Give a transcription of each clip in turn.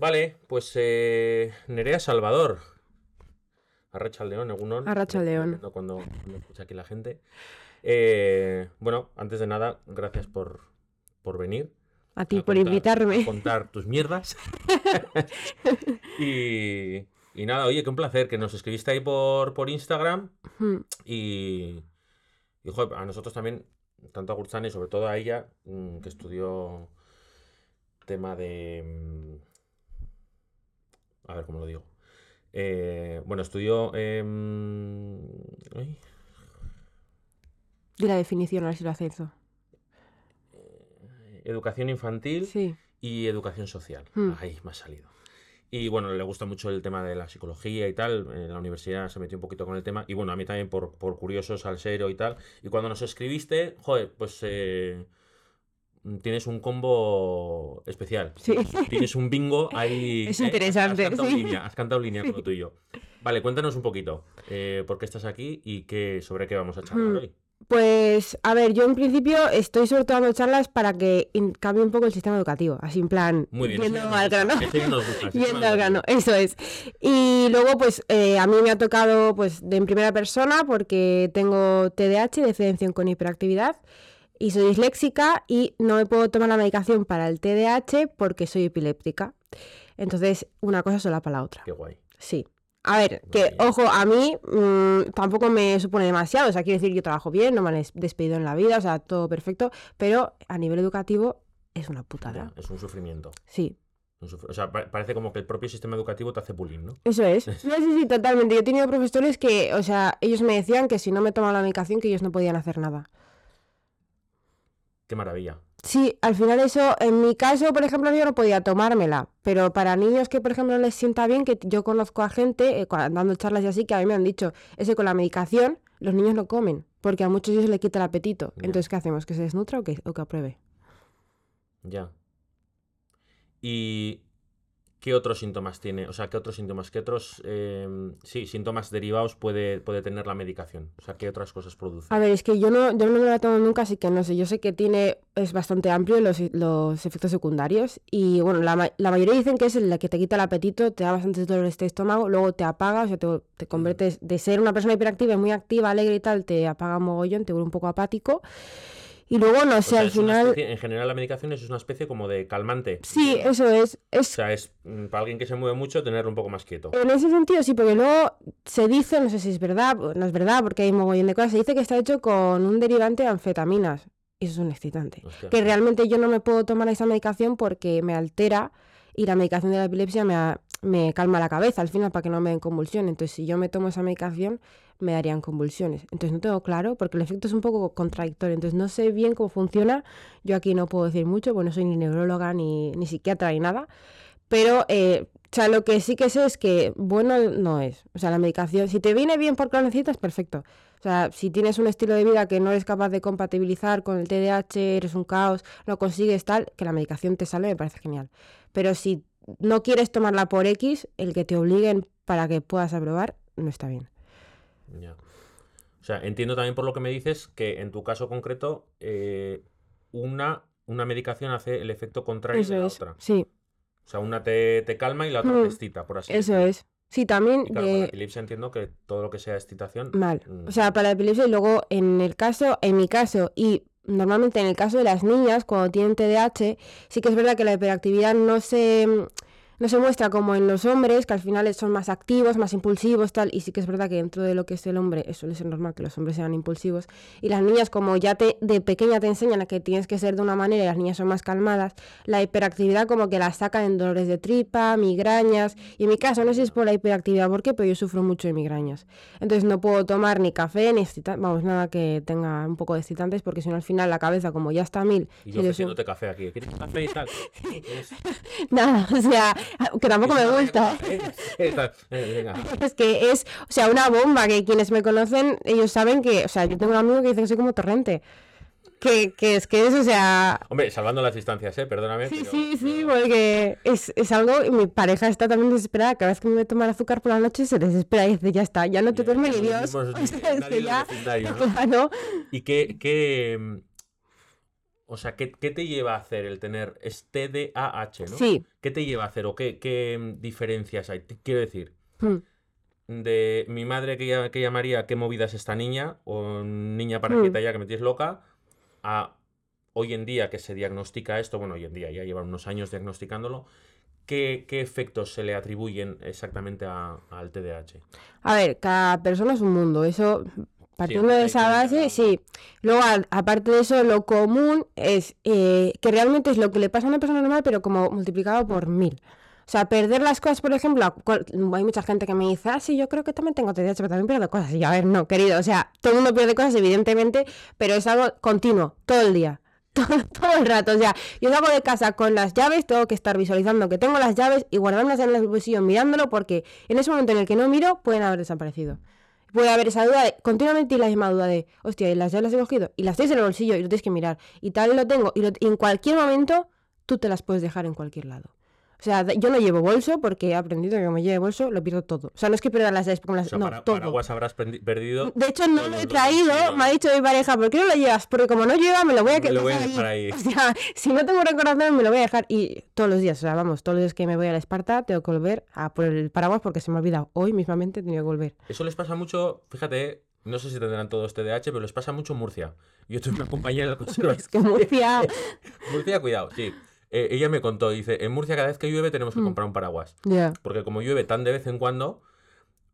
Vale, pues eh, Nerea Salvador. Arracha León, Egunon. Arracha León. Cuando, cuando escucha aquí la gente. Eh, bueno, antes de nada, gracias por, por venir. A ti por invitarme. A contar tus mierdas. y, y, nada, oye, qué un placer que nos escribiste ahí por, por Instagram. Hmm. Y, y joder, a nosotros también, tanto a Gurzana y sobre todo a ella, mm, que estudió tema de... A ver cómo lo digo. Eh, bueno, estudió... Eh, Di la definición, a ver si lo eso. Eh, educación infantil y educación social. Hmm. Ahí me ha salido. Y bueno, le gusta mucho el tema de la psicología y tal. En la universidad se metió un poquito con el tema. Y bueno, a mí también por, por curioso, salsero y tal. Y cuando nos escribiste, joder, pues eh, tienes un combo especial. Sí. Tienes un bingo ahí. Es interesante. Has, cantado línea, has cantado línea con lo tuyo. Vale, cuéntanos un poquito eh, por qué estás aquí y qué, sobre qué vamos a charlar hmm. hoy. Pues, a ver, yo en principio estoy sobre todo dando charlas para que cambie un poco el sistema educativo, así en plan, Muy bien, yendo al grano. Yendo al grano, eso es. Y luego, pues, eh, a mí me ha tocado, pues, de en primera persona, porque tengo TDAH, deficiencia con hiperactividad, y soy disléxica, y no me puedo tomar la medicación para el TDAH porque soy epiléptica. Entonces, una cosa sola para la otra. Qué guay. Sí. A ver, que ojo, a mí mm, tampoco me supone demasiado, o sea, quiero decir, yo trabajo bien, no me han despedido en la vida, o sea, todo perfecto, pero a nivel educativo es una putada. es un sufrimiento. Sí. O sea, parece como que el propio sistema educativo te hace bullying, ¿no? Eso es. Sí, sí, sí, totalmente. Yo he tenido profesores que, o sea, ellos me decían que si no me tomaban la medicación, que ellos no podían hacer nada. Qué maravilla. Sí, al final eso, en mi caso, por ejemplo, yo no podía tomármela, pero para niños que, por ejemplo, les sienta bien, que yo conozco a gente, eh, dando charlas y así, que a mí me han dicho, ese con la medicación, los niños no comen, porque a muchos ellos le quita el apetito. Entonces, ¿qué hacemos? ¿Que se desnutra o que, o que apruebe? Ya. Y ¿Qué otros síntomas tiene? O sea, ¿qué otros síntomas? ¿Qué otros em, sí, síntomas derivados puede, puede tener la medicación? O sea, ¿qué otras cosas produce? A ver, es que yo no, yo no me la tomo nunca, así que no sé. Yo sé que tiene, es bastante amplio los, los efectos secundarios. Y bueno, la, la, mayoría dicen que es la que te quita el apetito, te da bastantes dolores de estómago, luego te apaga, o sea, te, te conviertes de ser una persona hiperactiva y muy activa, alegre y tal, te apaga mogollón, te vuelve un poco apático. Y luego, no sé, al final... en general la medicación es una especie como de calmante. Sí, eso es, es... O sea, es mm, para alguien que se mueve mucho tenerlo un poco más quieto. En ese sentido sí, porque luego se dice, no sé si es verdad, no es verdad, porque hay un mogollón de cosas, se dice que está hecho con un derivante de anfetaminas. Y eso es un excitante. Que realmente yo no me puedo tomar esa medicación porque me altera y la medicación de la epilepsia me, me calma la cabeza al final para que no me den convulsiones. Entonces, si yo me tomo esa medicación, me darían convulsiones. Entonces no tengo claro, porque el efecto es un poco contradictorio. Entonces no sé bien cómo funciona. Yo aquí no puedo decir mucho, porque no soy ni neuróloga ni, ni psiquiatra ni nada. Pero eh, o sea, lo que sí que sé es que bueno no es. O sea, la medicación, si te viene bien porque lo necesitas, perfecto. O sea, si tienes un estilo de vida que no eres capaz de compatibilizar con el TDAH, eres un caos, no consigues tal, que la medicación te sale, me parece genial. Pero si no quieres tomarla por X, el que te obliguen para que puedas aprobar, no está bien. Ya. O sea, entiendo también por lo que me dices que en tu caso concreto, eh, una, una medicación hace el efecto contrario de la otra. Sí. O sea, una te, calma y la otra te mm, excita, por así decirlo. Eso es. Sí, también. para la epilepsia entiendo que todo lo que sea excitación. Mal. Mm. O sea, para epilepsia y luego en el caso, en mi caso y normalmente en el caso de las niñas, cuando tienen TDAH, sí que es verdad que la hiperactividad no se no se muestra como en los hombres, que al final son más activos, más impulsivos, tal, y sí que es verdad que dentro de lo que es el hombre suele ser normal que los hombres sean impulsivos, y las niñas como ya te, de pequeña te enseñan a que tienes que ser de una manera y las niñas son más calmadas, la hiperactividad como que la sacan en dolores de tripa, migrañas, y en mi caso no sé si es por la hiperactividad, ¿por qué? Pero yo sufro mucho de migrañas, entonces no puedo tomar ni café, ni vamos, nada que tenga un poco de excitantes, porque si no al final la cabeza como ya está a mil... Y yo ofreciéndote café aquí, ¿quieres café y tal? nada, o sea, que tampoco me gusta. Es que es, o sea, una bomba que quienes me conocen, ellos saben que, o sea, yo tengo un amigo que dice que soy como torrente. Que, que, es que es, o sea... Hombre, salvando las distancias, ¿eh? Perdóname. Sí, sí, sí, porque es, es, algo... Y mi pareja está también desesperada. Cada vez que me voy a tomar azúcar por la noche se desespera y dice, ya está, ya no te duerme ni Dios. es que ya... ¿no? ¿Y qué, qué, o sea, ¿qué, te lleva a hacer el tener este TDAH, ¿no? Sí. ¿Qué te lleva a hacer o qué, diferencias hay? Quiero decir, hmm. de mi madre que, que, llamaría qué movida es esta niña, o niña para hmm. ya que me tienes loca, a hoy en día que se diagnostica esto, bueno, hoy en día ya llevan unos años diagnosticándolo, ¿qué, efectos se le atribuyen exactamente al TDAH? A ver, cada persona es un mundo, eso partiendo de esa base, sí. Luego, aparte de eso, lo común es eh, que realmente es lo que le pasa a una persona normal, pero como multiplicado por mil. O sea, perder las cosas, por ejemplo, hay mucha gente que me dice, ah, sí, yo creo que también tengo TDAH, pero también pierdo cosas. Y a ver, no, querido, o sea, todo el mundo pierde cosas, evidentemente, pero es algo continuo, todo el día. todo, el rato. O sea, yo salgo de casa con las llaves, tengo que estar visualizando que tengo las llaves y guardarlas en el bolsillo mirándolo porque en ese momento en el que no miro pueden haber desaparecido. Puede haber esa duda de, continuamente la misma duda de, hostia, las llaves las he cogido y las tienes en el bolsillo y lo tienes que mirar. Y tal lo tengo. Y en cualquier momento tú te las puedes dejar en cualquier lado. O sea, yo no llevo bolso porque he aprendido que como lleve bolso lo pierdo todo. O sea, no es que pierda las llaves, las... no, para, todo. paraguas habrás perdido. De hecho, no lo he traído. Me ha dicho mi pareja, ¿por qué no lo llevas? Porque como no lleva, me lo voy a, me lo voy a dejar ahí. O sea, si no tengo recordación, me lo voy a dejar. Y todos los días, o sea, vamos, todos los días que me voy a la Esparta, tengo que volver a por el paraguas porque se me ha olvidado. Hoy mismamente he tenido que volver. Eso les pasa mucho, fíjate, no sé si tendrán todo este DH, pero les pasa mucho en Murcia. Yo tengo una compañera de conserva. es que Murcia. Murcia, cuidado, sí. Eh, ella me contó, dice, en Murcia cada vez que llueve tenemos que mm. comprar un paraguas. Porque como llueve tan de vez en cuando,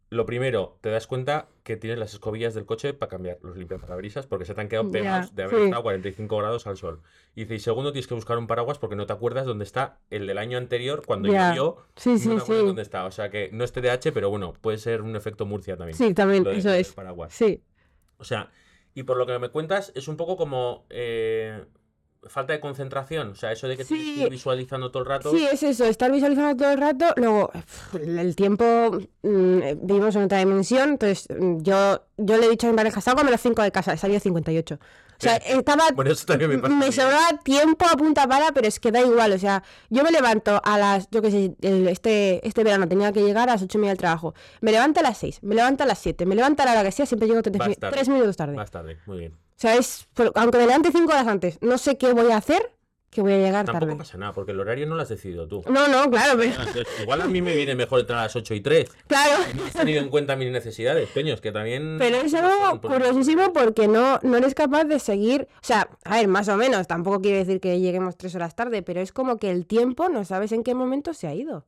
lo primero, te das cuenta que tienes las escobillas del coche para cambiar los limpiaparabrisas porque se te han quedado pegados de haber estado 45 grados al sol. Y dice, y segundo, tienes que buscar un paraguas porque no te acuerdas dónde está el del año anterior cuando llovió. Sí, sí, no te dónde está. O sea que no es TDAH, pero bueno, puede ser un efecto Murcia también. Sí, también, eso es. Paraguas. Sí. O sea, y por lo que me cuentas, es un poco como... Eh, falta de concentración, o sea, eso de que sí. que visualizando todo el rato. Sí, es eso, estar visualizando todo el rato, luego el tiempo, mm, vivimos en otra dimensión, entonces mm, yo, yo le he dicho a mi pareja, salgo a las 5 de casa, he salido a 58. O sea, estaba. Bueno, eso también me, pasa me sobraba tiempo a punta pala, pero es que da igual. O sea, yo me levanto a las. Yo qué sé, este, este verano tenía que llegar a las 8 y media del trabajo. Me levanto a las 6, me levanto a las 7, me levanto a la hora que sea, siempre llego 3, minutos tarde. Más tarde, muy bien. O sea, es. Aunque me levante 5 horas antes, no sé qué voy a hacer, que voy a llegar Tampoco tarde. pasa nada, porque el horario no lo has decidido tú. No, no, claro. Pero... Igual a mí me viene mejor entrar a las 8 y 3. Claro. No has tenido en cuenta mis necesidades, peños, que también... Pero es algo curiosísimo porque no, no eres capaz de seguir... O sea, a ver, más o menos, tampoco quiere decir que lleguemos tres horas tarde, pero es como que el tiempo no sabes en qué momento se ha ido.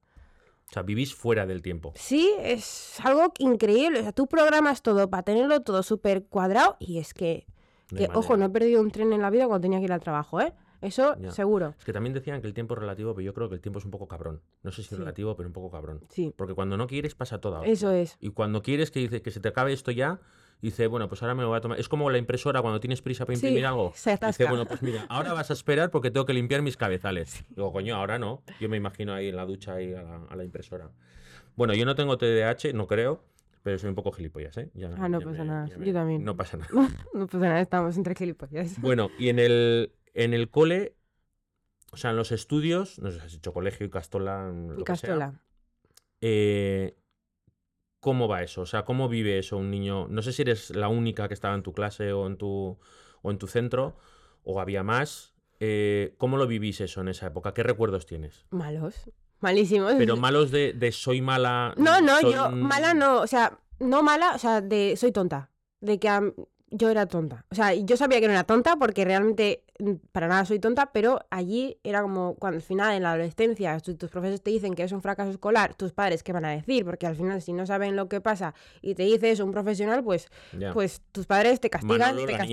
O sea, vivís fuera del tiempo. Sí, es algo increíble. O sea, tú programas todo para tenerlo todo súper cuadrado y es que... que ojo, no he perdido un tren en la vida cuando tenía que ir al trabajo, ¿eh? Eso seguro. Es que también decían que el tiempo es relativo, pero yo creo que el tiempo es un poco cabrón. No sé si es relativo, pero un poco cabrón. Sí. Porque cuando no quieres pasa todo. Eso es. Y cuando quieres que dice que se te acabe esto ya, dice, bueno, pues ahora me lo voy a tomar. Es como la impresora cuando tienes prisa para imprimir algo. Se dice, bueno, pues mira, ahora vas a esperar porque tengo que limpiar mis cabezales. Digo, coño, ahora no. Yo me imagino ahí en la ducha ahí a la, impresora. Bueno, yo no tengo TDAH, no creo. Pero soy un poco gilipollas, ¿eh? ah, no pasa nada. Yo también. No pasa nada. no pasa nada, estamos entre gilipollas. Bueno, y en el, en el cole o sea, en los estudios, no sé si has dicho colegio y Castola. y Castola. Eh, ¿Cómo va eso? O sea, ¿cómo vive eso un niño? No sé si eres la única que estaba en tu clase o en tu, o en tu centro, o había más. Eh, ¿Cómo lo vivís eso en esa época? ¿Qué recuerdos tienes? Malos. Malísimos. Pero malos de, de soy mala. No, no, yo mala no. O sea, no mala, o sea, de soy tonta. De que yo era tonta. O sea, yo sabía que no era tonta porque realmente para nada soy tonta, pero allí era como cuando al final en la adolescencia tus, profesores te dicen que es un fracaso escolar, tus padres qué van a decir, porque al final si no saben lo que pasa y te dice eso un profesional, pues, pues tus padres te castigan, te castigan.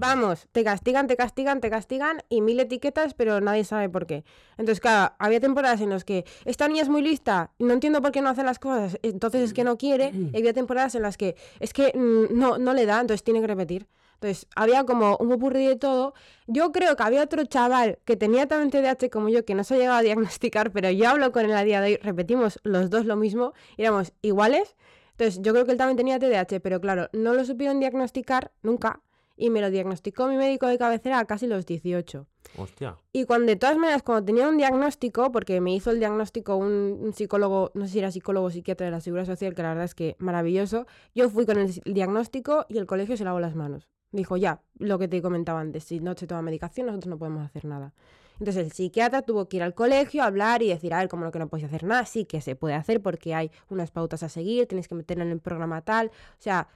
Vamos, te castigan, te castigan, te castigan y mil etiquetas, pero nadie sabe por qué. Entonces, claro, había temporadas en las que esta niña es muy lista, no entiendo por qué no hace las cosas, entonces es que no quiere, y había temporadas en las que es que mm, no, no le da, entonces tiene que repetir. Entonces, había como un popurrí de todo. Yo creo que había otro chaval que tenía también TDAH como yo, que no se ha llegado a diagnosticar, pero yo hablo con él a día de hoy, repetimos los dos lo mismo, éramos iguales. Entonces, yo creo que él también tenía TDAH, pero claro, no lo supieron diagnosticar nunca y me lo diagnosticó mi médico de cabecera a casi los 18. Hostia. Y cuando, de todas maneras, cuando tenía un diagnóstico, porque me hizo el diagnóstico un, psicólogo, no sé si era psicólogo o psiquiatra de la Seguridad Social, que la verdad es que maravilloso, yo fui con el diagnóstico y el colegio se lavó las manos. Dijo, ya, lo que te comentaba antes, si no se toma medicación, nosotros no podemos hacer nada. Entonces el psiquiatra tuvo que ir al colegio hablar y decir, a ver, como lo que no puedes hacer nada, sí que se puede hacer porque hay unas pautas a seguir, tienes que meterlo en el programa tal. O sea,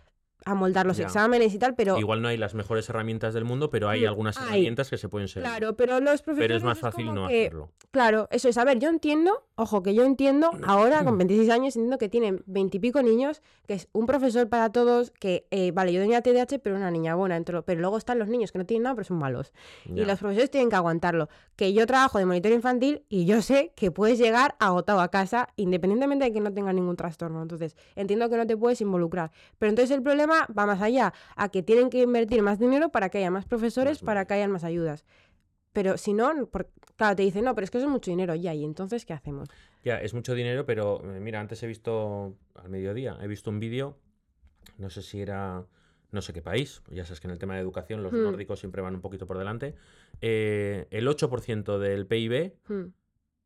a moldar los exámenes y tal, pero... Igual no hay las mejores herramientas del mundo, pero hay algunas herramientas que se pueden seguir. Claro, pero los profesores... Pero es más fácil no hacerlo. Claro, eso es. A ver, yo entiendo, ojo, que yo entiendo, ahora con 26 años, entiendo que tienen 20 y pico niños, que es un profesor para todos, que, eh, vale, yo tenía TDAH, pero una niña buena, pero luego están los niños que no tienen nada, pero son malos. Y los profesores tienen que aguantarlo. Que yo trabajo de monitor infantil y yo sé que puedes llegar agotado a casa, independientemente de que no tenga ningún trastorno. Entonces, entiendo que no te puedes involucrar. Pero entonces el problema va más allá a que tienen que invertir más dinero para que haya más profesores, para que haya más ayudas. Pero si no, claro, te dicen, no, pero es que eso es mucho dinero ya, y entonces, ¿qué hacemos? Ya, es mucho dinero, pero eh, mira, antes he visto, al mediodía, he visto un vídeo, no sé si era, no sé qué país, ya sabes que en el tema de educación los hmm. nórdicos siempre van un poquito por delante, eh, el 8% del PIB hmm.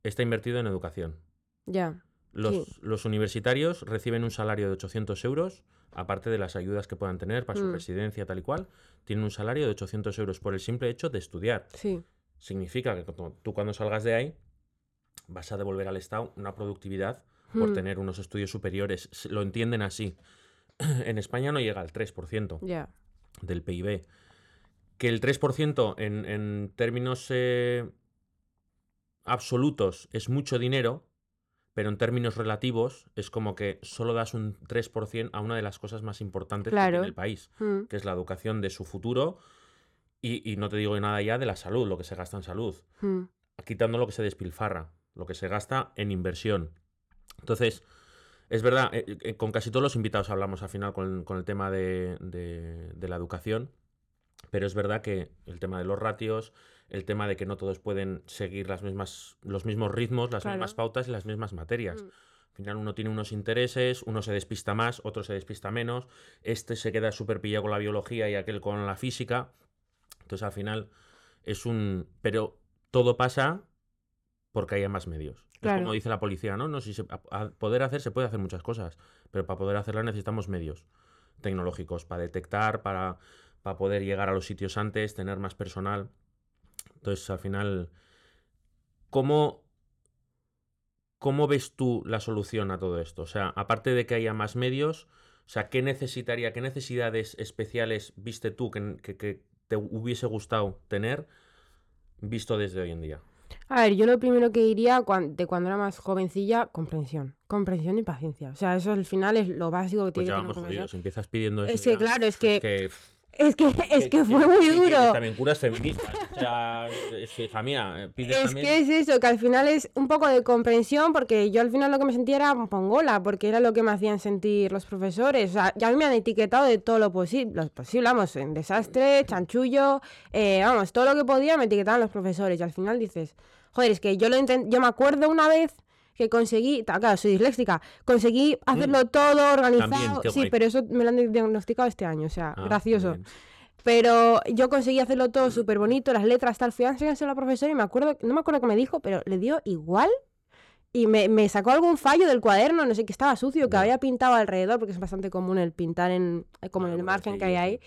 está invertido en educación. Ya. Los, los universitarios reciben un salario de 800 euros aparte de las ayudas que puedan tener para su mm. residencia tal y cual, tienen un salario de 800 euros por el simple hecho de estudiar. Sí. Significa que tú cuando salgas de ahí vas a devolver al Estado una productividad por mm. tener unos estudios superiores. Lo entienden así. en España no llega al 3% del PIB. Que el 3% en, en términos eh, absolutos es mucho dinero, pero en términos relativos es como que solo das un 3% a una de las cosas más importantes del país, mm. que es la educación de su futuro y, no te digo nada ya de la salud, lo que se gasta en salud, mm. quitando lo que se despilfarra, lo que se gasta en inversión. Entonces, es verdad, eh, eh, con casi todos los invitados hablamos al final con, el tema de, de la educación, pero es verdad que el tema de los ratios, el tema de que no todos pueden seguir las mismas, los mismos ritmos, las mismas pautas y las mismas materias. Mm. Al final uno tiene unos intereses, uno se despista más, otro se despista menos, este se queda súper pillado con la biología y aquel con la física. Entonces al final es un... Pero todo pasa porque haya más medios. Es como dice la policía, ¿no? no si se, poder hacer se puede hacer muchas cosas, pero para poder hacerlas necesitamos medios tecnológicos para detectar, para, para poder llegar a los sitios antes, tener más personal. Entonces, al final, ¿cómo, ¿cómo ves tú la solución a todo esto? O sea, aparte de que haya más medios, o sea, ¿qué necesitaría, qué necesidades especiales viste tú que, que, te hubiese gustado tener visto desde hoy en día? A ver, yo lo primero que diría de cuando era más jovencilla, comprensión. Comprensión y paciencia. O sea, eso al final es lo básico que pues tiene que tener jodidos. Empiezas pidiendo eso. Es que, claro, es que es que, es que fue muy duro. también curas feministas. O sea, es hija mía, Es que es eso, que al final es un poco de comprensión, porque yo al final lo que me sentía era pongola, porque era lo que me hacían sentir los profesores. O sea, ya me han etiquetado de todo lo posible, lo posible, vamos, en desastre, chanchullo, eh, vamos, todo lo que podía me etiquetaban los profesores. Y al final dices, joder, es que yo lo yo me acuerdo una vez que conseguí, claro, soy disléxica, conseguí hacerlo mm. todo organizado. sí, pero eso me lo han diagnosticado este año, o sea, ah, gracioso. Pero yo conseguí hacerlo todo súper bonito, las letras tal, fui a enseñárselo a la profesora y me acuerdo, no me acuerdo qué me dijo, pero le dio igual y me, me, sacó algún fallo del cuaderno, no sé, que estaba sucio, que había pintado alrededor, porque es bastante común el pintar en como en el margen que hay ahí.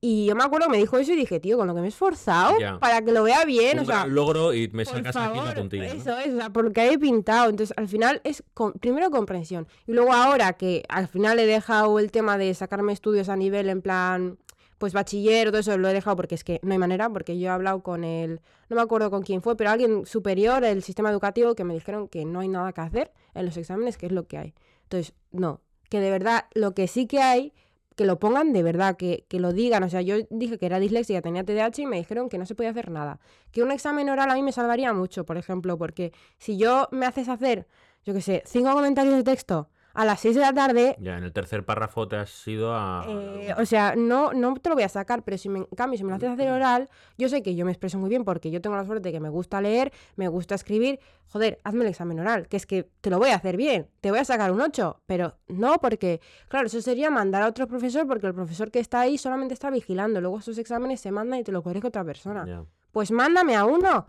Y yo me acuerdo que me dijo eso y dije, tío, con lo que me he esforzado para que lo vea bien. o sea, logro y me sacas aquí la tontilla. Eso es, o sea, porque he pintado. Entonces, al final es primero comprensión. Y luego ahora que al final he dejado el tema de sacarme estudios a nivel en plan, pues bachiller, todo eso lo he dejado porque es que no hay manera, porque yo he hablado con el, no me acuerdo con quién fue, pero alguien superior del sistema educativo que me dijeron que no hay nada que hacer en los exámenes, que es lo que hay. Entonces, no, que de verdad lo que sí que hay que lo pongan de verdad, que, que, lo digan. O sea, yo dije que era dislexia, tenía TDAH y me dijeron que no se podía hacer nada. Que un examen oral a mí me salvaría mucho, por ejemplo, porque si yo me haces hacer, yo qué sé, cinco comentarios de texto a las 6 de la tarde. Ya, en el tercer párrafo te has ido a. Eh, o sea, no, no te lo voy a sacar, pero si me, en cambio, si me lo haces hacer oral, yo sé que yo me expreso muy bien porque yo tengo la suerte de que me gusta leer, me gusta escribir. Joder, hazme el examen oral, que es que te lo voy a hacer bien, te voy a sacar un 8, pero no porque, claro, eso sería mandar a otro profesor porque el profesor que está ahí solamente está vigilando. Luego esos exámenes se mandan y te lo corrige otra persona. Pues mándame a uno.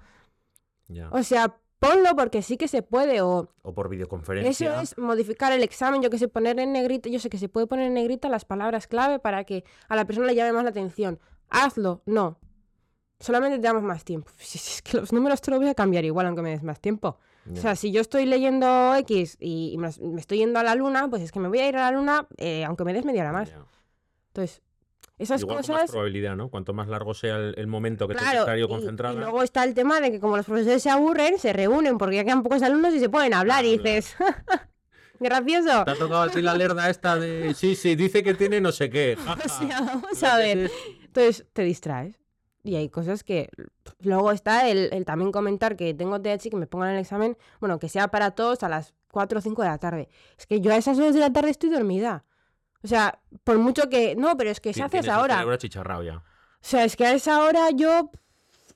O sea, ponlo porque sí que se puede. O, o por videoconferencia. Eso es modificar el examen, yo que sé, poner en negrita. Yo sé que se puede poner en negrita las palabras clave para que a la persona le llame más la atención. Hazlo, no. Solamente te damos más tiempo. Si es que los números te los voy a cambiar igual, aunque me des más tiempo. O sea, si yo estoy leyendo X y, me, estoy yendo a la luna, pues es que me voy a ir a la luna eh, aunque me des media hora más. Entonces, esas Igual cosas. Con más probabilidad, ¿no? Cuanto más largo sea el, momento que claro, te concentrado. Y, luego está el tema de que como los profesores se aburren, se reúnen porque ya quedan pocos alumnos y se pueden hablar y dices. Gracioso. Te ha tocado así la lerda esta de. Sí, sí, dice que tiene no sé qué. o sea, vamos a ver. Entonces te distraes. Y hay cosas que. Luego está el, el también comentar que tengo TH y que me pongan el examen. Bueno, que sea para todos a las 4 o 5 de la tarde. Es que yo a esas horas de la tarde estoy dormida. O sea, por mucho que. No, pero es que se hace esa hora. ya. O sea, es que a esa hora yo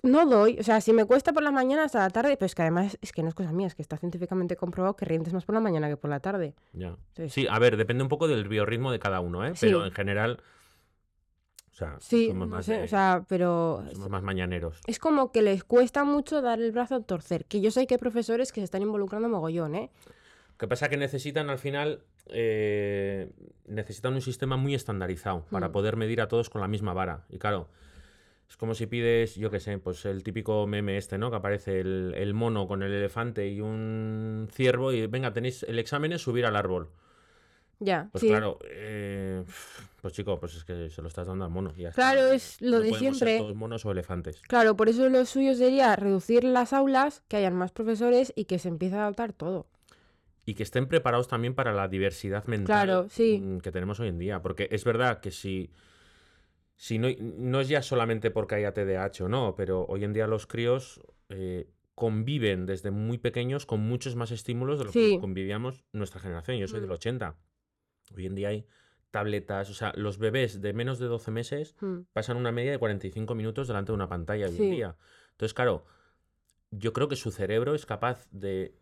no doy. O sea, si me cuesta por la mañana hasta la tarde, pero es que además es que no es cosa mía, es que está científicamente comprobado que rientes más por la mañana que por la tarde. Ya. Sí, a ver, depende un poco del biorritmo de cada uno, ¿eh? Pero en general. O sea, sí, somos más, o sea, pero... Somos más mañaneros. Es como que les cuesta mucho dar el brazo a torcer. Que yo sé que hay profesores que se están involucrando mogollón, ¿eh? Que pasa que necesitan al final eh, necesitan un sistema muy estandarizado para mm. poder medir a todos con la misma vara. Y claro, es como si pides, yo qué sé, pues el típico meme este, ¿no? Que aparece el, mono con el elefante y un ciervo y venga, tenéis el examen es subir al árbol. Ya. Pues claro, eh, pues chico, pues es que se lo estás dando al mono. claro, es lo de siempre. todos monos o elefantes. Claro, por eso lo suyo sería reducir las aulas, que hayan más profesores y que se empiece a adaptar todo y que estén preparados también para la diversidad mental mm, que tenemos hoy en día. Porque es verdad que si, si no, no es ya solamente porque haya TDAH o no, pero hoy en día los críos eh, conviven desde muy pequeños con muchos más estímulos de lo que convivíamos nuestra generación. Yo soy del 80. Mm. Hoy en día hay tabletas, o sea, los bebés de menos de 12 meses mm. pasan una media de 45 minutos delante de una pantalla hoy en día. Entonces, claro, yo creo que su cerebro es capaz de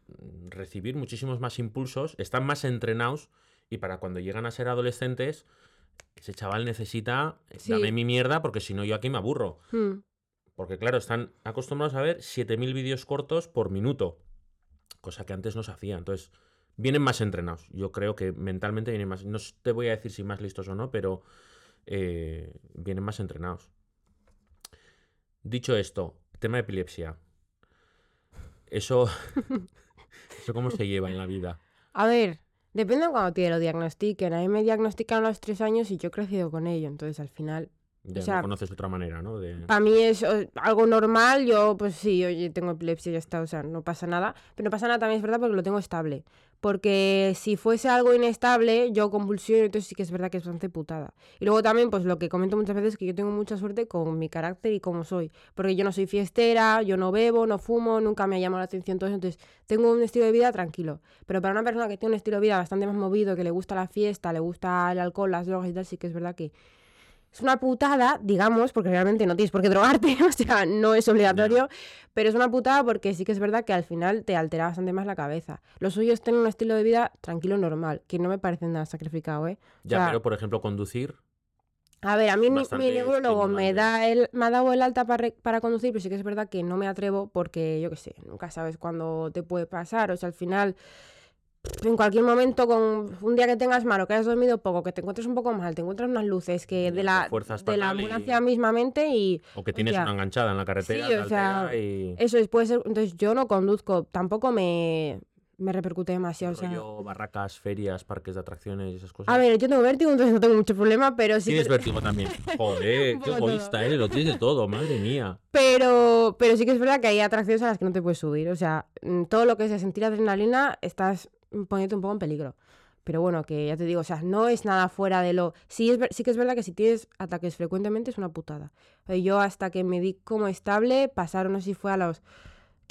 recibir muchísimos más impulsos, están más entrenados y para cuando llegan a ser adolescentes, ese chaval necesita, dame mi mierda porque si no yo aquí me aburro. Hmm. Porque claro, están acostumbrados a ver 7.000 vídeos cortos por minuto, cosa que antes no se hacía. Entonces, vienen más entrenados. Yo creo que mentalmente vienen más, no te voy a decir si más listos o no, pero eh, vienen más entrenados. Dicho esto, tema de epilepsia. Eso, ¿Eso cómo se lleva en la vida? A ver, depende de cuando te lo diagnostiquen. A mí me diagnostican a los tres años y yo he crecido con ello. Entonces, al final, ya o sea, conoces otra manera, ¿no? De... Para mí es algo normal, yo pues sí, oye, tengo epilepsia y ya está, o sea, no pasa nada. Pero no pasa nada también es verdad porque lo tengo estable. Porque si fuese algo inestable, yo convulsiono, entonces sí que es verdad que es bastante putada. Y luego también, pues lo que comento muchas veces es que yo tengo mucha suerte con mi carácter y cómo soy. Porque yo no soy fiestera, yo no bebo, no fumo, nunca me ha llamado la atención. Entonces, tengo un estilo de vida tranquilo. Pero para una persona que tiene un estilo de vida bastante más movido, que le gusta la fiesta, le gusta el alcohol, las drogas y tal, sí que es verdad que es una putada, digamos, porque realmente no tienes por qué drogarte, o sea, no es obligatorio, pero es una putada porque sí que es verdad que al final te altera bastante más la cabeza. Lo suyo es tener un estilo de vida tranquilo, normal, que no me parece nada sacrificado, ¿eh? ya, pero por ejemplo, conducir. A ver, a mí mi, neurólogo me, da el, me ha dado el alta para, para conducir, pero sí que es verdad que no me atrevo porque, yo qué sé, nunca sabes cuándo te puede pasar, o sea, al final en cualquier momento, con un día que tengas malo, que hayas dormido poco, que te encuentres un poco mal, te encuentras unas luces que de la, de la ambulancia mismamente y... O que tienes una enganchada en la carretera. Sí, o sea, eso es, puede ser... Entonces yo no conduzco, tampoco me, me repercute demasiado. O sea... barracas, ferias, parques de atracciones y esas cosas. A ver, yo tengo vértigo, entonces no tengo mucho problema, pero sí. Tienes vértigo también. Joder, qué egoísta eres, lo tienes de todo, madre mía. Pero, pero sí que es verdad que hay atracciones a las que no te puedes subir. O sea, mm, todo lo que es de sentir adrenalina, estás ponerte un poco en peligro. Pero bueno, que ya te digo, o sea, no es nada fuera de lo... Sí, es, sí que es verdad que si tienes ataques frecuentemente es una putada. Yo hasta que me di como estable, pasaron, no sé si fue a los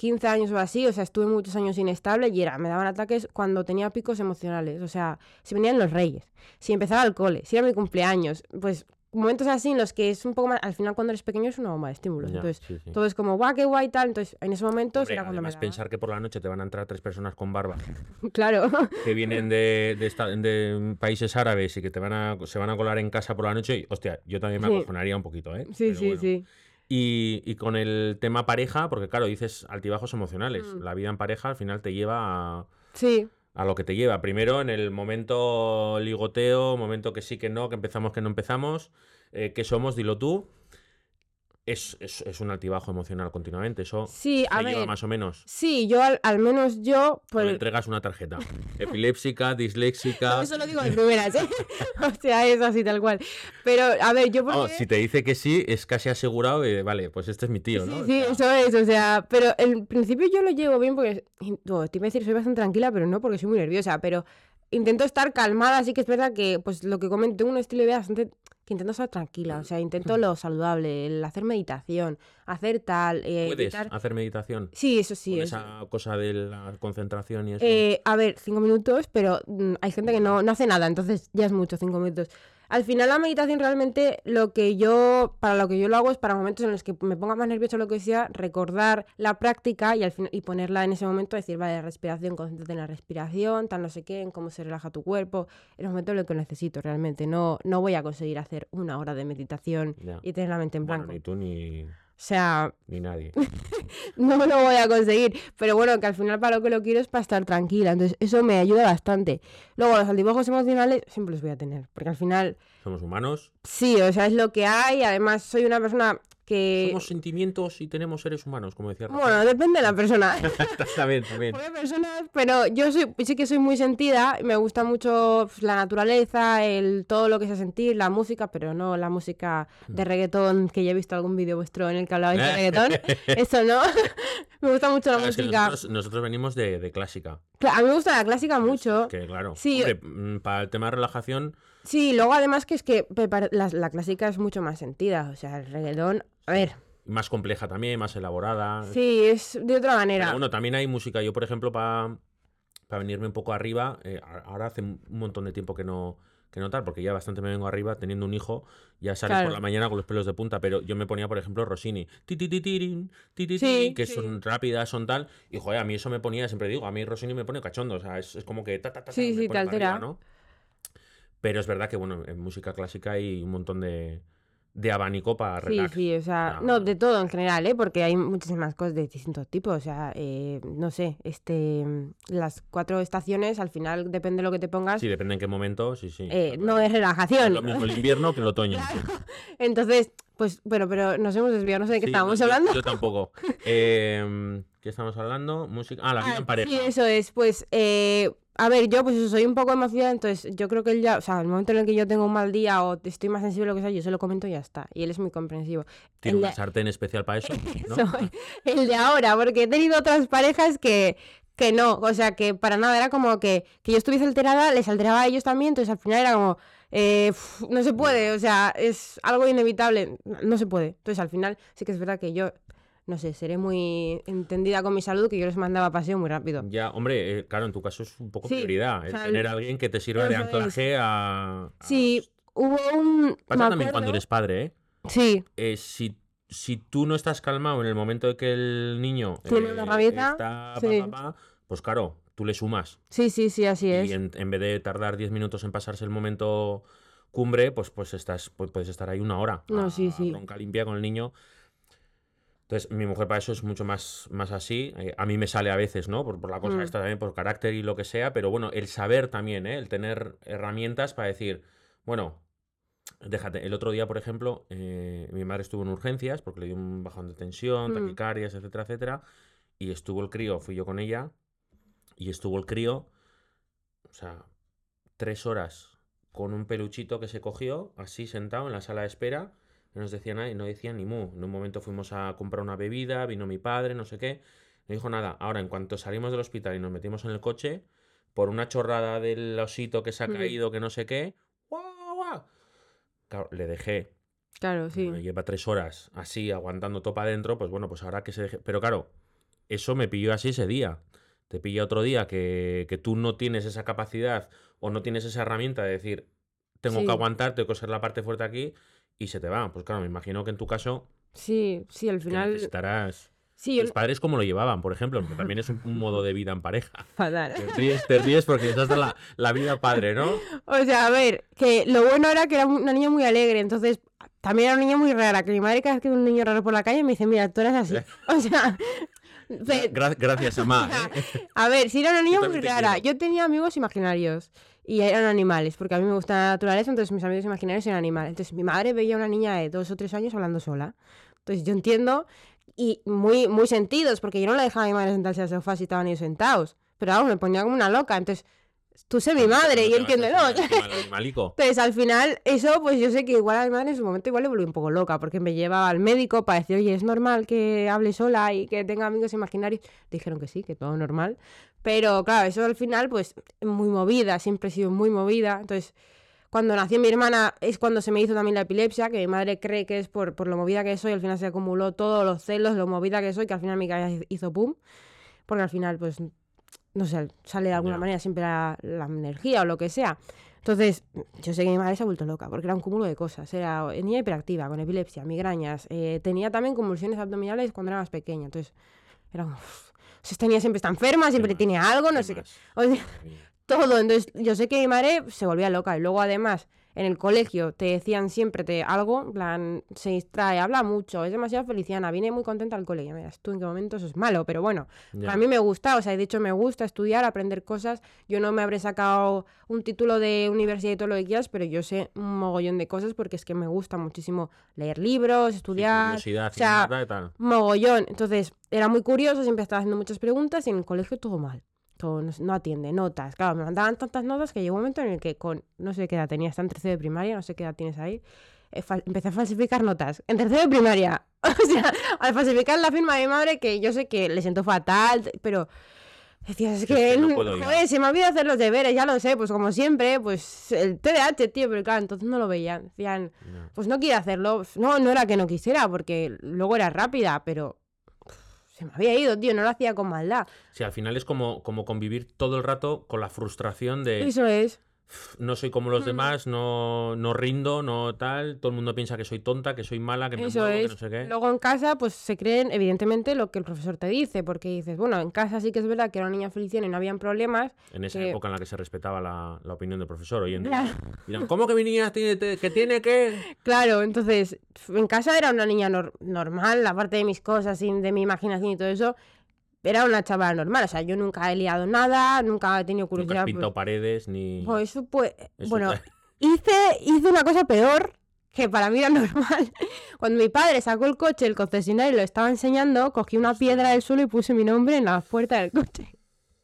15 años o así, o sea, estuve muchos años inestable y era, me daban ataques cuando tenía picos emocionales, o sea, si venían los reyes, si empezaba el cole, si era mi cumpleaños, pues momentos así en los que es un poco más, al final cuando eres pequeño es una bomba de estímulos, entonces todo es como guau, qué guay tal, entonces en ese momento será cuando además pensar que por la noche te van a entrar tres personas con barba. claro. Que vienen de, de, de, países árabes y que te van a, se van a colar en casa por la noche y, hostia, yo también me acojonaría un poquito, ¿eh? Sí, sí, sí. Y, con el tema pareja, porque claro, dices altibajos emocionales. Mm. La vida en pareja al final te lleva a, sí. A lo que te lleva. Primero en el momento ligoteo, momento que sí, que no, que empezamos, que no empezamos, eh, que somos, dilo tú es, es, un altibajo emocional continuamente. Eso sí, a ver, más o menos. Sí, yo al, menos yo. Pues... Le entregas una tarjeta. Epilépsica, disléxica. eso lo digo de primeras, ¿eh? o sea, es así tal cual. Pero, a ver, yo. Porque... si te dice que sí, es casi asegurado y vale, pues este es mi tío, ¿no? Sí, eso es, o sea. Pero en principio yo lo llevo bien porque. te iba a decir, soy bastante tranquila, pero no porque soy muy nerviosa. Pero intento estar calmada, así que es verdad que, pues lo que comento, tengo un estilo de vida bastante intento estar tranquila, o sea, intento lo saludable, el hacer meditación, hacer tal. Eh, ¿Puedes hacer meditación? Sí, eso sí. esa cosa de la concentración y eso. Eh, a ver, cinco minutos, pero mm, hay gente que no, no hace nada, entonces ya es mucho, cinco minutos. Al final la meditación realmente lo que yo, para lo que yo lo hago es para momentos en los que me ponga más nervioso lo que sea, recordar la práctica y, al fin, y ponerla en ese momento, decir, vale, respiración, concéntrate en la respiración, tal no sé qué, en cómo se relaja tu cuerpo, en el momento en lo que necesito realmente. No, no voy a conseguir hacer una hora de meditación y tener la mente en blanco. ni tú ni... O sea... Ni nadie. no lo voy a conseguir. Pero bueno, que al final para lo que lo quiero es para estar tranquila. Entonces eso me ayuda bastante. Luego los altibajos emocionales siempre los voy a tener. Porque al final... Somos humanos. Sí, o sea, es lo que hay. Además, soy una persona somos sentimientos y tenemos seres humanos, como decía Bueno, depende de la persona. también, también. personas, pero yo soy, sí que soy muy sentida, me gusta mucho la naturaleza, el todo lo que sea sentir, la música, pero no la música de mm. reggaetón, que ya he visto algún vídeo vuestro en el que hablabais de reggaetón. Eso no. me gusta mucho la música. nosotros, venimos de, clásica. a mí me gusta la clásica mucho. que claro. Sí. Mm, para el tema de relajación Sí, luego además que es que la, clásica es mucho más sentida, o sea, el reggaetón, a ver... Más compleja también, más elaborada. Sí, es de otra manera. bueno, también hay música, yo por ejemplo, para venirme un poco arriba, eh, ahora hace un montón de tiempo que no, que notar, porque ya bastante me vengo arriba teniendo un hijo, ya sales por la mañana con los pelos de punta, pero yo me ponía, por ejemplo, Rossini, ti, ti, ti, que son rápidas, son tal, y joder, a mí eso me ponía, siempre digo, a mí Rossini me pone cachondo, o sea, es, como que ta, ta, ta, sí, sí, te altera. ¿no? Pero es verdad que, bueno, en música clásica hay un montón de, de abanico para relax. Sí, sí, o sea, no, de todo en general, ¿eh? Porque hay muchísimas cosas de distintos tipos, o sea, eh, no sé, este, las cuatro estaciones, al final depende de lo que te pongas. Sí, depende en qué momento, sí, sí. Eh, no es relajación. Lo mismo el invierno que el otoño. Entonces, pues, bueno, pero nos hemos desviado, no sé de qué estábamos hablando. Yo, tampoco. Eh, ¿Qué estamos hablando? Música. Ah, la vida en ah, pareja. Sí, eso es. Pues, eh, a ver, yo pues soy un poco emocionada, entonces yo creo que él ya, o sea, el momento en el que yo tengo un mal día o estoy más sensible o lo que sea, yo se lo comento y ya está. Y él es muy comprensivo. ¿Tiene una sartén especial para eso? el de ahora, porque he tenido otras parejas que, que no, o sea, que para nada era como que, que yo estuviese alterada, les alteraba a ellos también, entonces al final era como, eh, no se puede, o sea, es algo inevitable, no se puede. Entonces al final sí que es verdad que yo no sé, seré muy entendida con mi salud que yo les mandaba paseo muy rápido. Ya, hombre, eh, claro, en tu caso es un poco prioridad, el tener a alguien que te sirva de anclaje a, Sí, hubo un... Pasa también cuando eres padre, ¿eh? Sí. Eh, si, si tú no estás calmado en el momento de que el niño Tiene una eh, está, pues claro, tú le sumas. Sí, sí, sí, así es. Y en, en vez de tardar 10 minutos en pasarse el momento cumbre, pues, pues estás, pues puedes estar ahí una hora. No, sí, sí. Bronca limpia con el niño. Entonces, mi mujer para eso es mucho más, más así. Eh, a mí me sale a veces, ¿no? Por, la cosa mm. esta también, por carácter y lo que sea, pero bueno, el saber también, ¿eh? El tener herramientas para decir, bueno, déjate, el otro día, por ejemplo, eh, mi madre estuvo en urgencias porque le dio un bajón de tensión, mm. taquicarias, etcétera, etcétera, y estuvo el crío, fui yo con ella, y estuvo el crío, o sea, tres horas con un peluchito que se cogió, así sentado en la sala de espera, no nos decía nada y no decía ni mu. En un momento fuimos a comprar una bebida, vino mi padre, no sé qué. No dijo nada. Ahora, en cuanto salimos del hospital y nos metimos en el coche, por una chorrada del osito que se ha caído, que no sé qué, ¡guau, guau! Claro, le dejé. Claro, sí. Me lleva tres horas así, aguantando topa adentro, pues bueno, pues ahora que se deje. Pero claro, eso me pilló así ese día. Te pilla otro día que, que tú no tienes esa capacidad o no tienes esa herramienta de decir, tengo que aguantar, tengo que ser la parte fuerte aquí y se te va. Pues claro, me imagino que en tu caso. Sí, sí, al final. Necesitarás. Los padres cómo lo llevaban, por ejemplo, que también es un, modo de vida en pareja. Fatal. Te ríes, te ríes porque estás la, la vida padre, ¿no? O sea, a ver, que lo bueno era que era una niña muy alegre, entonces también era una niña muy rara, que mi madre cada vez que ve un niño raro por la calle me dice, mira, tú eres así. O sea... gracias, mamá. ¿eh? A ver, si era una niña muy rara. Yo tenía amigos imaginarios y eran animales, porque a mí me gusta la naturaleza, entonces mis amigos imaginarios eran animales. Entonces mi madre veía a una niña de dos o tres años hablando sola. Entonces yo entiendo y muy, muy sentidos, porque yo no le dejaba a mi madre sentarse al sofá si estaban ellos sentados. Pero vamos, me ponía como una loca. Entonces, tú sé mi madre y entiéndelo. Entonces, al final, eso, pues yo sé que igual a mi madre en su momento igual le volví un poco loca, porque me llevaba al médico para decir, oye, es normal que hable sola y que tenga amigos imaginarios. Dijeron que sí, que todo normal. Pero claro, eso al final, pues, muy movida, siempre he sido muy movida. Entonces, cuando nació mi hermana es cuando se me hizo también la epilepsia, que mi madre cree que es por, por lo movida que soy, al final se acumuló todos los celos, lo movida que soy, que al final mi cabeza hizo pum, porque al final, pues, no sé, sale de alguna manera siempre la, energía o lo que sea. Entonces, yo sé que mi madre se ha vuelto loca, porque era un cúmulo de cosas. Era niña hiperactiva, con epilepsia, migrañas. Eh, tenía también convulsiones abdominales cuando era más pequeña. Entonces, era como... Esta niña siempre está enferma, siempre tiene algo, no sé qué todo. Entonces, yo sé que mi madre se volvía loca. Y luego, además, en el colegio te decían siempre te, algo, en plan, se distrae, habla mucho, es demasiado feliciana, viene muy contenta al colegio. Mira, tú en qué momento eso es malo, pero bueno, a mí me gusta, o sea, de hecho me gusta estudiar, aprender cosas. Yo no me habré sacado un título de universidad y todo lo que quieras, pero yo sé un mogollón de cosas porque es que me gusta muchísimo leer libros, estudiar. Sí, o sea, mogollón. Entonces, era muy curioso, siempre estaba haciendo muchas preguntas y en el colegio todo mal no, atiende, notas. Claro, me mandaban tantas notas que llegó un momento en el que con, no sé qué edad tenía, está en tercero de primaria, no sé qué edad tienes ahí, eh, empecé a falsificar notas. En tercero de primaria. o sea, al falsificar la firma de mi madre, que yo sé que le siento fatal, pero... Decías, es que, joder, se me olvida hacer los deberes, ya lo sé, pues como siempre, pues el TDAH, tío, pero claro, entonces no lo veían. Decían, pues no quiere hacerlo. No, no era que no quisiera, porque luego era rápida, pero se me había ido, tío, no lo hacía con maldad. Sí, al final es como, como convivir todo el rato con la frustración de... Eso es no soy como los demás, no, no rindo, no tal, todo el mundo piensa que soy tonta, que soy mala, que me muevo, que no sé qué. Luego en casa, pues se creen evidentemente lo que el profesor te dice, porque dices, bueno, en casa sí que es verdad que era una niña feliciana y no habían problemas. En esa época en la que se respetaba la, opinión del profesor, hoy en día. ¿cómo que mi niña tiene que tiene que? Claro, entonces, en casa era una niña normal, aparte de mis cosas, de mi imaginación y todo eso, era una chavala normal, o sea, yo nunca he liado nada, nunca he tenido curiosidad. Nunca has pintado paredes ni. Pues eso pues. bueno, hice, hice una cosa peor que para mí era normal. Cuando mi padre sacó el coche, el concesionario lo estaba enseñando, cogí una piedra del suelo y puse mi nombre en la puerta del coche.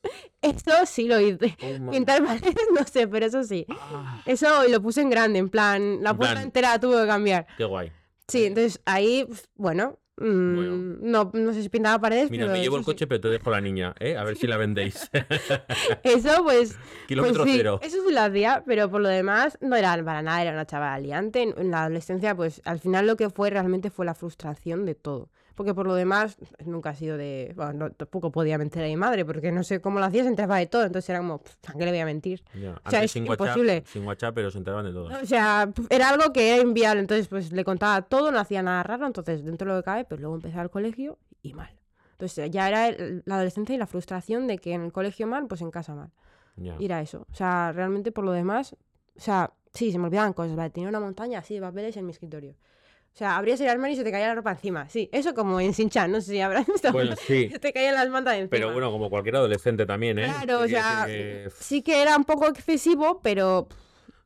Eso sí lo hice. Oh, Pintar paredes no sé, pero eso sí. Ah. Eso lo puse en grande, en plan, la puerta entera la tuve que cambiar. Qué guay. Sí, entonces ahí, bueno, Mm, no, no sé si pintaba paredes. Mira, me llevo el coche, pero te dejo la niña, ¿eh? A ver si la vendéis. eso, pues. Kilómetro pues cero. Eso sí lo hacía, pero por lo demás no era para nada, era una chavala liante. En la adolescencia, pues al final lo que fue realmente fue la frustración de todo porque por lo demás nunca ha sido de... Bueno, tampoco podía mentir a mi madre, porque no sé cómo lo hacía, se enteraba de todo, entonces era como, ¿a qué le voy a mentir? O sea, es imposible. sin WhatsApp, pero se enteraban de todo. O sea, era algo que era inviable, entonces pues le contaba todo, no hacía nada raro, entonces dentro de lo que cabe, pues luego empezaba el colegio y mal. Entonces ya era la adolescencia y la frustración de que en el colegio mal, pues en casa mal. Y era eso. O sea, realmente por lo demás, o sea, sí, se me olvidaban cosas, ¿vale? Tenía una montaña así de papeles en mi escritorio. O sea, abrías el armario y se te caía la ropa encima. Sí, eso como en Sinchan, no sé si habrás visto. Bueno, sí. Se te caían las mantas encima. Pero bueno, como cualquier adolescente también, ¿eh? Claro, o sea, sí que era un poco excesivo, pero...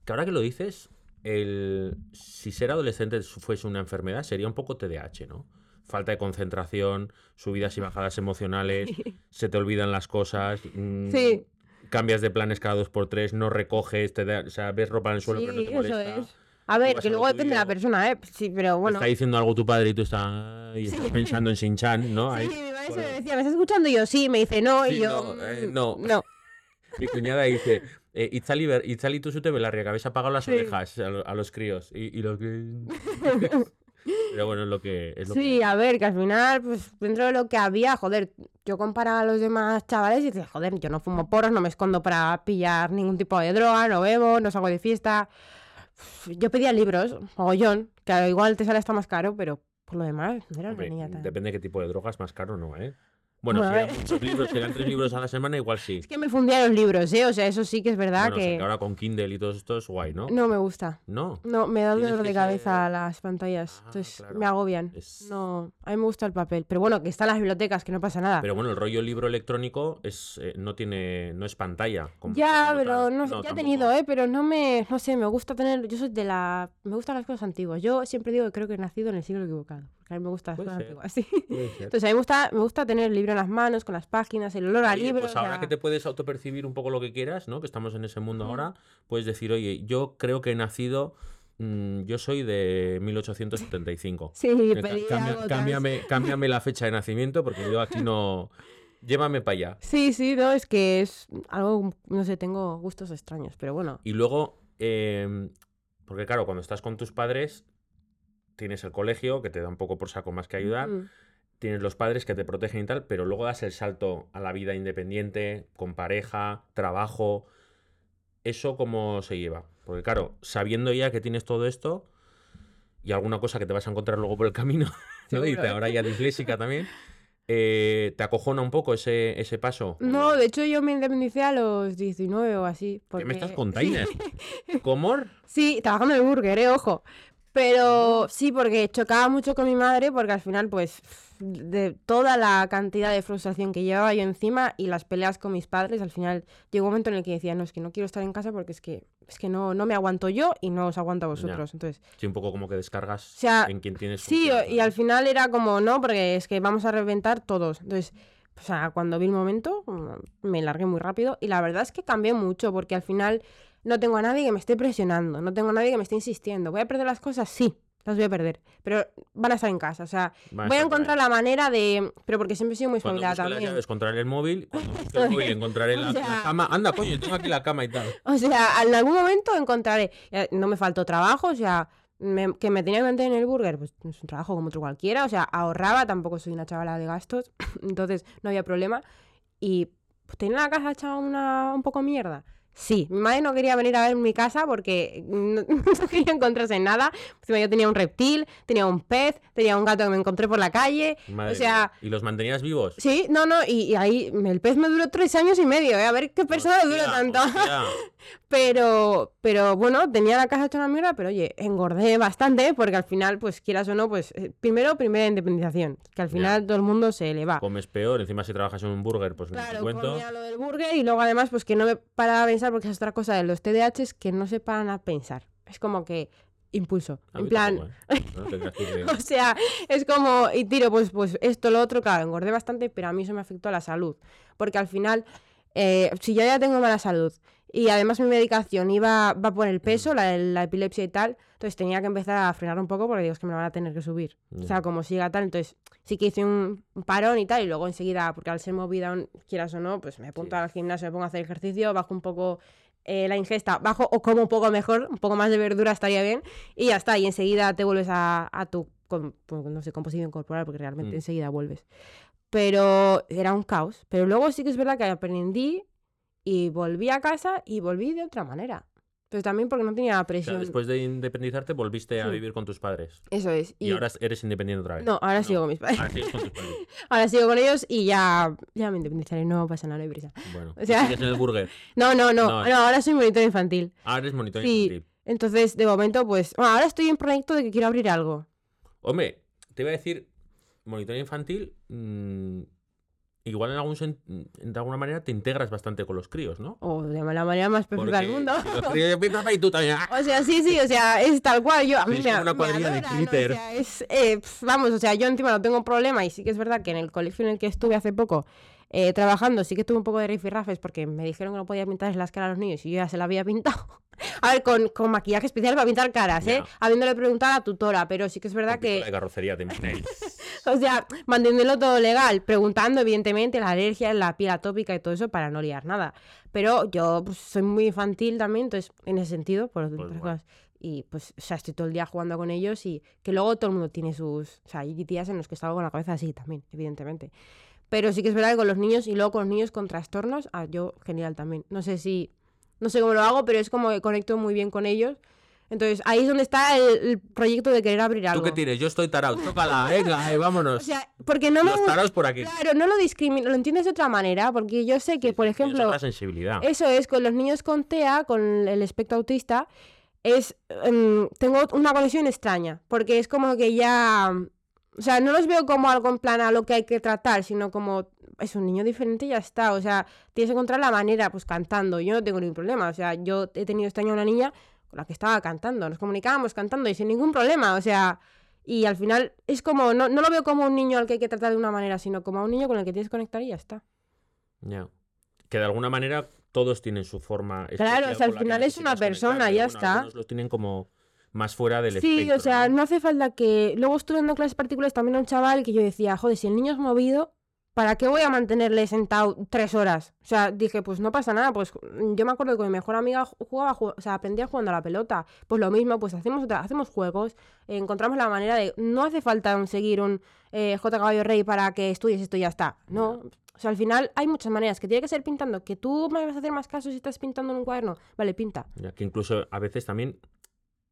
Que ahora que lo dices, el... si ser adolescente fuese una enfermedad, sería un poco TDAH, ¿no? Falta de concentración, subidas y bajadas emocionales, se te olvidan las cosas. Mm, sí. Cambias de planes cada dos por tres, no recoges, te o sea, ves ropa en el suelo pero no te molesta. Eso es. A ver, que luego depende de la persona, ¿eh? Sí, pero bueno. Está diciendo algo tu padre y tú estás, y estás pensando en Shin-Chan, ¿no? Sí, mi madre se me decía, ¿me estás escuchando? Y yo, sí, me dice, no, y yo. No, eh, no. no. Mi cuñada dice, eh, Itzali, Itzali tú te ve la riega, habéis apagado las orejas a, los críos. Y, y los Pero bueno, es lo que. Es lo sí, a ver, que al final, pues dentro de lo que había, joder, yo comparaba a los demás chavales y decía, joder, yo no fumo porros, no me escondo para pillar ningún tipo de droga, no bebo, no salgo de fiesta yo pedía libros, mogollón, que igual te sale hasta más caro, pero por lo demás, no era una Hombre, niña tan... depende de qué tipo de drogas, más caro no, ¿eh? Bueno, Bueno, si eran muchos libros, si eran tres libros a la semana, igual sí. Es que me fundía los libros, ¿eh? O sea, eso sí que es verdad Bueno, o sea, que... ahora con Kindle y todo esto es guay, ¿no? No me gusta. No. No, me da dolor de ser- cabeza las pantallas. Ah, Entonces claro. me agobian. Es- No, a mí me gusta el papel. Pero bueno, que está en las bibliotecas, que no pasa nada. Pero bueno, el rollo libro electrónico es eh, no tiene no es pantalla. como- Ya, pero no, sé, ya he tampoco. tenido, ¿eh? Pero no me, no sé, me gusta tener, yo soy de la, me gustan las cosas antiguas. Yo siempre digo que creo que he nacido en el siglo equivocado, a mí me gustan las cosas antiguas, sí. Entonces a mí me gusta, me gusta tener el libro en las manos, con las páginas, el olor a Oye, libro. pues o ahora sea, que te puedes autopercibir un poco lo que quieras, ¿no? Que estamos en ese mundo ahora, puedes decir, oye, yo creo que he nacido, mm, yo soy de 1875. Sí, pedí tan- cámbiame, cámbiame la fecha de nacimiento porque yo aquí no... Llévame para allá. Sí, sí, no, es que es algo, no sé, tengo gustos extraños, pero bueno. Y luego, em, porque claro, cuando estás con tus padres, tienes el colegio que te da un poco por saco más que ayudar, Mm. tienes los padres que te protegen y tal, pero luego das el salto a la vida independiente, con pareja, trabajo. ¿Eso cómo se lleva? Porque claro, sabiendo ya que tienes todo esto y alguna cosa que te vas a encontrar luego por el camino, ¿no? Y te- ahora ya disléxica también, eh, ¿te acojona un poco ese, ese paso? ¿o No, de hecho yo me independicé a los 19 o así. ¿Qué me estás porque- contando? ¿Comor? Sí, trabajando en el burger, eh, ojo. Pero sí, porque chocaba mucho con mi madre, porque al final, pues, de toda la cantidad de frustración que llevaba yo encima y las peleas con mis padres, al final llegó un momento en el que decía, no, es que no quiero estar en casa porque es que, es que no, no me aguanto yo y no os aguanto a vosotros. Entonces, Sí, un poco como que descargas sea, en quien tienes sí, confianza, y al final era como, no, porque es que vamos a reventar todos. Entonces, o sea, cuando vi el momento, mm, me largué muy rápido y la verdad es que cambié mucho porque al final no tengo a nadie que me esté presionando, no tengo a nadie que me esté insistiendo. ¿Voy a perder las cosas? Sí, las voy a perder, pero van a estar en casa. O sea, voy a encontrar la manera de... Pero porque siempre he sido muy las también. llaves, encontraré el móvil. Cuando busque el móvil, encontraré la, O la sea- cama. Anda, coño, tengo aquí la cama y tal. O sea, en algún momento encontraré. eh, No me faltó trabajo, o sea, me- que me tenía que mantener en el burger, pues es un trabajo como otro cualquiera. O sea, ahorraba, tampoco soy una chavala de gastos, entonces no había problema. Y pues, tenía la casa hecha una, un poco mierda. Sí, mi madre no quería venir a ver mi casa porque no, no quería encontrarse en nada. Encima yo tenía un reptil, tenía un pez, tenía un gato que me encontré por la calle. Madre o sea. ¿Y los mantenías vivos? sí, no, no, y, y ahí el pez me duró tres años y medio, ¿eh? A ver qué persona le dura tanto. hostia. Pero, pero bueno, tenía la casa hecha una mierda, pero oye, engordé bastante porque al final, pues quieras o no, pues eh, primero, primera independización, que al Ya. final todo el mundo se le va. Comes peor, encima si trabajas en un burger, pues ni te Claro, cuento. comía lo del burger y luego además, pues que no me paraba pensar, porque es otra cosa de los TDAHs que no se paran a pensar. Es como que impulso. A En plan, tampoco, ¿eh? No o sea, es como, y tiro, pues, pues esto, lo otro, claro, engordé bastante, pero a mí eso me afectó a la salud. Porque al final, eh, si yo ya tengo mala salud y además mi medicación iba, va por el peso, la, la epilepsia y tal, entonces tenía que empezar a frenar un poco porque digo, es que me la van a tener que subir. O sea, como siga tal, entonces sí que hice un parón y tal, y luego enseguida, porque al ser movida, quieras o no, pues me apunto Sí. al gimnasio, me pongo a hacer ejercicio, bajo un poco eh, la ingesta, bajo o como un poco mejor, un poco más de verdura estaría bien, y ya está, y enseguida te vuelves a, a tu, con- no sé, composición corporal, porque realmente Mm. enseguida vuelves. Pero era un caos. Pero luego sí que es verdad que aprendí y volví a casa y volví de otra manera. Pero también porque no tenía O sea, presión. después de independizarte, volviste a vivir con tus padres. Eso es. Y, ahora eres independiente otra vez. No, ahora sigo con mis padres. Ahora con tus padres. Ahora sigo con ellos y ya, ya me independizaré, no pasa nada, no hay prisa. Bueno, O sea- ¿y sigues en el burger. No, no, no, No. no, ahora soy monitor infantil. Ahora eres monitor Sí. infantil. Entonces, de momento, pues, bueno, ahora estoy en proyecto de que quiero abrir algo. Hombre, te iba a decir, monitor infantil, mm, igual en, algún de alguna manera te integras bastante con los críos, ¿no? O de la manera más perfecta del mundo. los críos "Papá, y tú también. ¡ah! O sea, sí, sí, o sea, es tal cual. Yo, a mí me, como una cuadrilla de adoran. O sea, es, eh, vamos, o sea, yo encima no tengo problema y sí que es verdad que en el colegio en el que estuve hace poco eh, trabajando sí que tuve un poco de rifirrafes porque me dijeron que no podía pintarles las caras a los niños y yo ya se la había pintado. A ver, con, con maquillaje especial para pintar caras, ¿eh? Ya. Habiéndole preguntado a la tutora, pero sí que es verdad que... de carrocería imagináis. O sea, manteniéndolo todo legal, preguntando evidentemente las alergias, la piel atópica y todo eso para no liar nada. Pero yo pues, soy muy infantil también, entonces en ese sentido, por otras guay. cosas. Y pues, o sea, estoy todo el día jugando con ellos y que luego todo el mundo tiene sus... O sea, hay días en los que salgo con la cabeza así también, evidentemente. Pero sí que es verdad que con los niños y luego con los niños con trastornos, ah, yo genial también. No sé si... No sé cómo lo hago, pero es como que conecto muy bien con ellos. Entonces, ahí es donde está el, proyecto de querer abrir algo. ¿Tú qué tienes? Yo estoy tarado. Tócala, venga, eh, vámonos. O sea, porque no Los tarados por aquí. Claro, no lo discrimino, lo entiendes de otra manera, porque yo sé que, por ejemplo... la sensibilidad. Eso es, con los niños con TEA, con el espectro autista, es... Em, tengo una conexión extraña, porque es como que ya... O sea, no los veo como algo en plan a lo que hay que tratar, sino como es un niño diferente y ya está. O sea, tienes que encontrar la manera, pues cantando. Yo no tengo ningún problema. O sea, yo he tenido este año una niña con la que estaba cantando, nos comunicábamos cantando y sin ningún problema, o sea, y al final es como, no, no lo veo como un niño al que hay que tratar de una manera, sino como a un niño con el que tienes que conectar y ya está. Ya. Que de alguna manera todos tienen su forma. Claro, o sea, al final es una persona, ya está. Los tienen como más fuera del Sí, o sea, ¿no? hace falta que. Luego estuve dando clases particulares también a un chaval que yo decía, joder, si el niño es movido, ¿para qué voy a mantenerle sentado tres horas? O sea, dije, pues no pasa nada, pues yo me acuerdo que mi mejor amiga jugaba, o sea, aprendía jugando a la pelota. Pues lo mismo, pues hacemos otra, hacemos juegos, encontramos la manera de, no hace falta conseguir un eh, J. Caballo Rey para que estudies esto y ya está, ¿no? O sea, al final hay muchas maneras, que tiene que ser pintando, que tú me vas a hacer más caso si estás pintando en un cuaderno, vale, pinta. Ya, que incluso a veces también,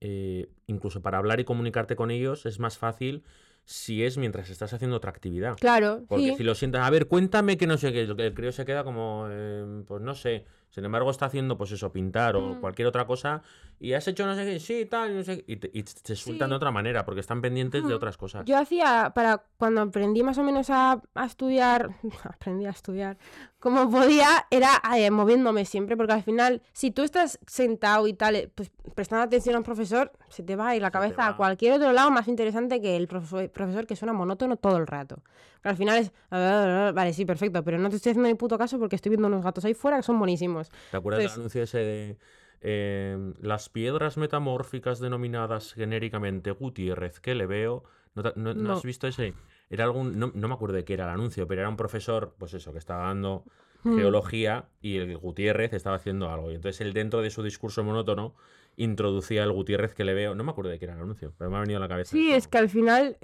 eh, incluso para hablar y comunicarte con ellos es más fácil si es mientras estás haciendo otra actividad. Claro. Porque si lo sientas, a ver, cuéntame que no sé qué, el crío se queda como, eh, pues no sé, sin embargo, está haciendo, pues eso, pintar o mm. cualquier otra cosa. Y has hecho no sé qué, sí, tal, no sé Y te, y te sueltan de otra manera, porque están pendientes de otras cosas. Yo hacía, para cuando aprendí más o menos a, estudiar, aprendí a estudiar, como podía, era eh, moviéndome siempre, porque al final, si tú estás sentado y tal, eh, pues prestando atención a un profesor, se te va a ir la cabeza a cualquier otro lado más interesante que el profesor, profesor que suena monótono todo el rato. Al final es, vale, sí, perfecto, pero no te estoy haciendo ni puto caso porque estoy viendo unos gatos ahí fuera que son buenísimos. ¿Te acuerdas del anuncio ese de em, las piedras metamórficas denominadas genéricamente Gutiérrez que le veo? ¿No, has visto ese? Era algún, no, me acuerdo de qué era el anuncio, pero era un profesor, pues eso, que estaba dando hmm. geología y el Gutiérrez estaba haciendo algo. Y entonces él dentro de su discurso monótono introducía el Gutiérrez que le veo. No me acuerdo de qué era el anuncio, pero me ha venido a la cabeza. Sí, es que al final,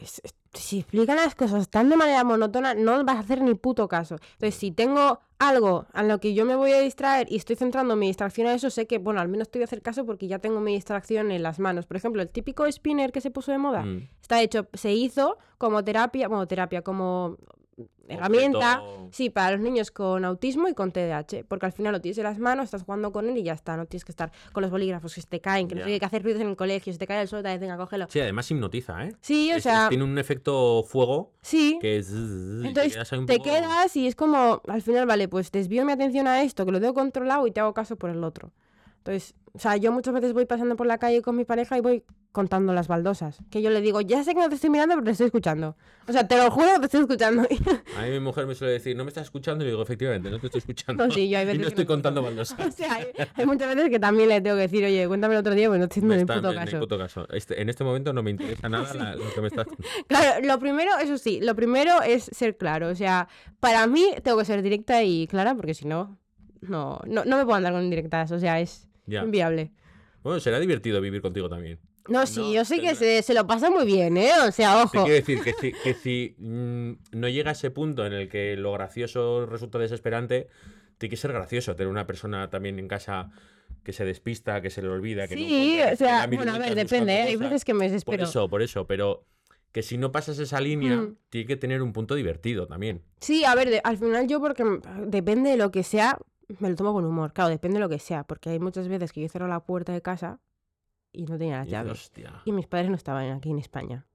si explican las cosas tan de manera monótona, no vas a hacer ni puto caso. Entonces, si tengo algo a lo que yo me voy a distraer y estoy centrando mi distracción a eso, sé que, bueno, al menos estoy a hacer caso porque ya tengo mi distracción en las manos. Por ejemplo, el típico spinner que se puso de moda, mm. está hecho, se hizo como terapia, bueno, terapia, como herramienta, sí, para los niños con autismo y con TDAH, porque al final lo tienes en las manos, estás jugando con él y ya está, no tienes que estar con los bolígrafos que se te caen, que no tienes que hacer ruidos en el colegio, se te cae el sol, te venga, cógelo. Sí, además hipnotiza, ¿eh? Sí, o sea... tiene un efecto fuego sí. que es... Entonces te, quedas y es como, al final, vale, pues desvío mi atención a esto, que lo tengo controlado y te hago caso por el otro. Entonces, o sea, yo muchas veces voy pasando por la calle con mi pareja y voy contando las baldosas. Que yo le digo, ya sé que no te estoy mirando, pero te estoy escuchando. O sea, te lo juro que te estoy escuchando. A mí mi mujer me suele decir, no me estás escuchando, y digo, efectivamente, no te estoy escuchando. No, sí, yo hay veces y no estoy contando baldosas. O sea, hay, muchas veces que también le tengo que decir, oye, cuéntame el otro día, pues no estoy haciendo ni puto caso. puto caso. Este, en este momento no me interesa nada lo que me estás... Claro, lo primero, eso sí, lo primero es ser claro. O sea, para mí tengo que ser directa y clara, porque si no, no, no, no me puedo andar con indirectas. O sea, es Inviable. Bueno, será divertido vivir contigo también. No, sí, yo sé que se, lo pasa muy bien, ¿eh? O sea, ojo. Te quiero decir que si, que si mm, no llega a ese punto en el que lo gracioso resulta desesperante, tiene que ser gracioso tener una persona también en casa que se despista, que se le olvida. Que sí, o sea, bueno, a ver, depende, ¿eh? Hay veces que me desespero. Por eso, por eso, pero que si no pasas esa línea, mm. tiene que tener un punto divertido también. Sí, a ver, al final yo, porque depende de lo que sea, me lo tomo con humor. Claro, depende de lo que sea, porque hay muchas veces que yo cierro la puerta de casa y no tenía las llaves. Y mis padres no estaban aquí en España.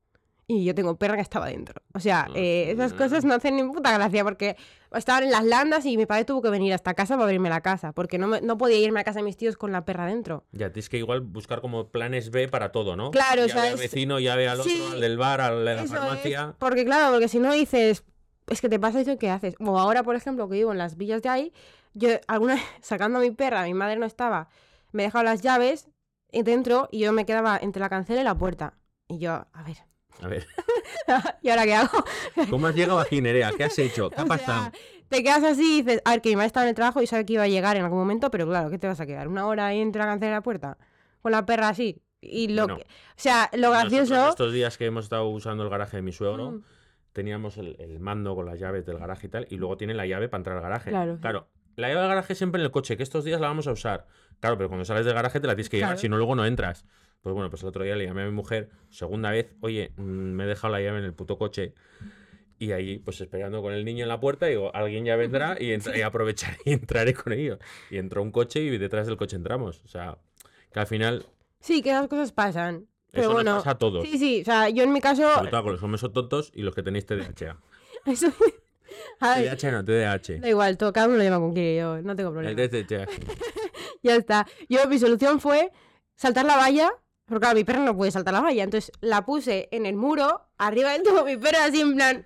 Y yo tengo perra que estaba dentro. O sea, eh, esas cosas no hacen ni puta gracia porque estaban en las landas y mi padre tuvo que venir hasta casa para abrirme la casa porque no, no podía irme a casa de mis tíos con la perra dentro. Ya, tienes que igual buscar como planes B para todo, ¿no? Claro, ya o sea. al vecino, ya ve al otro, al del bar, al de la farmacia. porque claro, porque si no dices, es que te pasa eso, ¿qué haces? O ahora, por ejemplo, que vivo en las villas de ahí, yo alguna vez sacando a mi perra, mi madre no estaba, me dejaba las llaves dentro y yo me quedaba entre la cancela y la puerta. Y yo, a ver. A ver. ¿Y ahora qué hago? ¿Cómo has llegado aquí, Nerea? ¿Qué has hecho? ¿Qué ha pasado? te quedas así y dices, a ver, que mi madre estaba en el trabajo y sabe que iba a llegar en algún momento, pero claro, ¿qué te vas a quedar? ¿Una hora ahí entre la cancela y la puerta? Con la perra así. Y lo que, o sea, lo gracioso. Estos días que hemos estado usando el garaje de mi suegro, mm. teníamos el, mando con las llaves del garaje y tal, y luego tiene la llave para entrar al garaje. Claro. Claro, la llave del garaje siempre en el coche, que estos días la vamos a usar. Claro, pero cuando sales del garaje te la tienes que llevar, si no luego no entras. Pues bueno, pues el otro día le llamé a mi mujer, segunda vez, oye, mm, me he dejado la llave en el puto coche. Y ahí, pues esperando con el niño en la puerta, digo, alguien ya vendrá y, y aprovecharé y entraré con ellos. Y entró un coche y detrás del coche entramos. O sea, que al final. Sí, que las cosas pasan. Pero Eso nos bueno. pasa a todos. Sí, sí, o sea, yo en mi caso. Sobre todo con los hombres son tontos y los que tenéis TDAH. Eso... TDAH no, TDAH. da igual, todo, cada uno lo llama con quiere, yo no tengo problema. El TDAH. Ya está. Yo, mi solución fue saltar la valla. Porque claro, mi perro no puede saltar la valla. Entonces la puse en el muro, arriba del tubo, mi perro así en plan.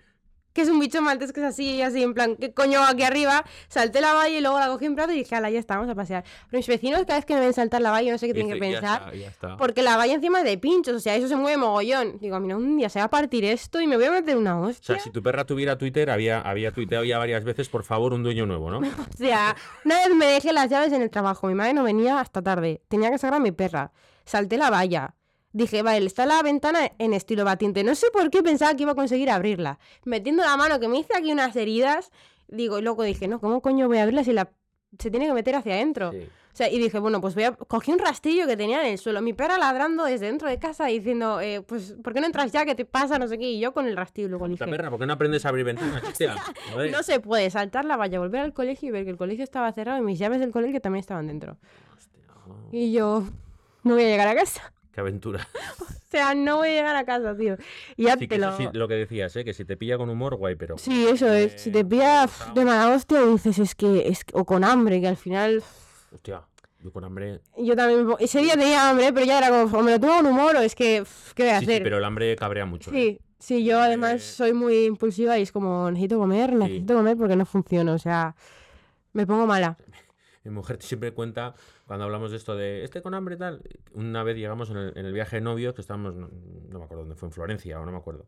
Que es un bicho maltés que es así, así en plan, ¿qué coño aquí arriba? Salté la valla y luego la cogí en brazo y dije, ala, ya está, vamos a pasear. Pero mis vecinos, cada vez que me ven saltar la valla, no sé qué tienen que pensar. Ya está, ya está. Porque la valla encima es de pinchos, o sea, eso se mueve mogollón. Digo, mira, un día se va a partir esto y me voy a meter una O hostia. sea, si tu perra tuviera Twitter, había, había tuiteado ya varias veces, por favor, un dueño nuevo, ¿no? O sea, una vez me dejé las llaves en el trabajo. Mi madre no venía hasta tarde. Tenía que sacar a mi perra. Salté la valla. Dije, vale, está la ventana en estilo batiente. No sé por qué pensaba que iba a conseguir abrirla. Metiendo la mano, que me hice aquí unas heridas. Digo, y luego dije, no, ¿cómo coño voy a abrirla si la... se tiene que meter hacia adentro? Sí. O sea, y dije, bueno, pues voy a... Cogí un rastrillo que tenía en el suelo. Mi perra ladrando desde dentro de casa diciendo, eh, pues, ¿por qué no entras ya? ¿Qué te pasa? No sé qué. Y yo con el rastrillo luego dije, perra, ¿por qué no aprendes a abrir ventanas, no se puede saltar la valla, volver al colegio y ver que el colegio estaba cerrado y mis llaves del colegio también estaban dentro. Hostia, Y yo no voy a llegar a casa. Qué aventura. O sea, no voy a llegar a casa, tío. Y ya Sí, te que lo... eso sí, lo que decías, ¿eh? que si te pilla con humor, guay, pero... Sí, eso es. Si te pilla pf, de mala hostia, dices, es que, es que- O con hambre, que al final... Hostia, yo con hambre... Yo también... me pongo- Ese día tenía hambre, pero ya era como, o me lo tomo con humor o es que... pf, ¿Qué voy a Sí, sí, hacer? pero el hambre cabrea mucho. ¿eh? Sí, sí, yo además Eh, soy muy impulsiva y es como, necesito comer, necesito comer porque no funciona, o sea, me pongo mala. Mi mujer siempre cuenta, cuando hablamos de esto de este con hambre y tal, una vez llegamos en el, en el viaje de novios, que estábamos, no, no me acuerdo dónde fue, en Florencia o no me acuerdo.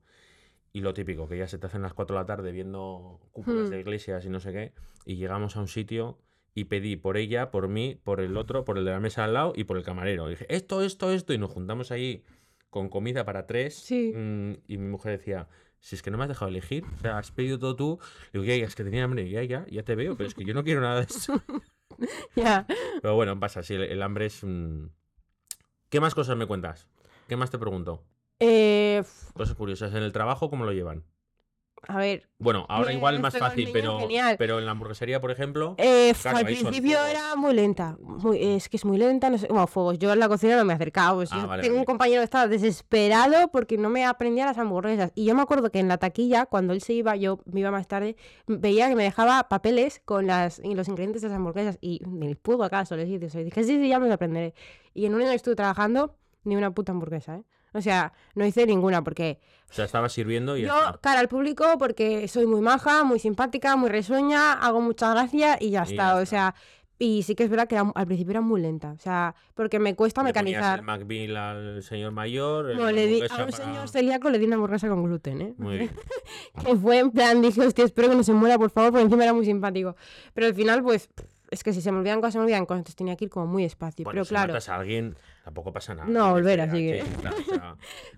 Y lo típico, que ya se te hacen las 4 de la tarde viendo cúpulas Hmm. de iglesias y no sé qué, y llegamos a un sitio y pedí por ella, por mí, por el otro, por el de la mesa al lado y por el camarero. Y dije, esto, esto, esto, y nos juntamos ahí con comida para tres. Sí. mm, y mi mujer decía, si es que no me has dejado elegir, o sea, has pedido todo tú. Digo, ya, ya, es que tenía hambre, ya, ya, ya te veo, pero es que yo no quiero nada de eso. Ya. Pero bueno, pasa, sí, el, el hambre es un... ¿Qué más cosas me cuentas? ¿Qué más te pregunto? Eh, Cosas curiosas. ¿En el trabajo cómo lo llevan? A ver, Bueno, ahora igual más fácil, pero, genial. pero en la hamburguesería, por ejemplo... eh, Claro, al principio era muy lenta, muy- es que es muy lenta, no sé, bueno, fuegos, yo en la cocina no me acercaba, pues Ah, yo vale, tengo un vale. compañero que estaba desesperado porque no me aprendía las hamburguesas, y yo me acuerdo que en la taquilla, cuando él se iba, yo me iba más tarde, veía que me dejaba papeles con las, y los ingredientes de las hamburguesas, y el pudo acaso, les dije, dije, sí, sí, ya me lo aprenderé, y en un año que estuve trabajando, ni una puta hamburguesa, ¿eh? O sea, no hice ninguna porque O sea, estaba sirviendo y yo está. cara al público porque soy muy maja, muy simpática, muy risueña, hago mucha gracia y ya Y está. ya o está. sea, y sí que es verdad que era- al principio era muy lenta. O sea, porque me cuesta Le mecanizar. el McBeal al señor mayor. Bueno, le di, a un para- señor celíaco le di una hamburguesa con gluten, ¿eh? Muy bien. Que fue en plan, dije, hostia, espero que no se muera, por favor, porque encima era muy simpático. Pero al final, pues, es que si se me olvidan cosas, se me olvidan cosas, entonces tenía que ir como muy despacio. Bueno, pero si claro, matas a alguien, tampoco pasa nada. No, volver, así que- sí, claro, o sea,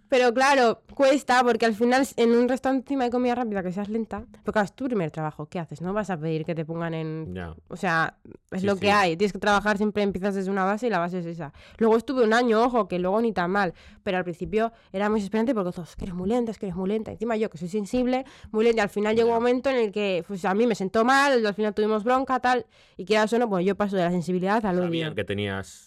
Pero claro, cuesta porque al final en un restaurante encima de comida rápida que seas lenta, porque claro, es tu primer trabajo, ¿qué haces? No vas a pedir que te pongan en... ya. O sea, es Sí, lo sí. que hay, tienes que trabajar, siempre empiezas desde una base y la base es esa. Luego estuve un año, ojo, que luego ni tan mal, pero al principio era muy desesperante porque todos, es que eres muy lenta, es que eres muy lenta. Encima yo, que soy sensible, muy lenta, y al final llegó un momento en el que pues, a mí me sentó mal, al final tuvimos bronca, tal, y que eso no, pues yo paso de la sensibilidad al odio. Sabían que tenías.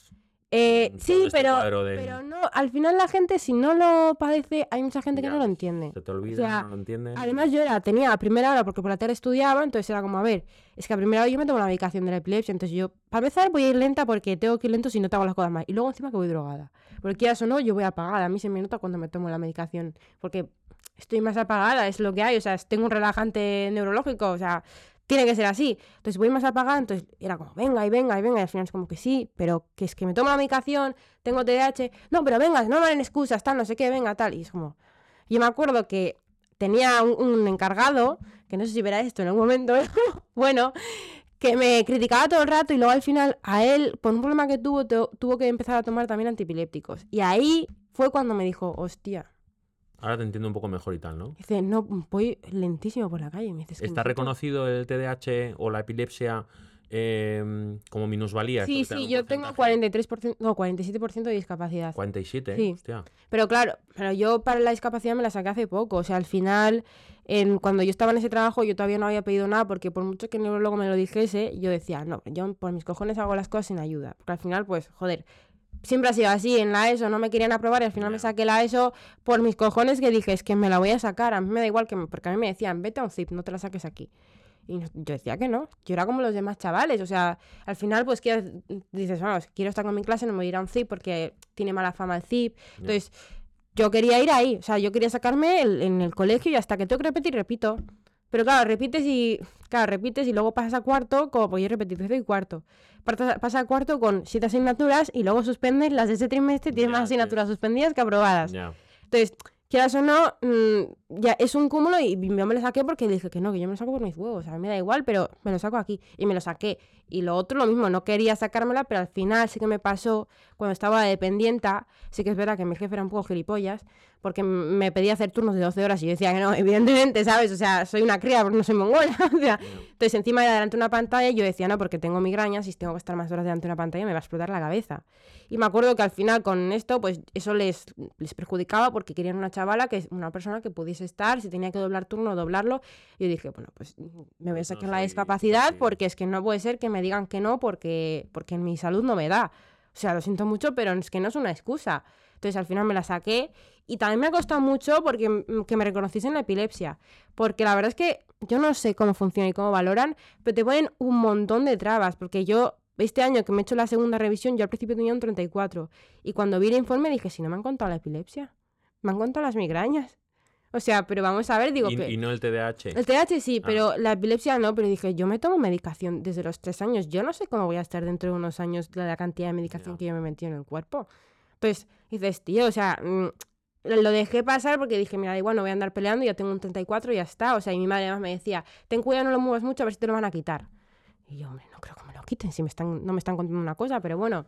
Eh, Mm, sí, este pero, de- pero no, al final la gente, si no lo padece, hay mucha gente que no lo entiende. Se te olvida, sea, no lo entiendes. Además, yo era, tenía a primera hora porque por la tarde estudiaba, entonces era como, a ver, es que a primera hora yo me tomo la medicación de la epilepsia, entonces yo, para empezar, voy a ir lenta porque tengo que ir lento si no te hago las cosas mal. Y luego encima que voy drogada. Porque quieras o no, yo voy apagada. A mí se me nota cuando me tomo la medicación. Porque estoy más apagada, es lo que hay. O sea, tengo un relajante neurológico, o sea, tiene que ser así. Entonces voy más apagada, entonces era como, venga y venga y venga. Y al final es como que sí, pero que es que me tomo la medicación, tengo TDAH. No, pero venga, no me excusas, tal, no sé qué, venga, tal. Y es como. Yo me acuerdo que tenía un, un encargado, que no sé si verá esto en algún momento, bueno, que me criticaba todo el rato y luego al final a él, por un problema que tuvo, tu- tuvo que empezar a tomar también antipilépticos. Y ahí fue cuando me dijo, hostia, Ahora te entiendo un poco mejor y tal, ¿no? dice, no, voy lentísimo por la calle. Me dice, "Es que ¿Está necesito-". reconocido el TDAH o la epilepsia eh, como minusvalía. Sí, sí, yo tengo porcentaje. 43%, no, 47% de discapacidad. 47, Sí. hostia. Pero claro, pero yo para la discapacidad me la saqué hace poco. O sea, al final, en, cuando yo estaba en ese trabajo, yo todavía no había pedido nada porque por mucho que el neurólogo me lo dijese, yo decía, no, yo por mis cojones hago las cosas sin ayuda. Porque al final, pues, joder, siempre ha sido así. En la ESO no me querían aprobar y al final me saqué la ESO por mis cojones que dije, es que me la voy a sacar. A mí me da igual que, me- porque a mí me decían, vete a un CIP, no te la saques aquí. Y no- yo decía que no, yo era como los demás chavales, o sea, al final pues dices, vamos, quiero estar con mi clase, no me voy a ir a un CIP porque tiene mala fama el CIP. Entonces, yo quería ir ahí, o sea, yo quería sacarme el- en el colegio y hasta que tengo que repetir, repito. Pero claro, repites y, claro, repites y luego pasas a cuarto, como pues yo repetí tercero y cuarto. Pasas a cuarto con siete asignaturas y luego suspendes las de ese trimestre, tienes más asignaturas suspendidas que aprobadas. Entonces, quieras o no, mm, ya es un cúmulo y yo me lo saqué porque dije que no, que yo me lo saco por mis huevos. A mí me da igual, pero me lo saco aquí. Y me lo saqué. Y lo otro, lo mismo, no quería sacármela, pero al final sí que me pasó cuando estaba de dependienta. Sí que es verdad que mi jefe era un poco gilipollas, porque me pedía hacer turnos de 12 horas y yo decía que no, evidentemente, ¿sabes? O sea, soy una cría porque no soy mongola. o sea, entonces encima era delante de una pantalla y yo decía, no, porque tengo migrañas y si tengo que estar más horas delante de una pantalla me va a explotar la cabeza. Y me acuerdo que al final con esto, pues eso les, les perjudicaba porque querían una chavala, que es una persona que pudiese estar, si tenía que doblar turno, doblarlo. Y yo dije, bueno, pues me voy a sacar la discapacidad porque es que no puede ser que me digan que no porque, porque mi salud no me da. O sea, lo siento mucho, pero es que no es una excusa. Entonces al final me la saqué y también me ha costado mucho porque mm, que me reconociesen la epilepsia. Porque la verdad es que yo no sé cómo funciona y cómo valoran, pero te ponen un montón de trabas. Porque yo, este año que me he hecho la segunda revisión, yo al principio tenía un 34. Y cuando vi el informe dije, si no me han contado la epilepsia, me han contado las migrañas. O sea, pero vamos a ver, digo Y, que... y no el TDAH. El TH sí, Ah. pero la epilepsia no, pero dije, yo me tomo medicación desde los tres años, yo no sé cómo voy a estar dentro de unos años de la cantidad de medicación Ya. que yo me metí en el cuerpo. Entonces, dices, tío, o sea, mm, lo dejé pasar porque dije, mira, igual, no voy a andar peleando, ya tengo un 34 y ya está. O sea, y mi madre además me decía, ten cuidado, no lo muevas mucho, a ver si te lo van a quitar. Y yo, hombre, no creo que me lo quiten, si me están, no me están contando una cosa, pero bueno,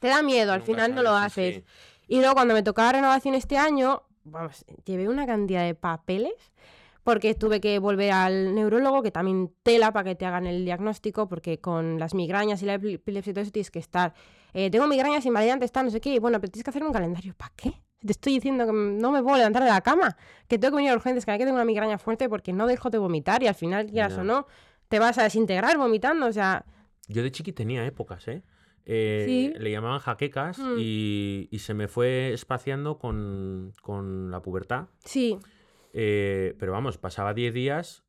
te da miedo, al Nunca final no lo sabes, haces. sí. Y luego cuando me tocaba renovación este año, vamos, llevé una cantidad de papeles porque tuve que volver al neurólogo, que también tela para que te hagan el diagnóstico, porque con las migrañas y la epi- epilepsia y todo eso tienes que estar. eh, tengo migrañas invalidantes, está, no sé qué, y bueno, pero tienes que hacer un calendario. ¿Para qué? Te estoy diciendo que no me puedo levantar de la cama, que tengo que venir a urgencias, que hay que tengo una migraña fuerte porque no dejo de vomitar y al final, quieras Ya. o no, te vas a desintegrar vomitando, o sea, Yo de chiqui tenía épocas, ¿eh? Eh, Sí. Le llamaban jaquecas Mm. y, y se me fue espaciando con, con la pubertad. sí, Eh, pero vamos, pasaba 10 días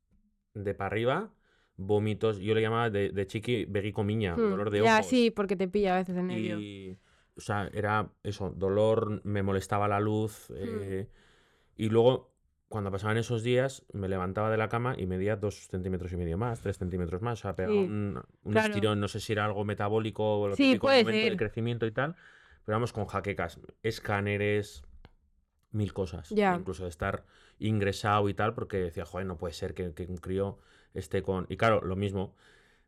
de para arriba, vómitos. Yo le llamaba de, de chiqui beguicomiña, hmm, dolor de ya ojos. sí, porque te pilla a veces el nervio. Y, o sea, era eso, dolor, me molestaba la luz. eh, y luego, cuando pasaban esos días, me levantaba de la cama y medía dos centímetros y medio más, tres centímetros más. O sea, pegaba Sí, un, un claro. estirón, no sé si era algo metabólico o lo Sí, típico, el puede crecimiento y tal. Pero vamos con jaquecas, escáneres, mil cosas. Ya. Incluso de estar ingresado y tal, porque decía, joder, no puede ser que, que un crío esté con. Y claro, lo mismo.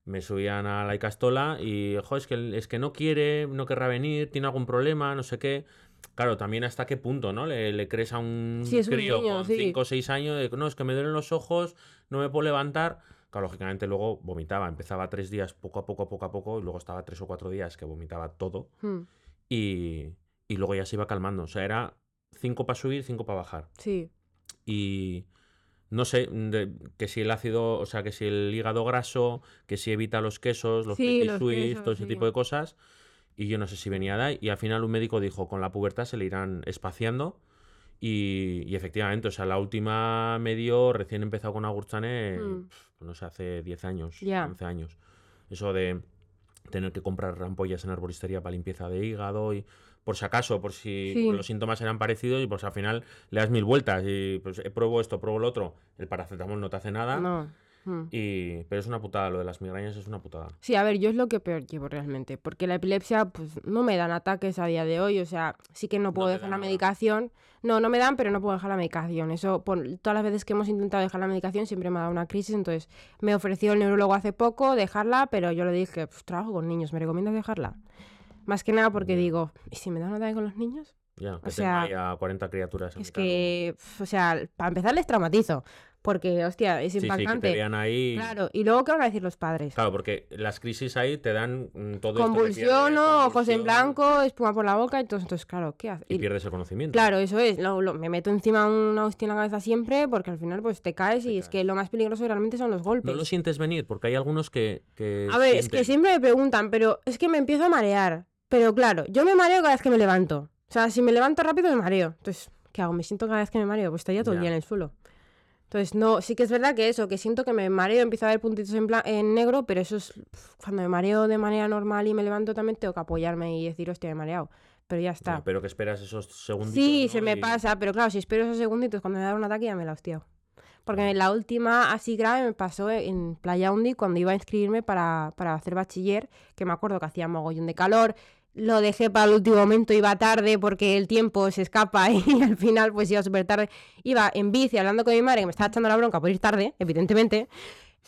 Me subían a la Icastola y, joder, es que, es que no quiere, no querrá venir, tiene algún problema, no sé qué. Claro, también hasta qué punto, ¿no? Le, le crees a un Sí, es un crío niño, con sí. 5 o 6 años de, no, es que me duelen los ojos, no me puedo levantar. Claro, lógicamente luego vomitaba. Empezaba tres días poco a poco, poco a poco, y luego estaba tres o cuatro días que vomitaba todo. Hmm, Y, y luego ya se iba calmando. O sea, era cinco para subir, cinco para bajar. sí, Y no sé, de- que si el ácido, o sea, que si el hígado graso, que si evita los quesos, los Sí, petit los quesos, todo ese sí. tipo de cosas. Y yo no sé si venía de ahí. Y al final un médico dijo, con la pubertad se le irán espaciando. Y, y efectivamente, o sea, la última me dio recién empezado con Agurchane, Mm. no sé, hace 10 años, Ya. 11 años. Eso de tener que comprar ampollas en arboristería para limpieza de hígado y por si acaso, por si Sí. los síntomas eran parecidos y pues al final le das mil vueltas y pues eh, pruebo esto, pruebo lo otro, el paracetamol no te hace nada. no. Y, pero es una putada, lo de las migrañas es una putada. Sí, a ver, yo es lo que peor llevo realmente, porque la epilepsia, pues no me dan ataques a día de hoy, o sea, sí que no puedo te dejar dan la medicación. No, no me dan, pero no puedo dejar la medicación. Eso, por todas las veces que hemos intentado dejar la medicación, siempre me ha dado una crisis, entonces me ofreció el neurólogo hace poco dejarla, pero yo le dije, pues trabajo con niños, ¿me recomiendas dejarla? Más que nada porque Ya. digo, ¿y si me da un ataque con los niños? Ya, que sea, tenga ahí a 40 criaturas en Es que, o sea, para empezar les traumatizo. Porque, hostia, es Sí, sí, que impactante. ahí. Claro, y luego, ¿qué van a decir los padres? Claro, porque las crisis ahí te dan mm, todo esto que Convulsión, pierdes, ¿no? ojos en blanco, espuma por la boca, entonces, entonces claro, ¿qué haces? Y pierdes el conocimiento. Claro, eso es. lo- lo- me meto encima una hostia en la cabeza siempre porque al final pues te caes Te y es que lo más peligroso realmente son los golpes. No lo sientes venir, porque hay algunos que. que A ver, es que siempre me preguntan, pero es que me empiezo a marear. Pero claro, yo me mareo cada vez que me levanto. O sea, si me levanto rápido me mareo. Entonces, ¿qué hago? ¿Me siento cada vez que me mareo? Pues estaría todo el día en el suelo. Entonces, no, sí que es verdad que eso, que siento que me mareo, empiezo a ver puntitos en, en negro, pero eso es cuando me mareo de manera normal y me levanto también tengo que apoyarme y decir, hostia, me he mareado. Pero ya está. Pero que esperas esos segundos. Sí, se me pasa, pero claro, si espero esos segunditos cuando me da un ataque ya me la hostio. Porque la última así grave me pasó en Playa Undi cuando iba a inscribirme para, para hacer bachiller, que me acuerdo que hacía mogollón de calor, lo dejé para el último momento, iba tarde porque el tiempo se escapa y al final pues iba súper tarde. Iba en bici hablando con mi madre que me estaba echando la bronca por ir tarde, evidentemente.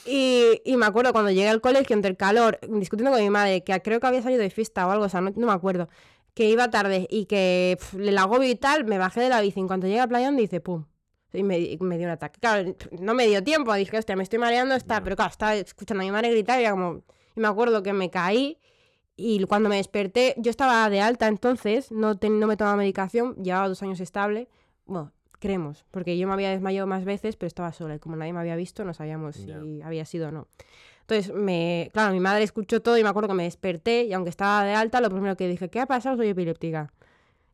Y, y me acuerdo cuando llegué al colegio entre el calor, discutiendo con mi madre, que creo que había salido de fiesta o algo, o sea, no, no me acuerdo, que iba tarde y que pf, le la agobio y tal, me bajé de la bici. En cuanto llegué al playón, dice pum. Y me, dio un ataque. Claro, no me dio tiempo. Dije, hostia, me estoy mareando, está. Pero claro, estaba escuchando a mi madre gritar y era como. Y me acuerdo que me caí y cuando me desperté, yo estaba de alta entonces, no, no me tomaba medicación, llevaba dos años estable. Bueno, creemos, porque yo me había desmayado más veces, pero estaba sola y como nadie me había visto, no sabíamos si había sido o no. Entonces, me, claro, mi madre escuchó todo y me acuerdo que me desperté y aunque estaba de alta, lo primero que dije, ¿qué ha pasado? Soy epiléptica.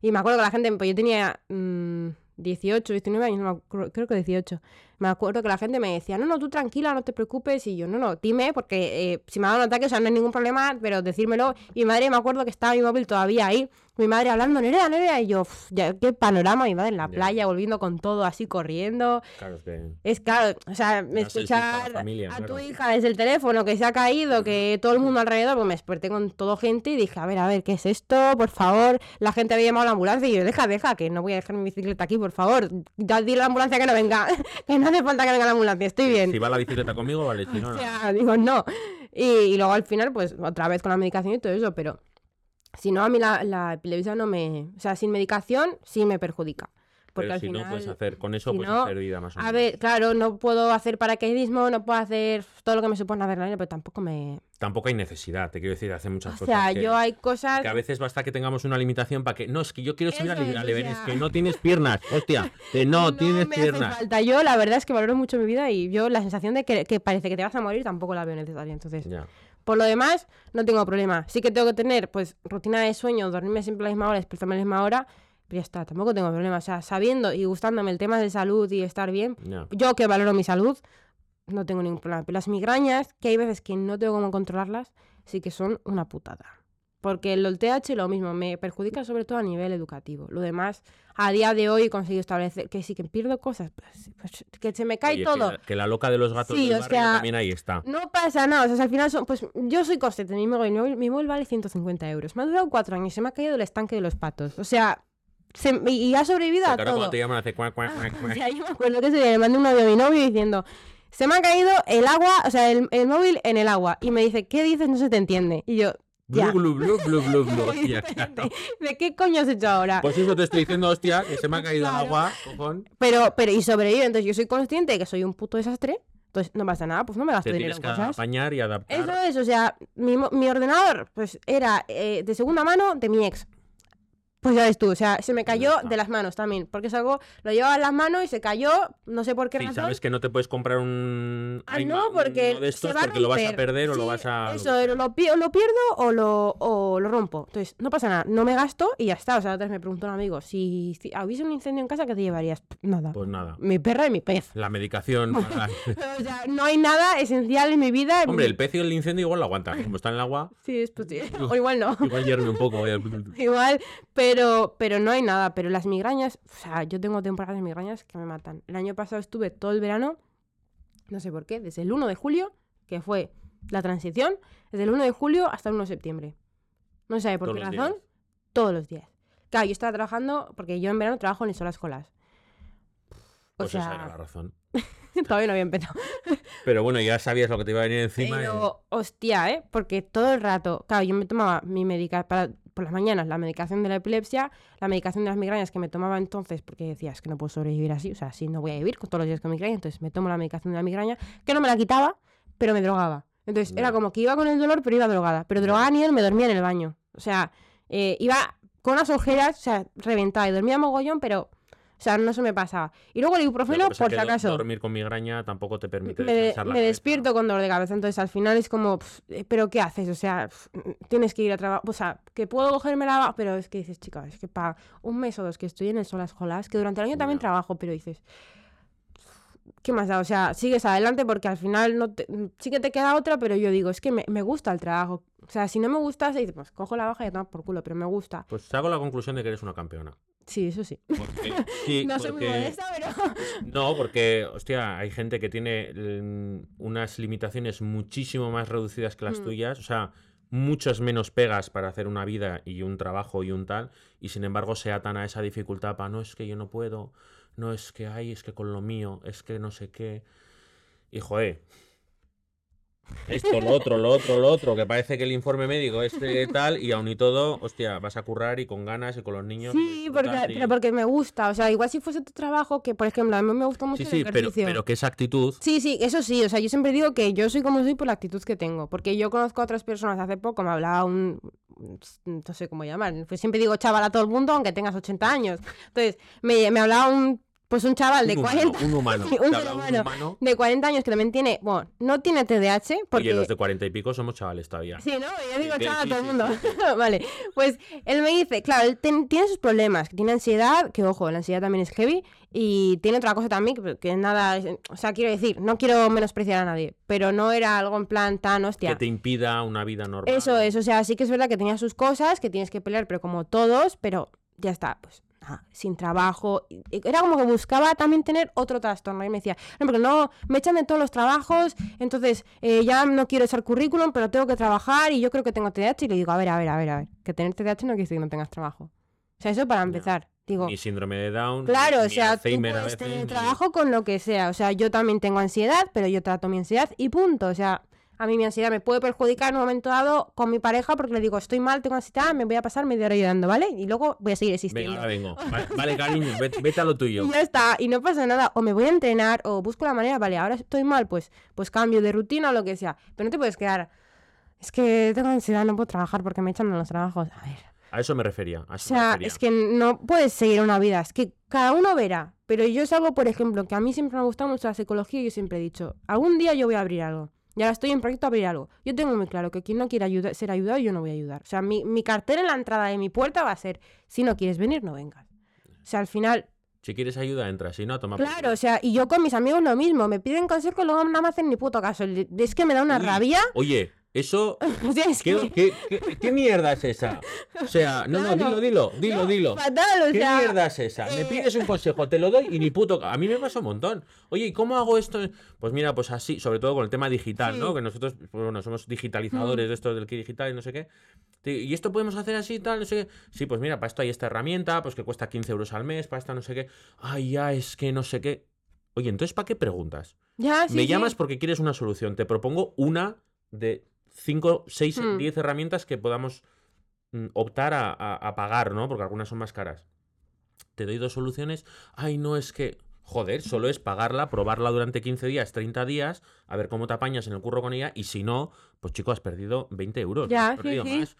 Y me acuerdo que la gente, pues yo tenía mm, 18, 19 años, no me acuerdo, creo que 18. Me acuerdo que la gente me decía, no, no, tú tranquila, no te preocupes. Y yo, no, no, dime, porque eh, si me ha dado un ataque, o sea, no hay ningún problema, pero decírmelo. Y mi madre, me acuerdo que estaba mi móvil todavía ahí, mi madre hablando, Nerea, Nerea. Y yo, "Uf, ya, qué panorama, mi madre en la Ya. playa, volviendo con todo así corriendo. Claro, es que. Es claro, o sea, la escuchar familia, a tu hija desde el teléfono que se ha caído, que todo el mundo alrededor, pues me desperté con todo gente y dije, a ver, a ver, ¿qué es esto? Por favor, la gente había llamado a la ambulancia y yo, deja, deja, que no voy a dejar mi bicicleta aquí, por favor. Dile a la ambulancia que no venga, que no hace falta que venga la ambulancia, estoy bien. Si va la bicicleta conmigo, vale. Si no, O no. sea, digo, no. Y, y luego al final, pues otra vez con la medicación y todo eso, pero si no, a mí la, la epilepsia no me... O sea, sin medicación sí me perjudica. Porque Pero al si final... no puedes hacer, con eso si puedes no, hacer vida más o menos. A ver, claro, no puedo hacer paracaidismo, no puedo hacer todo lo que me supone adrenalina, pero tampoco me... Tampoco hay necesidad, te quiero decir, hace muchas O cosas. sea, que, yo hay cosas... que a veces basta que tengamos una limitación para que. No, es que yo quiero subir al es, o Everest, sea- que no tienes piernas. Hostia, que no, tienes me hace piernas. falta. Yo la verdad es que valoro mucho mi vida y yo la sensación de que, que parece que te vas a morir tampoco la veo necesaria. Entonces, Ya. por lo demás, no tengo problema. Sí que tengo que tener, pues, rutina de sueño, dormirme siempre a la misma hora, despertarme a la misma hora, pero ya está, tampoco tengo problema. O sea, sabiendo y gustándome el tema de salud y estar bien, Ya. yo que valoro mi salud, no tengo ningún problema. Pero las migrañas, que hay veces que no tengo cómo controlarlas, sí que son una putada. Porque el TH lo mismo, me perjudica sobre todo a nivel educativo. Lo demás, a día de hoy he conseguido establecer que sí que pierdo cosas, pues, pues, que se me cae Oye, que todo. la- Que, la loca de los gatos Sí, del o barrio sea, también ahí está. No pasa nada, o sea, al final son, pues yo soy consciente, mi móvil, mi móvil, mi móvil vale 150 euros. Me ha durado cuatro años, se me ha caído el estanque de los patos. O sea, se- y ha sobrevivido a todo. te llaman hace cuac, cuac, cuac, O sea, yo me acuerdo que ese día le mandé un audio a mi novio diciendo, se me ha caído el agua, o sea, el, el móvil en el agua. Y me dice, ¿qué dices? No se te entiende. Y yo. Blu, blu, blu, blu, blu, blu. Hostia, claro. ¿De qué coño has hecho ahora? Pues eso te estoy diciendo, hostia, que se me ha caído el Claro. agua, cojón. Pero, pero, y sobrevive. Entonces yo soy consciente de que soy un puto desastre. Entonces no pasa nada, pues no me gasto Te dinero tienes en que cosas. apañar y adaptar. Eso es, o sea, mi, mi ordenador, pues era eh, de segunda mano de mi ex. Pues ya ves tú, o sea, se me cayó de las manos también. Porque es algo, lo llevaba en las manos y se cayó, no sé por qué Sí, razón. sabes que no te puedes comprar un. Ah, no, porque uno de estos se va a porque lo vas a perder o lo vas a. Eso, lo, lo pierdo o lo, o lo rompo. Entonces, no pasa nada, no me gasto y ya está. O sea, otra vez me preguntó un amigo, si, si hubiese un incendio en casa, ¿qué te llevarías? Nada. Pues nada. Mi perra y mi pez. La medicación. para- o sea, no hay nada esencial en mi vida. Hombre, el pez y el incendio igual lo aguantan. Como está en el agua, Sí, es posible. O igual no. igual hierve un poco. Igual, pero, pero no hay nada. Pero las migrañas, o sea, yo tengo temporadas de migrañas que me matan. El año pasado estuve todo el verano, no sé por qué, desde el 1 de julio, que fue la transición, desde el 1 de julio hasta el 1 de septiembre. No sé por Todos qué razón, días. todos los días. Claro, yo estaba trabajando, porque yo en verano trabajo en el Pues esa era la razón. Todavía no había empezado. Pero bueno, ya sabías lo que te iba a venir encima. Pero, hostia, ¿eh? Porque todo el rato, claro, yo me tomaba mi medicación, por las mañanas la medicación de la epilepsia, la medicación de las migrañas que me tomaba entonces, porque decía, es que no puedo sobrevivir así, o sea, así no voy a vivir con todos los días con migraña, entonces me tomo la medicación de la migraña, que no me la quitaba, pero me drogaba. Entonces era como que iba con el dolor, pero iba drogada. Pero drogada ni él me dormía en el baño. O sea, eh, iba con las ojeras, o sea, reventada y dormía mogollón, pero o sea, no se me pasaba. Y luego el ibuprofeno, por si acaso. Dormir con migraña tampoco te permite. Me, me despierto con dolor de cabeza. Entonces, al final es como, eh, ¿pero qué haces? O sea, tienes que ir a trabajar. O sea, que puedo cogerme la. Pero es que dices, chica, es que para un mes o dos que estoy en el Solas Jolas, que durante el año también trabajo, pero dices. ¿Qué más da? O sea, sigues adelante porque al final no sí que te queda otra, pero yo digo, es que me, me gusta el trabajo. O sea, si no me gusta, se dice, pues cojo la baja y ya tomas por culo, pero me gusta. Pues hago la conclusión de que eres una campeona. Sí, eso sí. no soy muy modesta, pero. No, porque, hostia, hay gente que tiene mm, unas limitaciones muchísimo más reducidas que las mm. tuyas. O sea, muchas menos pegas para hacer una vida y un trabajo y un tal. Y sin embargo, se atan a esa dificultad para no es que yo no puedo, no es que hay, es que con lo mío, es que no sé qué. Y joder, esto, lo otro, lo otro, lo otro, que parece que el informe médico es tal y aún y todo, hostia, vas a currar y con ganas y con los niños. Sí, porque, pero porque me gusta, o sea, igual si fuese tu trabajo, que por ejemplo, a mí me gusta mucho sí, sí, el Pero, pero que esa actitud... Sí, sí, eso sí, o sea, yo siempre digo que yo soy como soy por la actitud que tengo, porque yo conozco a otras personas, hace poco me hablaba un, no sé cómo llamar, pues siempre digo chaval a todo el mundo, aunque tengas 80 años. Entonces, me, me hablaba un pues un chaval de 40 un humano, un, de 40 años que también tiene, bueno, no tiene TDAH porque Oye, los de 40 y pico somos chavales todavía. Sí, no, yo digo chaval a todo el mundo. vale. Pues él me dice, claro, él tiene sus problemas, tiene ansiedad, que ojo, la ansiedad también es heavy y tiene otra cosa también que, que nada, o sea, quiero decir, no quiero menospreciar a nadie, pero no era algo en plan tan hostia. Que te impida una vida normal. Eso es, o sea, sí que es verdad que tenía sus cosas, que tienes que pelear, pero como todos, pero ya está, pues sin trabajo. Era como que buscaba también tener otro trastorno. Y me decía, no, porque no, me echan de todos los trabajos, entonces eh, ya no quiero echar currículum, pero tengo que trabajar y yo creo que tengo TDAH. Y le digo, a ver, a ver, a ver, a ver, que tener TDAH no quiere decir que no tengas trabajo. O sea, eso para empezar. Digo, ni síndrome de Down. Claro, o sea, tú puedes tener trabajo con lo que sea. O sea, yo también tengo ansiedad, pero yo trato mi ansiedad y punto. O sea, a mí mi ansiedad me puede perjudicar en un momento dado con mi pareja porque le digo, estoy mal, tengo ansiedad, me voy a pasar media hora ayudando, ¿vale? Y luego voy a seguir existiendo. Venga, vengo. Vale, cariño, vete, a lo tuyo. Y ya está, y no pasa nada. O me voy a entrenar o busco la manera, vale, ahora estoy mal, pues, pues cambio de rutina o lo que sea. Pero no te puedes quedar, es que tengo ansiedad, no puedo trabajar porque me echan de los trabajos. A ver. A eso me refería. o sea, es que no puedes seguir una vida, es que cada uno verá. Pero yo es algo, por ejemplo, que a mí siempre me ha gustado mucho la psicología y yo siempre he dicho, algún día yo voy a abrir algo. Y ahora estoy en proyecto a abrir algo. Yo tengo muy claro que quien no quiera ayudar, ser ayudado, yo no voy a ayudar. O sea, mi, mi cartera en la entrada de mi puerta va a ser, si no quieres venir, no vengas. O sea, al final... Si quieres ayuda, entra. Si no, toma. Claro, o sea, y yo con mis amigos lo mismo. Me piden consejos y luego no me hacen ni puto caso. Es que me da una rabia. Oye, eso. ¿Qué, mierda es esa? O sea, no, no, dilo, dilo, dilo, dilo. Fatal, ¿Qué mierda es esa? Me eh, pides un consejo, te lo doy y ni puto. A mí me pasa un montón. Oye, ¿y cómo hago esto? Pues mira, pues así, sobre todo con el tema digital, ¿no? Que nosotros, pues bueno, somos digitalizadores mm. de esto del que digital y no sé qué. Y esto podemos hacer así y tal, no sé qué. Sí, pues mira, para esto hay esta herramienta, pues que cuesta 15 euros al mes, para esta no sé qué. Ay, ya, es que no sé qué. Oye, entonces, ¿para qué preguntas? Ya, sí, Me llamas porque quieres una solución. Te propongo una de 5, 6, 10 herramientas que podamos mm, optar a, pagar, ¿no? Porque algunas son más caras. Te doy dos soluciones. Ay, no, es que. Joder, solo es pagarla, probarla durante 15 días, 30 días, a ver cómo te apañas en el curro con ella. Y si no, pues chico, has perdido 20 euros. Ya, has perdido más.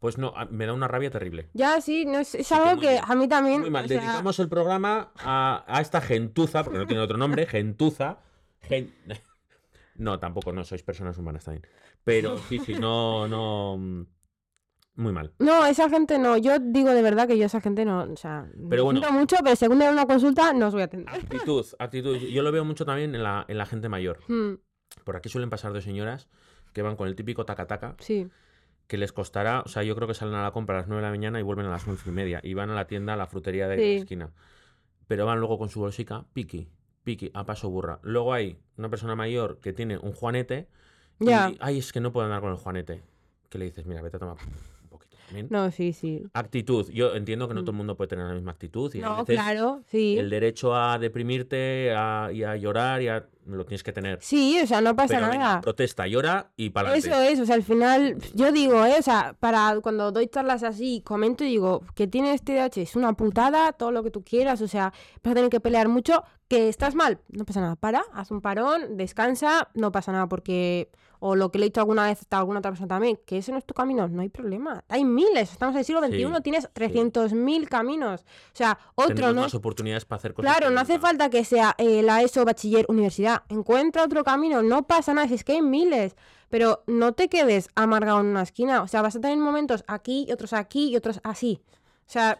Pues no, me da una rabia terrible. Ya, sí, no, es, algo que, a mí también. Muy mal. Dedicamos el programa a, a, esta gentuza, porque no tiene otro nombre, gentuza. Gen... No, tampoco, no sois personas humanas también. Pero sí, sí, no, no. Muy mal. No, esa gente no. Yo digo de verdad que yo esa gente no. O sea, pero bueno, mucho, pero según de una consulta no os voy a atender. Actitud, actitud. Yo lo veo mucho también en la, en la gente mayor. Hmm. Por aquí suelen pasar dos señoras que van con el típico taca-taca. Sí. Que les costará, o sea, yo creo que salen a la compra a las 9 de la mañana y vuelven a las once y media. Y van a la tienda, a la frutería de la esquina. Pero van luego con su bolsica, piqui, piqui, a paso burra. Luego hay una persona mayor que tiene un juanete. Ya. Y, ay, es que no puedo andar con el juanete. Que le dices, mira, vete a tomar un poquito. No, sí, sí. Actitud. Yo entiendo que no todo el mm. mundo puede tener la misma actitud. Y no, claro, sí. El derecho a deprimirte y a llorar y a lo tienes que tener. Sí, o sea, no pasa nada. protesta, llora y para Eso es, o sea, al final, yo digo, ¿eh? o sea, para cuando doy charlas así, comento y digo que tiene este DH, es una putada, todo lo que tú quieras, o sea, vas a tener que pelear mucho, que estás mal, no pasa nada, para, haz un parón, descansa, no pasa nada, porque o lo que le he dicho alguna vez a alguna otra persona también, que ese no es tu camino, no hay problema. Hay miles, estamos en el siglo XXI, tienes 300.000 caminos. O sea, otro no. más oportunidades para hacer cosas. Claro, no hace falta que sea eh, la ESO, bachiller, universidad. Encuentra otro camino, no pasa nada, si es que hay miles. Pero no te quedes amargado en una esquina. O sea, vas a tener momentos aquí y otros aquí y otros así. O sea,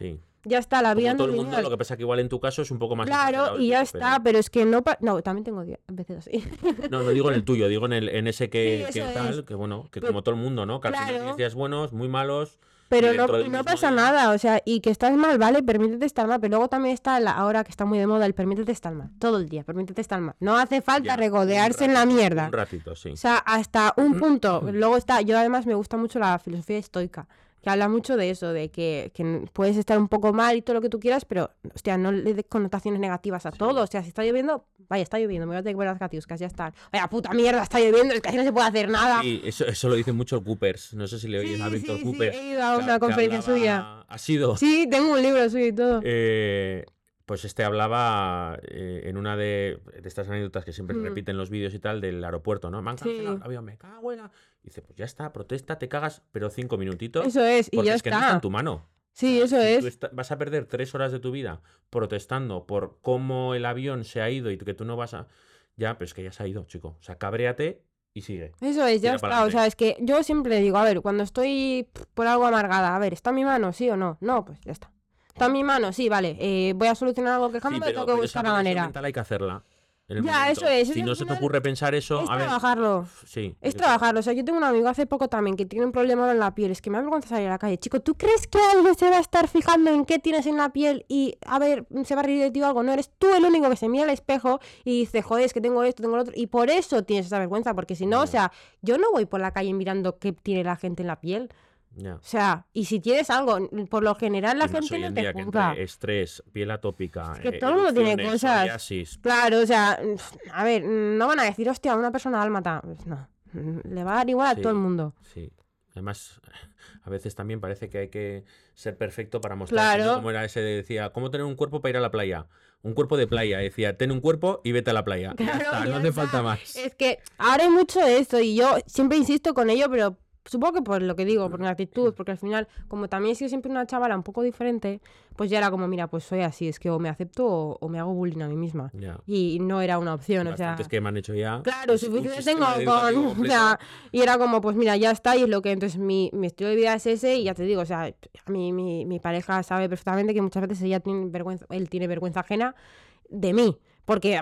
ya está, la vida todo el mundo, lo que pasa que igual en tu caso es un poco más Claro, y ya está, pero... es que no no, también tengo veces así. No, no digo en el tuyo, digo en el en ese que, tal, que bueno, que como todo el mundo, ¿no? Que al final tienes días buenos, muy malos. Pero no, no pasa nada, o sea, y que estás mal, vale, permítete estar mal, pero luego también está la, ahora que está muy de moda el permítete estar mal, todo el día, permítete estar mal. No hace falta regodearse en la mierda. Un ratito, sí. O sea, hasta un punto. luego está, yo además me gusta mucho la filosofía estoica que habla mucho de eso, de que, puedes estar un poco mal y todo lo que tú quieras, pero, hostia, no le des connotaciones negativas a todo. O sea, si está lloviendo, vaya, está lloviendo, me voy a tener que ver las casi ya están. Vaya, puta mierda, está lloviendo, es que así no se puede hacer nada. Sí, eso, eso lo dice mucho Coopers. No sé si le oyes a Víctor Cooper. Sí, he ido a una conferencia suya. ¿Ha sido? Sí, tengo un libro suyo y todo. Eh, pues este hablaba eh, en una de, estas anécdotas que siempre mm. repiten los vídeos y tal del aeropuerto, ¿no? Me han cancelado el avión, me cago en la... Dice, pues ya está, protesta, te cagas, pero cinco minutitos. Eso es, y ya es que no está en tu mano. Sí, eso es. vas a perder tres horas de tu vida protestando por cómo el avión se ha ido y que tú no vas a... Ya, pero es que ya se ha ido, chico. O sea, cabréate y sigue. Eso es, ya está. O sea, es que yo siempre digo, a ver, cuando estoy por algo amargada, a ver, ¿está en mi mano, sí o no? No, pues ya está. Está en mi mano, sí, vale. Eh, voy a solucionar algo que cambie, sí, tengo que buscar la manera. mental hay que hacerla. Ya, eso es. Si no se te ocurre pensar eso, es trabajarlo. Sí. Es trabajarlo. O sea, yo tengo un amigo hace poco también que tiene un problema en la piel. Es que me da vergüenza salir a la calle. Chico, ¿tú crees que alguien se va a estar fijando en qué tienes en la piel y a ver, se va a reír de ti o algo? No, eres tú el único que se mira al espejo y dice, joder, es que tengo esto, tengo lo otro. Y por eso tienes esa vergüenza, porque si no, o sea, yo no voy por la calle mirando qué tiene la gente en la piel. O sea, y si tienes algo, por lo general la gente no te juzga. estrés, piel atópica. Es que todo el mundo tiene cosas. Claro, o sea, a ver, no van a decir, hostia, una persona dálmata. Pues no. Le va a dar igual a todo el mundo. Sí. Además, a veces también parece que hay que ser perfecto para mostrar claro. como era ese decía, ¿cómo tener un cuerpo para ir a la playa? Un cuerpo de playa, decía, ten un cuerpo y vete a la playa. no hace falta más. Es que ahora hay mucho de esto y yo siempre insisto con ello, pero Supongo que por lo que digo, por mi actitud, porque al final, como también he sido siempre una chavala un poco diferente, pues ya era como, mira, pues soy así, es que o me acepto o, me hago bullying a mí misma. Y no era una opción, o sea... que me han hecho ya... Claro, suficiente tengo con... O sea, y era como, pues mira, ya está, y es lo que... Entonces mi, mi estilo de vida es ese, y ya te digo, o sea, a mí mi, mi pareja sabe perfectamente que muchas veces ella tiene vergüenza, él tiene vergüenza ajena de mí. Porque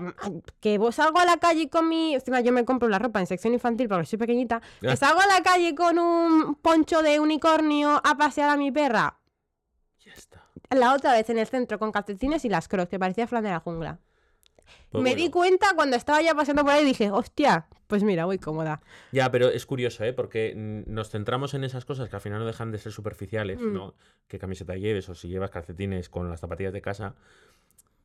que vos salgo a la calle con mi. Encima yo me compro la ropa en sección infantil porque soy pequeñita. Que salgo a la calle con un poncho de unicornio a pasear a mi perra. Ya está. La otra vez en el centro con calcetines y las crocs, que parecía flan de la jungla. Pues me di cuenta cuando estaba ya paseando por ahí y dije, hostia, pues mira, voy cómoda. Ya, pero es curioso, ¿eh? Porque nos centramos en esas cosas que al final no dejan de ser superficiales, mm. ¿no? Qué camiseta lleves o si llevas calcetines con las zapatillas de casa.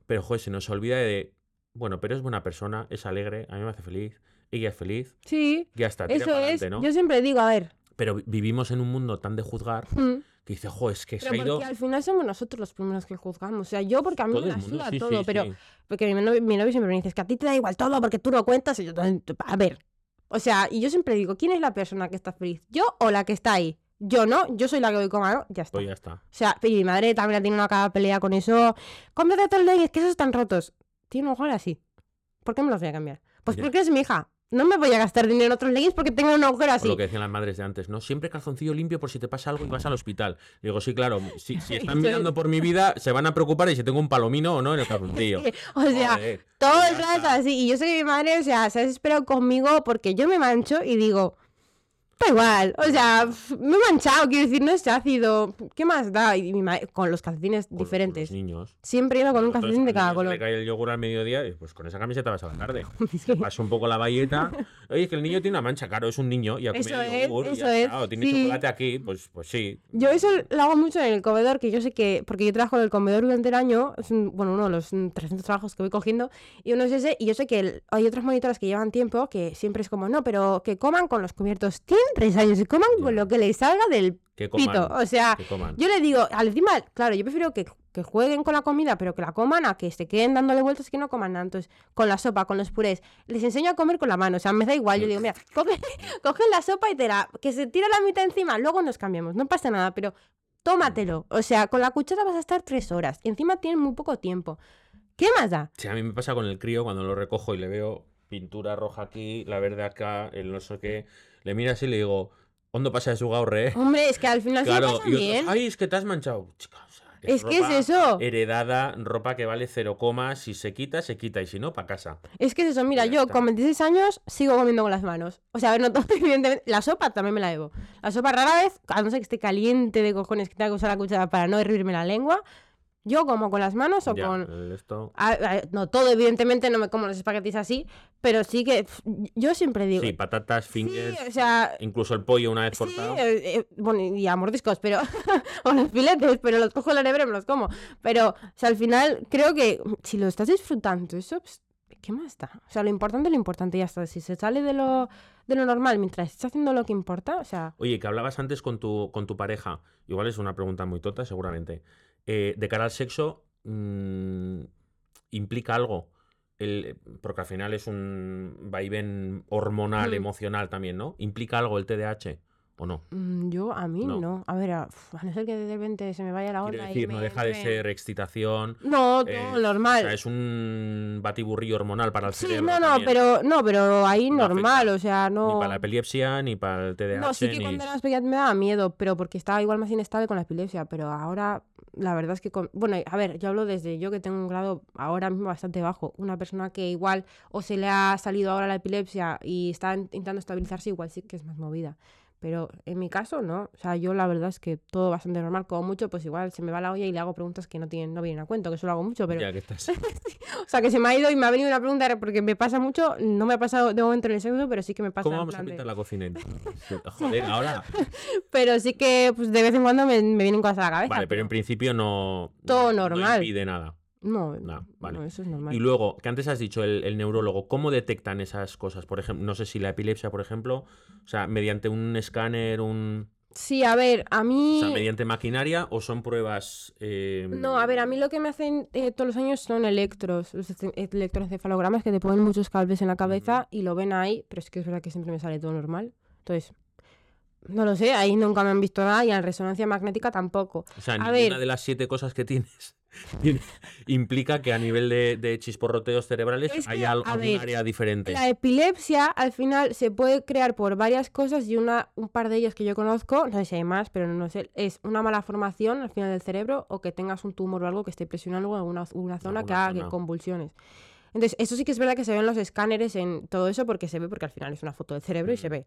Pero, joder, se nos olvida de bueno, pero es buena persona, es alegre, a mí me hace feliz, ella es feliz. Sí. Ya está, eso es. Yo siempre digo, a ver. Pero vivimos en un mundo tan de juzgar mm. que dice, jo, es que se ha ido. Porque al final somos nosotros los primeros que juzgamos. O sea, yo porque a mí me la suda todo, pero. Porque mi novio, siempre me dice, es que a ti te da igual todo porque tú lo cuentas y yo. A ver. O sea, y yo siempre digo, ¿quién es la persona que está feliz? ¿Yo o la que está ahí? Yo no, yo soy la que voy con mano, ya está. Pues ya está. O sea, y mi madre también tiene una cada pelea con eso. Cómprate otros es que esos están rotos. Tiene un ojo así. ¿Por qué me los voy a cambiar? Pues porque es mi hija. No me voy a gastar dinero en otros leggings porque tengo un agujero así. lo que decían las madres de antes, ¿no? Siempre calzoncillo limpio por si te pasa algo y vas al hospital. digo, sí, claro, si, están mirando por mi vida, se van a preocupar y si tengo un palomino o no en el calzoncillo. o sea, todo es así. Y yo sé que mi madre, o sea, se ha desesperado conmigo porque yo me mancho y digo, Da igual, o sea, me he manchado, quiero decir, no es ácido. ¿Qué más da? Y con los calcetines diferentes. Con los niños. Siempre iba con un calcetín de cada color. Le cae el yogur al mediodía y pues con esa camiseta vas a la tarde. Paso un poco la valleta. Oye, es que el niño tiene una mancha, claro, es un niño y ha comido yogur. Eso es. Claro, tiene chocolate aquí, pues, pues sí. Yo eso lo hago mucho en el comedor, que yo sé que, porque yo trabajo en el comedor durante el año, es bueno, uno de los 300 trabajos que voy cogiendo, y uno es ese, y yo sé que hay otras monitoras que llevan tiempo que siempre es como, no, pero que coman con los cubiertos. Tienen tres años y coman con lo que les salga del pito. O sea, yo le digo, al encima, claro, yo prefiero que, jueguen con la comida, pero que la coman a que se queden dándole vueltas y que no coman nada. Entonces, con la sopa, con los purés, les enseño a comer con la mano. O sea, me da igual. Yo digo, mira, coge, coge la sopa y te la, que se tira la mitad encima, luego nos cambiamos, no pasa nada, pero tómatelo. O sea, con la cuchara vas a estar tres horas. Y encima tienen muy poco tiempo. ¿Qué más da? Sí, a mí me pasa con el crío cuando lo recojo y le veo pintura roja aquí, la verde acá, el no sé qué. Le miras y le digo, ¿Cuándo pasa de su gaurre? Hombre, es que al final claro, se pasa bien. Ay, es que te has manchado. Chica, es, que es eso. Heredada, ropa que vale cero comas. Si se quita, se quita. Y si no, para casa. Es que es eso. Mira, yo con 26 años sigo comiendo con las manos. O sea, a ver, no todo, evidentemente. La sopa también me la llevo. La sopa rara vez, a no ser que esté caliente de cojones, que tenga que usar la cuchara para no hervirme la lengua. Yo como con las manos o con... no, todo evidentemente no me como los espaguetis así, pero sí que yo siempre digo... Sí, patatas, fingers, o sea, incluso el pollo una vez cortado. Eh, eh, bueno, y a mordiscos, pero... o los filetes, pero los cojo en la nevera y me los como. Pero, o sea, al final creo que si lo estás disfrutando, eso, pues, ¿qué más está? O sea, lo importante es lo importante ya está. Si se sale de lo, de lo normal mientras estás haciendo lo que importa, o sea... Oye, que hablabas antes con tu, con tu pareja, igual es una pregunta muy tota, seguramente. Eh, de cara al sexo, mm, implica algo. El, porque al final es un vaivén hormonal, mm. emocional también, ¿no? ¿Implica algo el TDAH? ¿O no? Mm, yo, a mí no. A ver, a, no ser que de repente se me vaya la onda. decir, no deja de ser excitación. No, todo eh, normal. O sea, es un batiburrillo hormonal para el sí, cerebro. No, no, pero, no, pero ahí normal, o sea, no. Ni para la epilepsia, ni para el TDAH. No, sí que cuando era más me daba miedo, pero porque estaba igual más inestable con la epilepsia. Pero ahora, la verdad es que. Bueno, a ver, yo hablo desde yo que tengo un grado ahora mismo bastante bajo. Una persona que igual o se le ha salido ahora la epilepsia y está intentando estabilizarse, igual sí que es más movida. Pero en mi caso, no. O sea, yo la verdad es que todo bastante normal. Como mucho, pues igual se me va la olla y le hago preguntas que no tienen, no vienen a cuento, que eso lo hago mucho, pero. Ya que estás. o sea, que se me ha ido y me ha venido una pregunta porque me pasa mucho. No me ha pasado de momento en el sexo, pero sí que me pasa. ¿Cómo vamos a pintar la cocina? Joder, ahora. pero sí que, pues de vez en cuando me, me vienen cosas a la cabeza. Vale, pero, en principio no. Todo normal. No impide nada. No, vale. eso es normal. Y luego, que antes has dicho el, neurólogo, ¿cómo detectan esas cosas? Por ejemplo, no sé si la epilepsia, por ejemplo, o sea, mediante un escáner, un... Sí, a ver, a mí... O sea, mediante maquinaria o son pruebas... Eh, no, a ver, a mí lo que me hacen eh, todos los años son electros, los electroencefalogramas que te ponen muchos cables en la cabeza y lo ven ahí, pero es que es verdad que siempre me sale todo normal. Entonces, no lo sé, ahí nunca me han visto nada y en resonancia magnética tampoco. O sea, ninguna de las siete cosas que tienes implica que a nivel de, chisporroteos cerebrales hay algún área diferente. La epilepsia al final se puede crear por varias cosas y una, un par de ellas que yo conozco, no sé si hay más, pero no sé, es una mala formación al final del cerebro o que tengas un tumor o algo que esté presionando en alguna, una zona que haga convulsiones. Entonces, eso sí que es verdad que se ven los escáneres en todo eso porque se ve, porque al final es una foto del cerebro y se ve.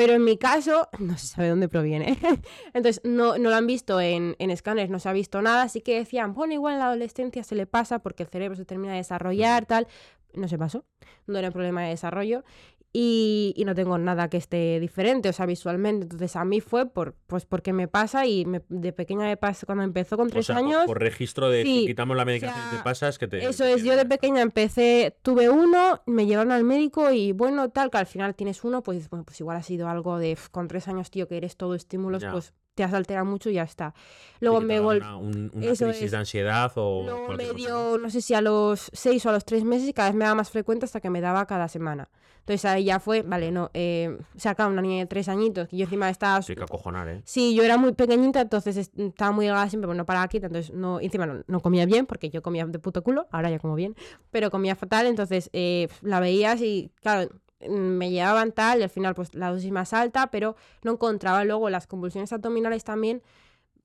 Pero en mi caso, no se sabe dónde proviene. Entonces, no, no, lo han visto en, en escáneres, no se ha visto nada. Así que decían, bueno, igual en la adolescencia se le pasa porque el cerebro se termina de desarrollar, tal. No se pasó, no era un problema de desarrollo y, y, no tengo nada que esté diferente, o sea, visualmente. Entonces a mí fue por, pues porque me pasa y de pequeña me pasa, cuando empezó con tres años... Por, registro de quitamos la medicación y te pasa, es que te... Eso es, yo de pequeña empecé, tuve uno, me llevaron al médico y bueno, tal, que al final tienes uno, pues bueno, pues igual ha sido algo de, con tres años, tío, que eres todo estímulos, pues te has alterado mucho y ya está. Luego me volví... Una, una crisis de ansiedad o... Luego me dio, no sé si a los seis o a los tres meses y cada vez me daba más frecuente hasta que me daba cada semana. Entonces ahí ya fue, vale, no, eh, saca una niña de tres añitos, que yo encima estaba... Sí, que acojonar, ¿eh? Sí, yo era muy pequeñita, entonces estaba muy delgada siempre, pero no para aquí, entonces no, encima no, comía bien, porque yo comía de puto culo, ahora ya como bien, pero comía fatal, entonces eh, la veías y, claro, me llevaban tal, y al final pues la dosis más alta, pero no encontraba luego las convulsiones abdominales también.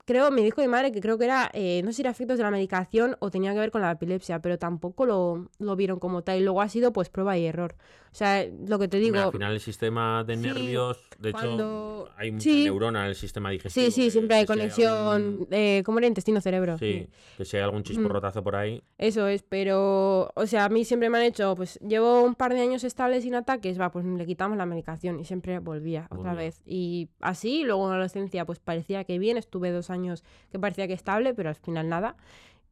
Creo, me dijo mi madre que creo que era, eh, no sé si era efectos de la medicación o tenía que ver con la epilepsia, pero tampoco lo, lo, vieron como tal. Y luego ha sido pues prueba y error. O sea, lo que te digo. al final el sistema de nervios, de hecho, hay mucha neurona en el sistema digestivo. Sí, sí, siempre hay conexión. Eh, ¿Cómo era intestino-cerebro? Sí, que si hay algún chisporrotazo por ahí. Eso es, pero. O sea, a mí siempre me han hecho. Pues llevo un par de años estables sin ataques, va, pues le quitamos la medicación y siempre volvía otra vez. Y así, luego en la adolescencia, pues parecía que bien. Estuve dos años que parecía que estable, pero al final nada.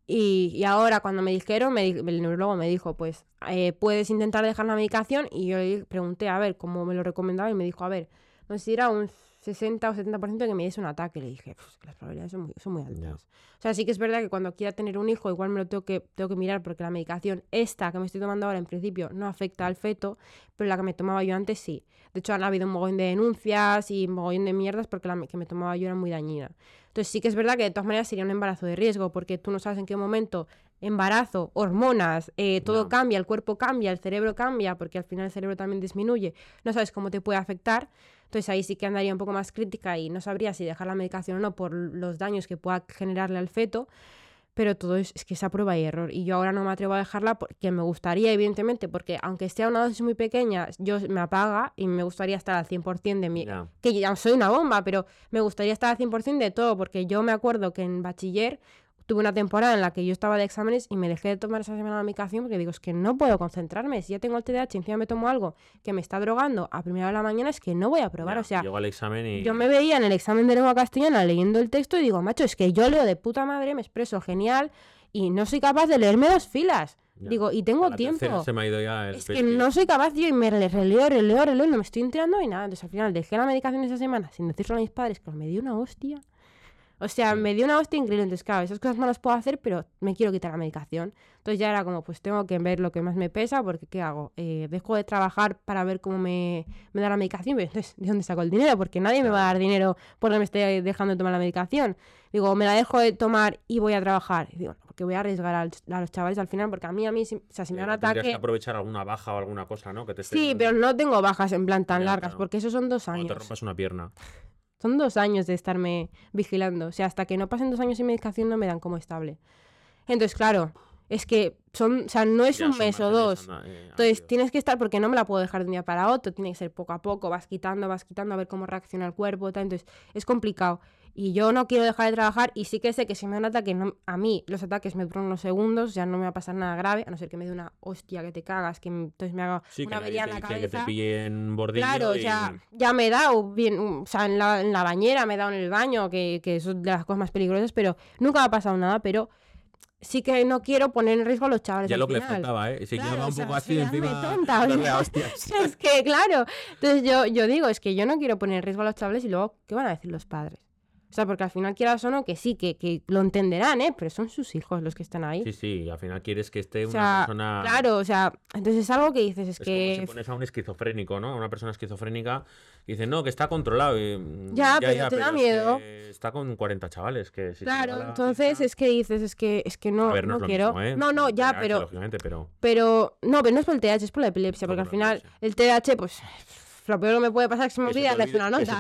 Y, ahora cuando me dijeron, el neurólogo me dijo, pues eh, puedes intentar dejar la medicación y yo le pregunté a ver cómo me lo recomendaba y me dijo, a ver, no sé si era un 60 o 70% de que me diese un ataque. Le dije, las probabilidades son muy, son muy altas. O sea, sí que es verdad que cuando quiera tener un hijo, igual me lo tengo que, tengo que mirar porque la medicación esta que me estoy tomando ahora en principio no afecta al feto, pero la que me tomaba yo antes sí. De hecho, han habido un mogollón de denuncias y un mogollón de mierdas porque la que me tomaba yo era muy dañina. Entonces sí que es verdad que de todas maneras sería un embarazo de riesgo porque tú no sabes en qué momento embarazo, hormonas, eh, todo cambia, el cuerpo cambia, el cerebro cambia, porque al final el cerebro también disminuye, no sabes cómo te puede afectar. Entonces ahí sí que andaría un poco más crítica y no sabría si dejar la medicación o no por los daños que pueda generarle al feto. Pero todo es, es que esa prueba y error. Y yo ahora no me atrevo a dejarla porque me gustaría, evidentemente, porque aunque sea una dosis muy pequeña, yo me apaga y me gustaría estar al 100% de mi... Que ya soy una bomba, pero me gustaría estar al 100% de todo, porque yo me acuerdo que en bachiller tuve una temporada en la que yo estaba de exámenes y me dejé de tomar esa semana la medicación porque digo, es que no puedo concentrarme. Si ya tengo el TDAH y encima me tomo algo que me está drogando a primera hora de la mañana, es que no voy a probar. o sea, al examen y... yo me veía en el examen de lengua castellana leyendo el texto y digo, macho, es que yo leo de puta madre, me expreso genial y no soy capaz de leerme dos filas. Digo, y tengo tiempo. Se me ha ido ya es que no soy capaz, yo y me releo, releo, releo, no me estoy enterando y nada. Entonces al final dejé la medicación esa semana sin decirlo a mis padres que me dio una hostia. O sea, me dio una hostia increíble. Entonces, claro, esas cosas no las puedo hacer, pero me quiero quitar la medicación. Entonces ya era como, pues tengo que ver lo que más me pesa, porque ¿qué hago? Eh, dejo de trabajar para ver cómo me, me, da la medicación, pero entonces, ¿de dónde saco el dinero? Porque nadie me va a dar dinero porque me esté dejando de tomar la medicación. Digo, me la dejo de tomar y voy a trabajar. Y digo, porque voy a arriesgar a, los chavales al final, porque a mí, a mí, o sea, si me dan ataque... que aprovechar alguna baja o alguna cosa, ¿no? Que te Sí, pero no tengo bajas en plan tan largas, porque eso son dos años. O te rompas una pierna. Son dos años de estarme vigilando. O sea, hasta que no pasen dos años sin medicación no me dan como estable. Entonces, claro, es que son, o sea, no es un mes o dos. Eh, Entonces tienes que estar, porque no me la puedo dejar de un día para otro, tiene que ser poco a poco, vas quitando, vas quitando a ver cómo reacciona el cuerpo, tal. entonces es complicado. Y yo no quiero dejar de trabajar y sí que sé que si me dan ataque, a mí los ataques me duran unos segundos, ya no me va a pasar nada grave, a no ser que me dé una hostia que te cagas, que entonces me haga una avería en la cabeza. Que te pille en bordillo Claro, ya, ya me he dado bien, o sea, en la, en la bañera, me he dado en el baño, que, que son de las cosas más peligrosas, pero nunca me ha pasado nada, pero sí que no quiero poner en riesgo a los chavales. Ya lo que le faltaba, ¿eh? Si claro, un poco así encima. Tonta, es que, claro. Entonces yo, yo digo, es que yo no quiero poner en riesgo a los chavales y luego, ¿qué van a decir los padres? O sea, porque al final quieras o no, que sí, que, que, lo entenderán, ¿eh? Pero son sus hijos los que están ahí. Sí, sí, al final quieres que esté una persona... Claro, o sea, entonces es algo que dices, es, que... Como si pones a un esquizofrénico, ¿no? Una persona esquizofrénica y dice, no, que está controlado. Y... Mm, ya, pero te da miedo. está con 40 chavales. que Claro, entonces es que dices, es que, es que no, no, quiero... ¿eh? No, no, ya, pero... pero... Pero, no, pero no es por el TDAH, es por la epilepsia, porque al final el TDAH, pues lo peor que me puede pasar es que se me olvida darle una nota.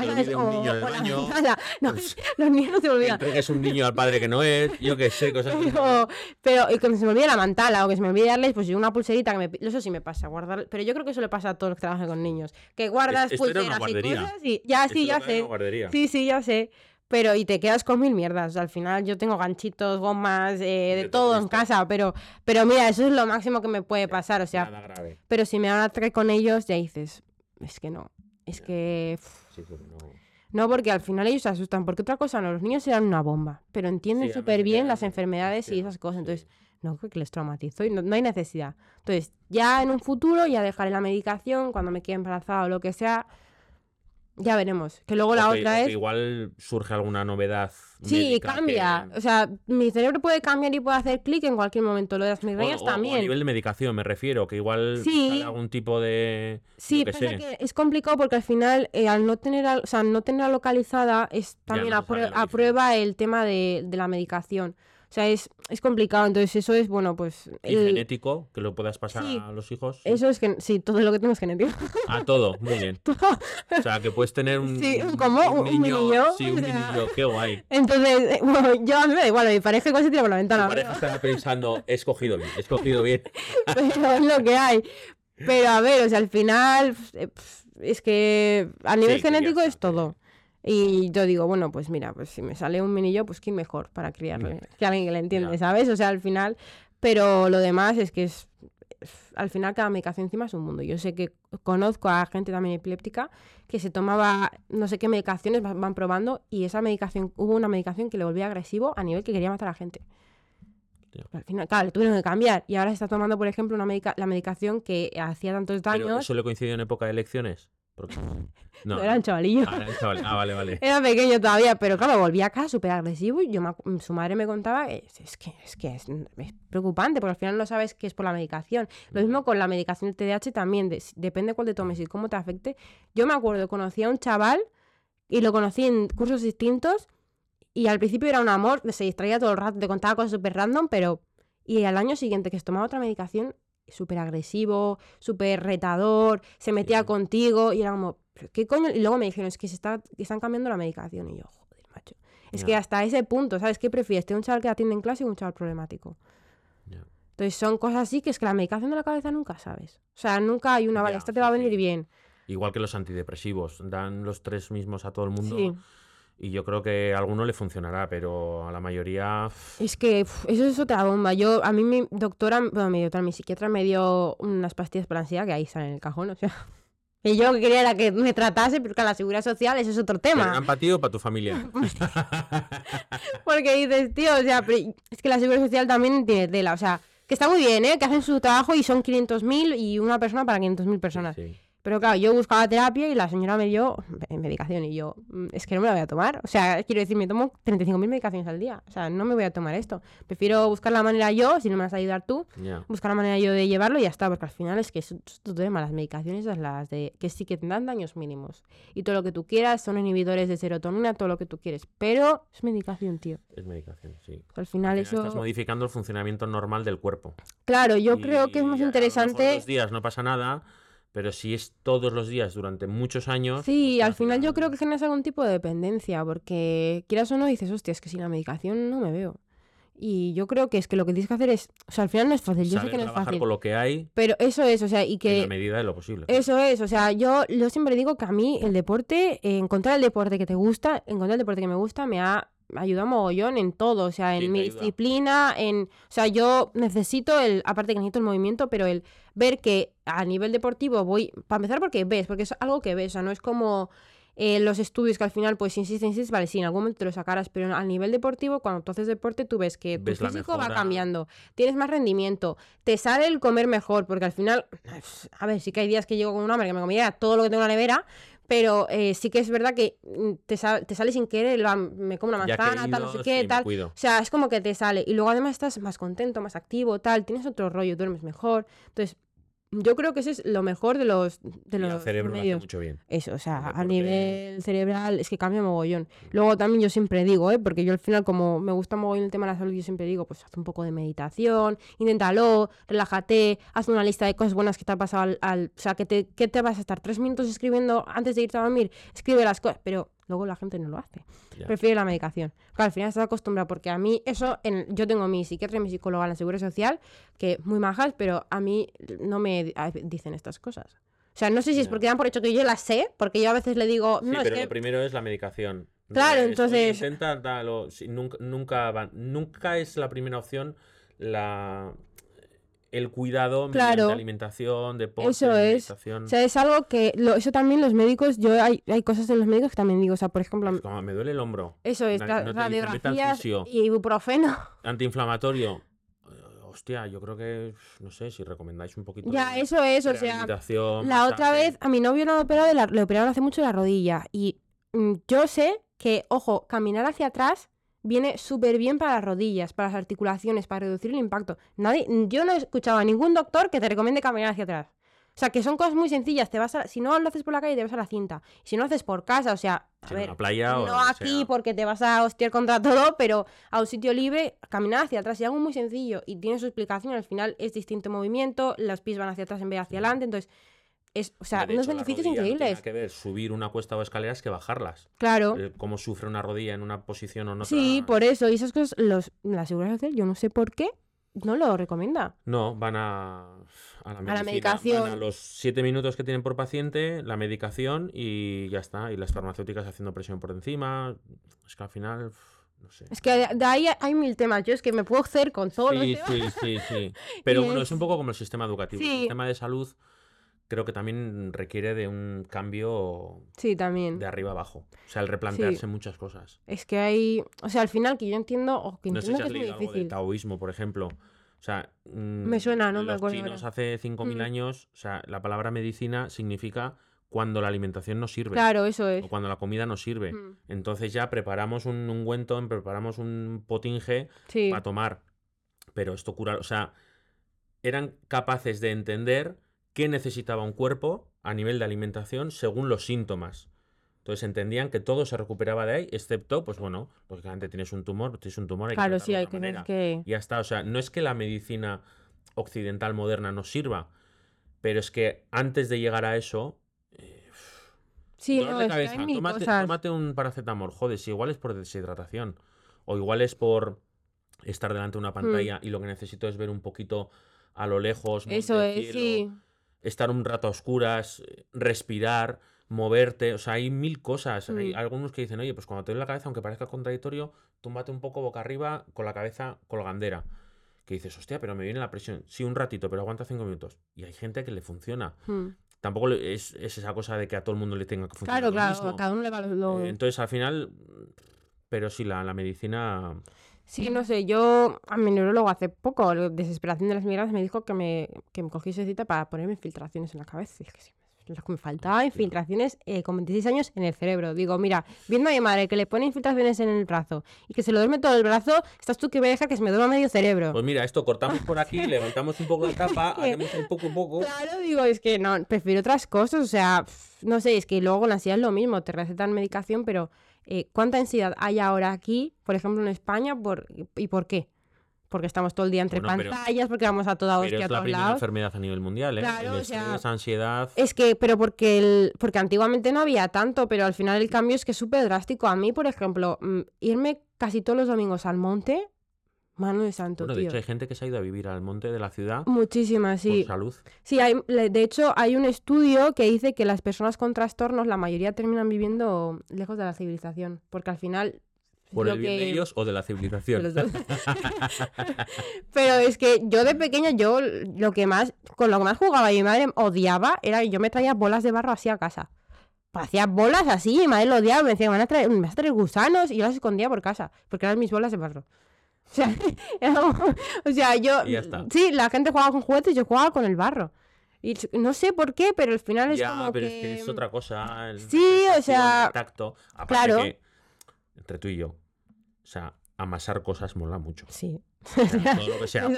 No, los niños no se olvidan. Que es un niño al padre que no es, yo qué sé, cosas Pero, pero y cuando se me olvida la mantala o que se me olvide darles, pues una pulserita que me. Eso sí me pasa, guardar. Pero yo creo que eso le pasa a todos los que trabajan con niños. Que guardas pulseras y cosas y. Ya, sí, ya sé. Sí, sí, ya sé pero y te quedas con mil mierdas. Al final yo tengo ganchitos, gomas, eh, de, todo en casa, pero, pero mira, eso es lo máximo que me puede pasar, o sea, pero si me van a traer con ellos, ya dices, es que no. Es que. no. porque al final ellos se asustan. Porque otra cosa, no, los niños eran una bomba. Pero entienden súper bien las enfermedades y esas cosas. Entonces, no creo que les traumatizo y no, no, hay necesidad. Entonces, ya en un futuro, ya dejaré la medicación cuando me quede embarazada o lo que sea. Ya veremos. Que luego la otra es. Igual surge alguna novedad. Sí, cambia. O sea, mi cerebro puede cambiar y puede hacer clic en cualquier momento. Lo de las migrañas también. a nivel de medicación, me refiero. Que igual sí. algún tipo de. Sí, pero es complicado porque al final, eh, al no tener, o sea, no tenerla localizada, es también aprueba el tema de, de la medicación. O sea, es, es complicado. Entonces, eso es, bueno, pues. ¿Y genético? Que lo puedas pasar a los hijos. Eso es que sí, todo lo que tenemos genético. Ah, todo, muy bien. O sea, que puedes tener un. Sí, como un, niño. Sí, un niño, qué guay. Entonces, bueno, yo a mí me da igual, mi pareja igual se tira por la ventana. Mi pareja está pensando, he escogido bien, he escogido bien. Pero es lo que hay. Pero a ver, o sea, al final eh, es que a nivel genético es todo. Y yo digo, bueno, pues mira, pues si me sale un minillo, pues qué mejor para criarle. Que alguien que le entiende, ¿sabes? O sea, al final. Pero lo demás es que es. Al final, cada medicación encima es un mundo. Yo sé que conozco a gente también epiléptica que se tomaba no sé qué medicaciones, van probando, y esa medicación, hubo una medicación que le volvía agresivo a nivel que quería matar a la gente. Al final, claro, le tuvieron que cambiar. Y ahora se está tomando, por ejemplo, una la medicación que hacía tantos daños. ¿Pero ¿Eso le coincidió en época de elecciones? No, era un chavalillo. Ah, era, ah, vale, vale. Era pequeño todavía, pero claro, volvía acá súper agresivo y yo su madre me contaba, es, que, es que es, preocupante, porque al final no sabes qué es por la medicación. Lo mismo con la medicación del TDAH también, depende cuál te tomes y cómo te afecte. Yo me acuerdo, conocí a un chaval y lo conocí en cursos distintos y al principio era un amor, se distraía todo el rato, te contaba cosas súper random, pero... Y al año siguiente que se tomaba otra medicación, súper agresivo, súper retador, se metía contigo y era como, ¿qué coño? Y luego me dijeron, es que se está, están cambiando la medicación. Y yo, joder, macho. Es que hasta ese punto, ¿sabes qué prefieres? ¿Tener un chaval que atiende en clase o un chaval problemático? Entonces son cosas así que es que la medicación de la cabeza nunca sabes. O sea, nunca hay una, vale, esta te va a venir bien. Igual que los antidepresivos, dan los tres mismos a todo el mundo. Sí. Y yo creo que a alguno le funcionará, pero a la mayoría. Es que eso es otra bomba. Yo, a mí mi doctora, bueno, mi doctora, mi psiquiatra me dio unas pastillas para ansiedad que ahí están en el cajón, o sea. Y yo quería era que me tratase, pero que la seguridad social eso es otro tema. ¿Para para o para tu familia? Porque dices, tío, o sea, es que la seguridad social también tiene tela, o sea, que está muy bien, ¿eh? Que hacen su trabajo y son 500.000 y una persona para 500.000 personas. Sí. Pero claro, yo buscaba terapia y la señora me dio medicación y yo, mm, es que no me la voy a tomar. O sea, quiero decir, me tomo 35.000 medicaciones al día. O sea, no me voy a tomar esto. Prefiero buscar la manera yo, si no me vas a ayudar tú, buscar la manera yo de llevarlo y ya está. Porque al final es que es, todo tema. Las medicaciones son las de que sí que te dan daños mínimos. Y todo lo que tú quieras son inhibidores de serotonina, todo lo que tú quieres. Pero es medicación, tío. Es medicación, sí. Al final, eso... Estás modificando el funcionamiento normal del cuerpo. Claro, yo creo que es más interesante... Dos días no pasa nada pero si es todos los días durante muchos años. Sí, pues al final yo creo que generas algún tipo de dependencia, porque quieras o no dices, hostia, es que sin la medicación no me veo. Y yo creo que es que lo que tienes que hacer es, o sea, al final no es fácil, yo sé que no es fácil. por lo que hay. Pero eso es, o sea, y que... En la medida de lo posible. Eso es, o sea, yo, yo siempre digo que a mí el deporte, encontrar el deporte que te gusta, encontrar el deporte que me gusta, me ha ayuda mogollón en todo, o sea, en mi disciplina, en, o sea, yo necesito el, aparte que necesito el movimiento, pero el ver que a nivel deportivo voy, para empezar porque ves, porque es algo que ves, o sea, no es como eh, los estudios que al final pues insistes, insistes, vale, sí, en algún momento te lo sacarás, pero a nivel deportivo, cuando tú haces deporte, tú ves que tu físico va cambiando, tienes más rendimiento, te sale el comer mejor, porque al final, a ver, sí que hay días que llego con un hambre que me comía todo lo que tengo en la nevera, pero eh, sí que es verdad que mm, te, te sale sin querer, me como una manzana, tal, no sé qué, tal. O sea, es como que te sale. Y luego además estás más contento, más activo, tal, tienes otro rollo, duermes mejor. Entonces, yo creo que ese es lo mejor de los, de los cerebro medios. mucho bien. Eso, o sea, a nivel cerebral es que cambia mogollón. Luego también yo siempre digo, ¿eh? porque yo al final como me gusta mogollón el tema de la salud, yo siempre digo, pues haz un poco de meditación, inténtalo, relájate, haz una lista de cosas buenas que te ha pasado al... o sea, que te, que te vas a estar tres minutos escribiendo antes de irte a dormir, escribe las cosas, pero luego la gente no lo hace. Prefiere la medicación. Claro, al final estás acostumbrado, porque a mí eso, en, yo tengo mi psiquiatra y mi psicóloga en la Seguridad Social, que muy majas, pero a mí no me dicen estas cosas. O sea, no sé si es porque dan por hecho que yo las sé, porque yo a veces le digo... No, pero lo primero es la medicación. Claro, entonces... Intenta, nunca, nunca, nunca es la primera opción la el cuidado claro. de alimentación, deporte, eso es. O sea, es algo que eso también los médicos, yo hay, hay cosas en los médicos que también digo, o sea, por ejemplo, como me duele el hombro. Eso es, radiografías y ibuprofeno. Antiinflamatorio. Hostia, yo creo que no sé si recomendáis un poquito. Ya, eso es, o sea, la otra vez a mi novio lo operado de la, le operaron hace mucho la rodilla y mm, yo sé que, ojo, caminar hacia atrás viene súper bien para las rodillas, para las articulaciones, para reducir el impacto. Nadie, yo no he escuchado a ningún doctor que te recomiende caminar hacia atrás. O sea, que son cosas muy sencillas. Te vas a, si no lo haces por la calle, te vas a la cinta. Si no lo haces por casa, o sea, a ver, playa no aquí porque te vas a hostiar contra todo, pero a un sitio libre, caminar hacia atrás. Y algo muy sencillo y tiene su explicación. Al final es distinto movimiento, los pies van hacia atrás en vez de hacia adelante. Entonces, es, o sea, unos beneficios increíbles. No que ver subir una cuesta o escaleras que bajarlas. Claro. cómo sufre una rodilla en una posición o no. Sí, por eso. Y esas cosas, los, la seguridad social, yo no sé por qué, no lo recomienda. No, van a, a la, medicación. a los siete minutos que tienen por paciente, la medicación y ya está. Y las farmacéuticas haciendo presión por encima. Es que al final. No sé. Es que de ahí hay mil temas. Yo es que me puedo hacer con todo sí, Sí, sí, sí. Pero bueno, es... un poco como el sistema educativo. El sistema de salud creo que también requiere de un cambio sí, también. de arriba abajo. O sea, el replantearse muchas cosas. Es que hay, o sea, al final que yo entiendo, o que entiendo no sé si has algo de taoísmo, por ejemplo. O sea, mm, me suena, no me acuerdo. Chinos hace 5.000 mm. años, o sea, la palabra medicina significa cuando la alimentación no sirve. Claro, eso es. O cuando la comida no sirve. Mm. Entonces ya preparamos un ungüento, preparamos un potinge para tomar. Pero esto cura, o sea, eran capaces de entender qué necesitaba un cuerpo a nivel de alimentación según los síntomas. Entonces entendían que todo se recuperaba de ahí, excepto, pues bueno, lógicamente tienes un tumor, tienes un tumor. Hay claro, sí, hay que ver que. Ya está, o sea, no es que la medicina occidental moderna no sirva, pero es que antes de llegar a eso. Eh, sí, no, cabeza, tómate, un paracetamol, joder, si igual es por deshidratación, o igual es por estar delante de una pantalla mm. y lo que necesito es ver un poquito a lo lejos. Eso es, sí. Estar un rato a oscuras, respirar moverte, o sea, hay mil cosas. Hay mm. algunos que dicen, oye, pues cuando te duele la cabeza, aunque parezca contradictorio, túmbate un poco boca arriba con la cabeza colgandera. Que dices, hostia, pero me viene la presión. Sí, un ratito, pero aguanta cinco minutos. Y hay gente que le funciona. Mm. Tampoco es, esa cosa de que a todo el mundo le tenga que funcionar. Claro, claro, a cada uno le va lo... Eh, entonces, al final, pero sí, la, la medicina... Sí, no sé, yo a mi neurólogo hace poco, desesperación de las migradas, me dijo que me, que me cogí cita para ponerme infiltraciones en la cabeza. Y es que sí, lo que me faltaba, infiltraciones eh, con 26 años en el cerebro. Digo, mira, viendo a mi madre que le pone infiltraciones en el brazo y que se lo duerme todo el brazo, estás tú que voy a dejar que se me duerma medio cerebro. Pues mira, esto cortamos por aquí, levantamos un poco la tapa, hacemos un poco, un poco. Claro, digo, es que no, prefiero otras cosas, o sea, no sé, es que luego la ansiedad es lo mismo, te recetan medicación, pero eh, ¿cuánta ansiedad hay ahora aquí, por ejemplo en España, por, y por qué? porque estamos todo el día entre pantallas, porque vamos a toda hostia pero es la primera enfermedad a nivel mundial, ¿eh? Claro, o ansiedad... Es que, pero porque, el, porque antiguamente no había tanto, pero al final el cambio es que es súper drástico. A mí, por ejemplo, mm, irme casi todos los domingos al monte, mano de santo, bueno, de hecho hay gente que se ha ido a vivir al monte de la ciudad. Muchísimas, sí. Por salud. Sí, hay, de hecho hay un estudio que dice que las personas con trastornos, la mayoría terminan viviendo lejos de la civilización, porque al final ¿Por el bien de ellos o de la civilización? Pero es que yo de pequeña, yo lo que más, con lo que más jugaba y mi madre odiaba era que yo me traía bolas de barro así a casa. Hacía bolas así, mi madre lo odiaba, me decía, me vas a traer, me vas a traer gusanos y yo las escondía por casa, porque eran mis bolas de barro. O sea, o sea yo... Sí, la gente jugaba con juguetes, yo jugaba con el barro. Y no sé por qué, pero al final es como pero es que es otra cosa. sí, o sea... tacto. claro. entre tú y yo, o sea, amasar cosas mola mucho. Sí. todo lo que sea.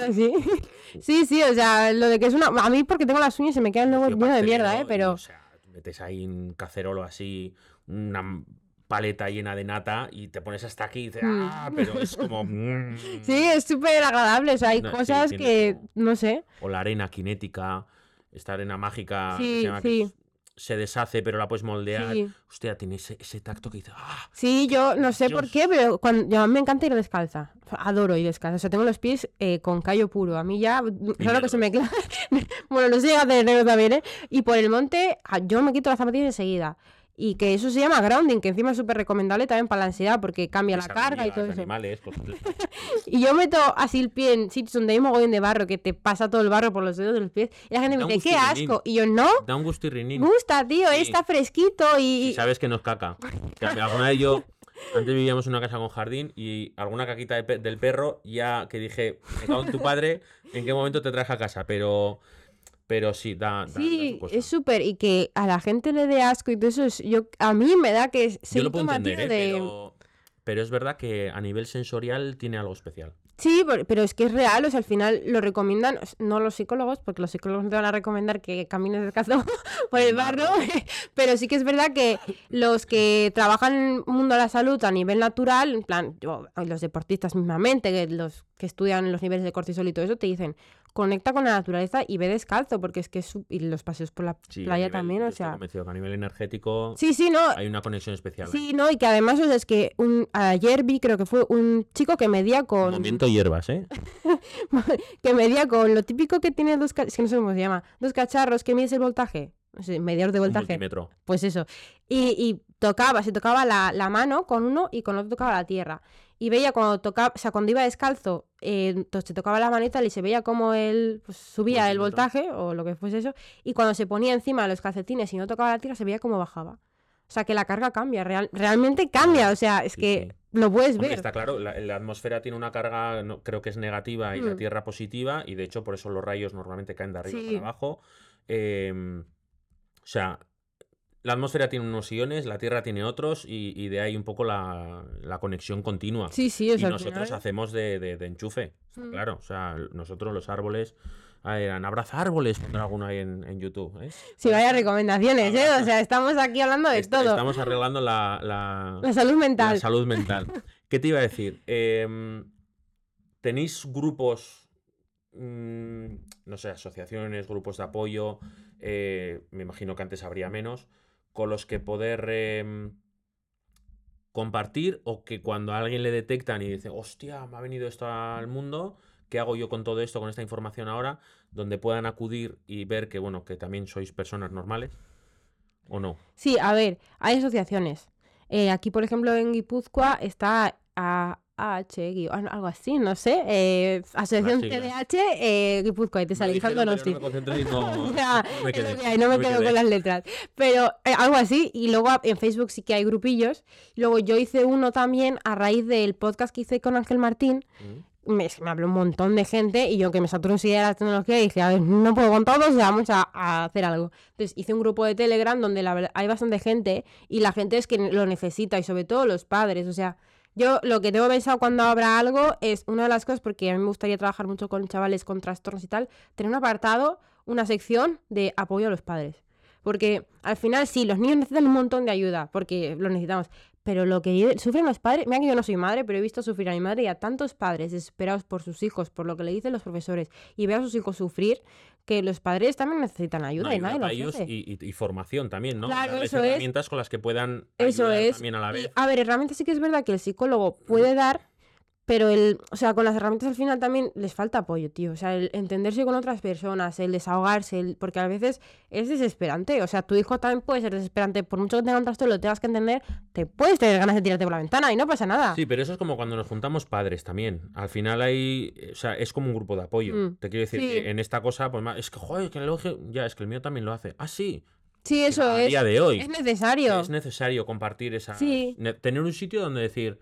Sí, sí, o sea, lo de que es una. A mí, porque tengo las uñas y se me quedan luego lleno de mierda, ¿eh? Pero. o sea, metes ahí un cacerolo así, una paleta llena de nata y te pones hasta aquí y dices, mm. ah, pero es como. Mm". Sí, es súper agradable. O sea, hay cosas que. No sé. O la arena cinética, esta arena mágica. Sí, sí se deshace, pero la puedes moldear. Hostia, tiene ese, tacto que dice. ¡Ah! Sí, yo no sé por qué, pero cuando, yo, me encanta ir descalza. Adoro ir descalza. O sea, tengo los pies eh, con callo puro. A mí ya, claro que se me queda. bueno, no sé a tener también, ¿eh? Y por el monte, ah, yo me quito las zapatillas enseguida. Y que eso se llama grounding, que encima es súper recomendable también para la ansiedad, porque cambia la carga y todo eso. y yo meto así el pie en sitios donde hay mogollón de barro, que te pasa todo el barro por los dedos de los pies, y la gente me dice, qué asco. Y yo, no. Da un gusto y Gusta, tío, está fresquito y... sabes que nos caca. Que alguna vez yo... Antes vivíamos en una casa con jardín y alguna caquita del perro, ya que dije, me cago en tu padre, ¿en qué momento te traje a casa? Pero pero sí, da. sí, es súper. Y que a la gente le dé asco y todo eso. Es, yo, a mí me da que yo lo puedo entender, ¿eh? pero, pero es verdad que a nivel sensorial tiene algo especial. Sí, pero es que es real, o sea, al final lo recomiendan, no los psicólogos, porque los psicólogos no te van a recomendar que camines descalzo por el barro, pero sí que es verdad que los que trabajan en el mundo de la salud a nivel natural, en plan, los deportistas mismamente, los que estudian los niveles de cortisol y todo eso, te dicen, conecta con la naturaleza y ve descalzo, porque es que es y los paseos por la playa también, o sea... que a nivel energético sí, sí, no, hay una conexión especial. Sí, no, y que además es que un, ayer vi, creo que fue un chico que medía con... Movimiento hierbas, ¿eh? que medía con lo típico que tiene dos... Es que no sé cómo se llama. Dos cacharros que mides el voltaje. Sé, mediador de voltaje. Pues eso. Y, y tocaba, se tocaba la, la, mano con uno y con otro tocaba la tierra y veía cuando tocaba, o sea, cuando iba descalzo, eh, entonces se tocaba la manita y se veía como él pues, subía el voltaje o lo que fuese eso, y cuando se ponía encima de los calcetines y no tocaba la tierra, se veía cómo bajaba. O sea, que la carga cambia, real, realmente cambia, o sea, es que lo puedes ver. Está claro, la, atmósfera tiene una carga, creo que es negativa y la mm. Tierra positiva, y de hecho por eso los rayos normalmente caen de arriba para abajo. Em, o sea, la atmósfera tiene unos iones, la Tierra tiene otros, y, de ahí un poco la, conexión continua. Sí, sí, Y nosotros hacemos de, enchufe, mm. claro. O sea, nosotros los árboles. Eran abraza árboles, pondrá alguno ahí en, YouTube. ¿eh? Sí, vaya recomendaciones, ¿eh? O sea, estamos aquí hablando de todo. Estamos arreglando la, la, salud mental. La salud mental. ¿Qué te iba a decir? Em, ¿Tenéis grupos, mm, no sé, asociaciones, grupos de apoyo? Eh, me imagino que antes habría menos con los que poder em, compartir o que cuando a alguien le detectan y dice, hostia, me ha venido esto al mundo, ¿qué hago yo con todo esto, con esta información ahora? Donde puedan acudir y ver que, bueno, que también sois personas normales o no. Sí, a ver, hay asociaciones. Eh, aquí, por ejemplo, en Guipúzcoa está H, algo así, no sé. Eh, Asociación TDH, eh, Guipúzcoa, y te sale no, no, sí. no, me quedo con las letras. Pero eh, algo así, y luego en Facebook sí que hay grupillos. Luego yo hice uno también a raíz del podcast que hice con Ángel Martín. Mm. Me, me, habló un montón de gente y yo que me saturo si de la tecnología dije, a ver, no puedo con todos, vamos a, a, hacer algo. Entonces hice un grupo de Telegram donde la, hay bastante gente y la gente es que lo necesita y sobre todo los padres, o sea, yo lo que tengo pensado cuando habrá algo es una de las cosas, porque a mí me gustaría trabajar mucho con chavales con trastornos y tal, tener un apartado, una sección de apoyo a los padres. Porque al final sí, los niños necesitan un montón de ayuda, porque lo necesitamos. Pero lo que sufren los padres, mira que yo no soy madre, pero he visto sufrir a mi madre y a tantos padres desesperados por sus hijos, por lo que le dicen los profesores, y ver a sus hijos sufrir, que los padres también necesitan ayuda y nadie lo y, y, formación también, ¿no? Claro, eso herramientas con las que puedan eso es. también a la vez. a ver, realmente sí que es verdad que el psicólogo puede dar pero el, o sea, con las herramientas al final también les falta apoyo, tío. O sea, el entenderse con otras personas, el desahogarse, el, porque a veces es desesperante. O sea, tu hijo también puede ser desesperante. Por mucho que tenga un trastorno, lo tengas que entender, te puedes tener ganas de tirarte por la ventana y no pasa nada. Sí, pero eso es como cuando nos juntamos padres también. Al final hay, o sea, es como un grupo de apoyo. Mm, te quiero decir que en esta cosa, pues más, es que, joder, que el elogio, ya, es que el mío también lo hace. Ah, sí. Sí, eso es. día de hoy. Es necesario. Es necesario compartir esa. Sí. Tener un sitio donde decir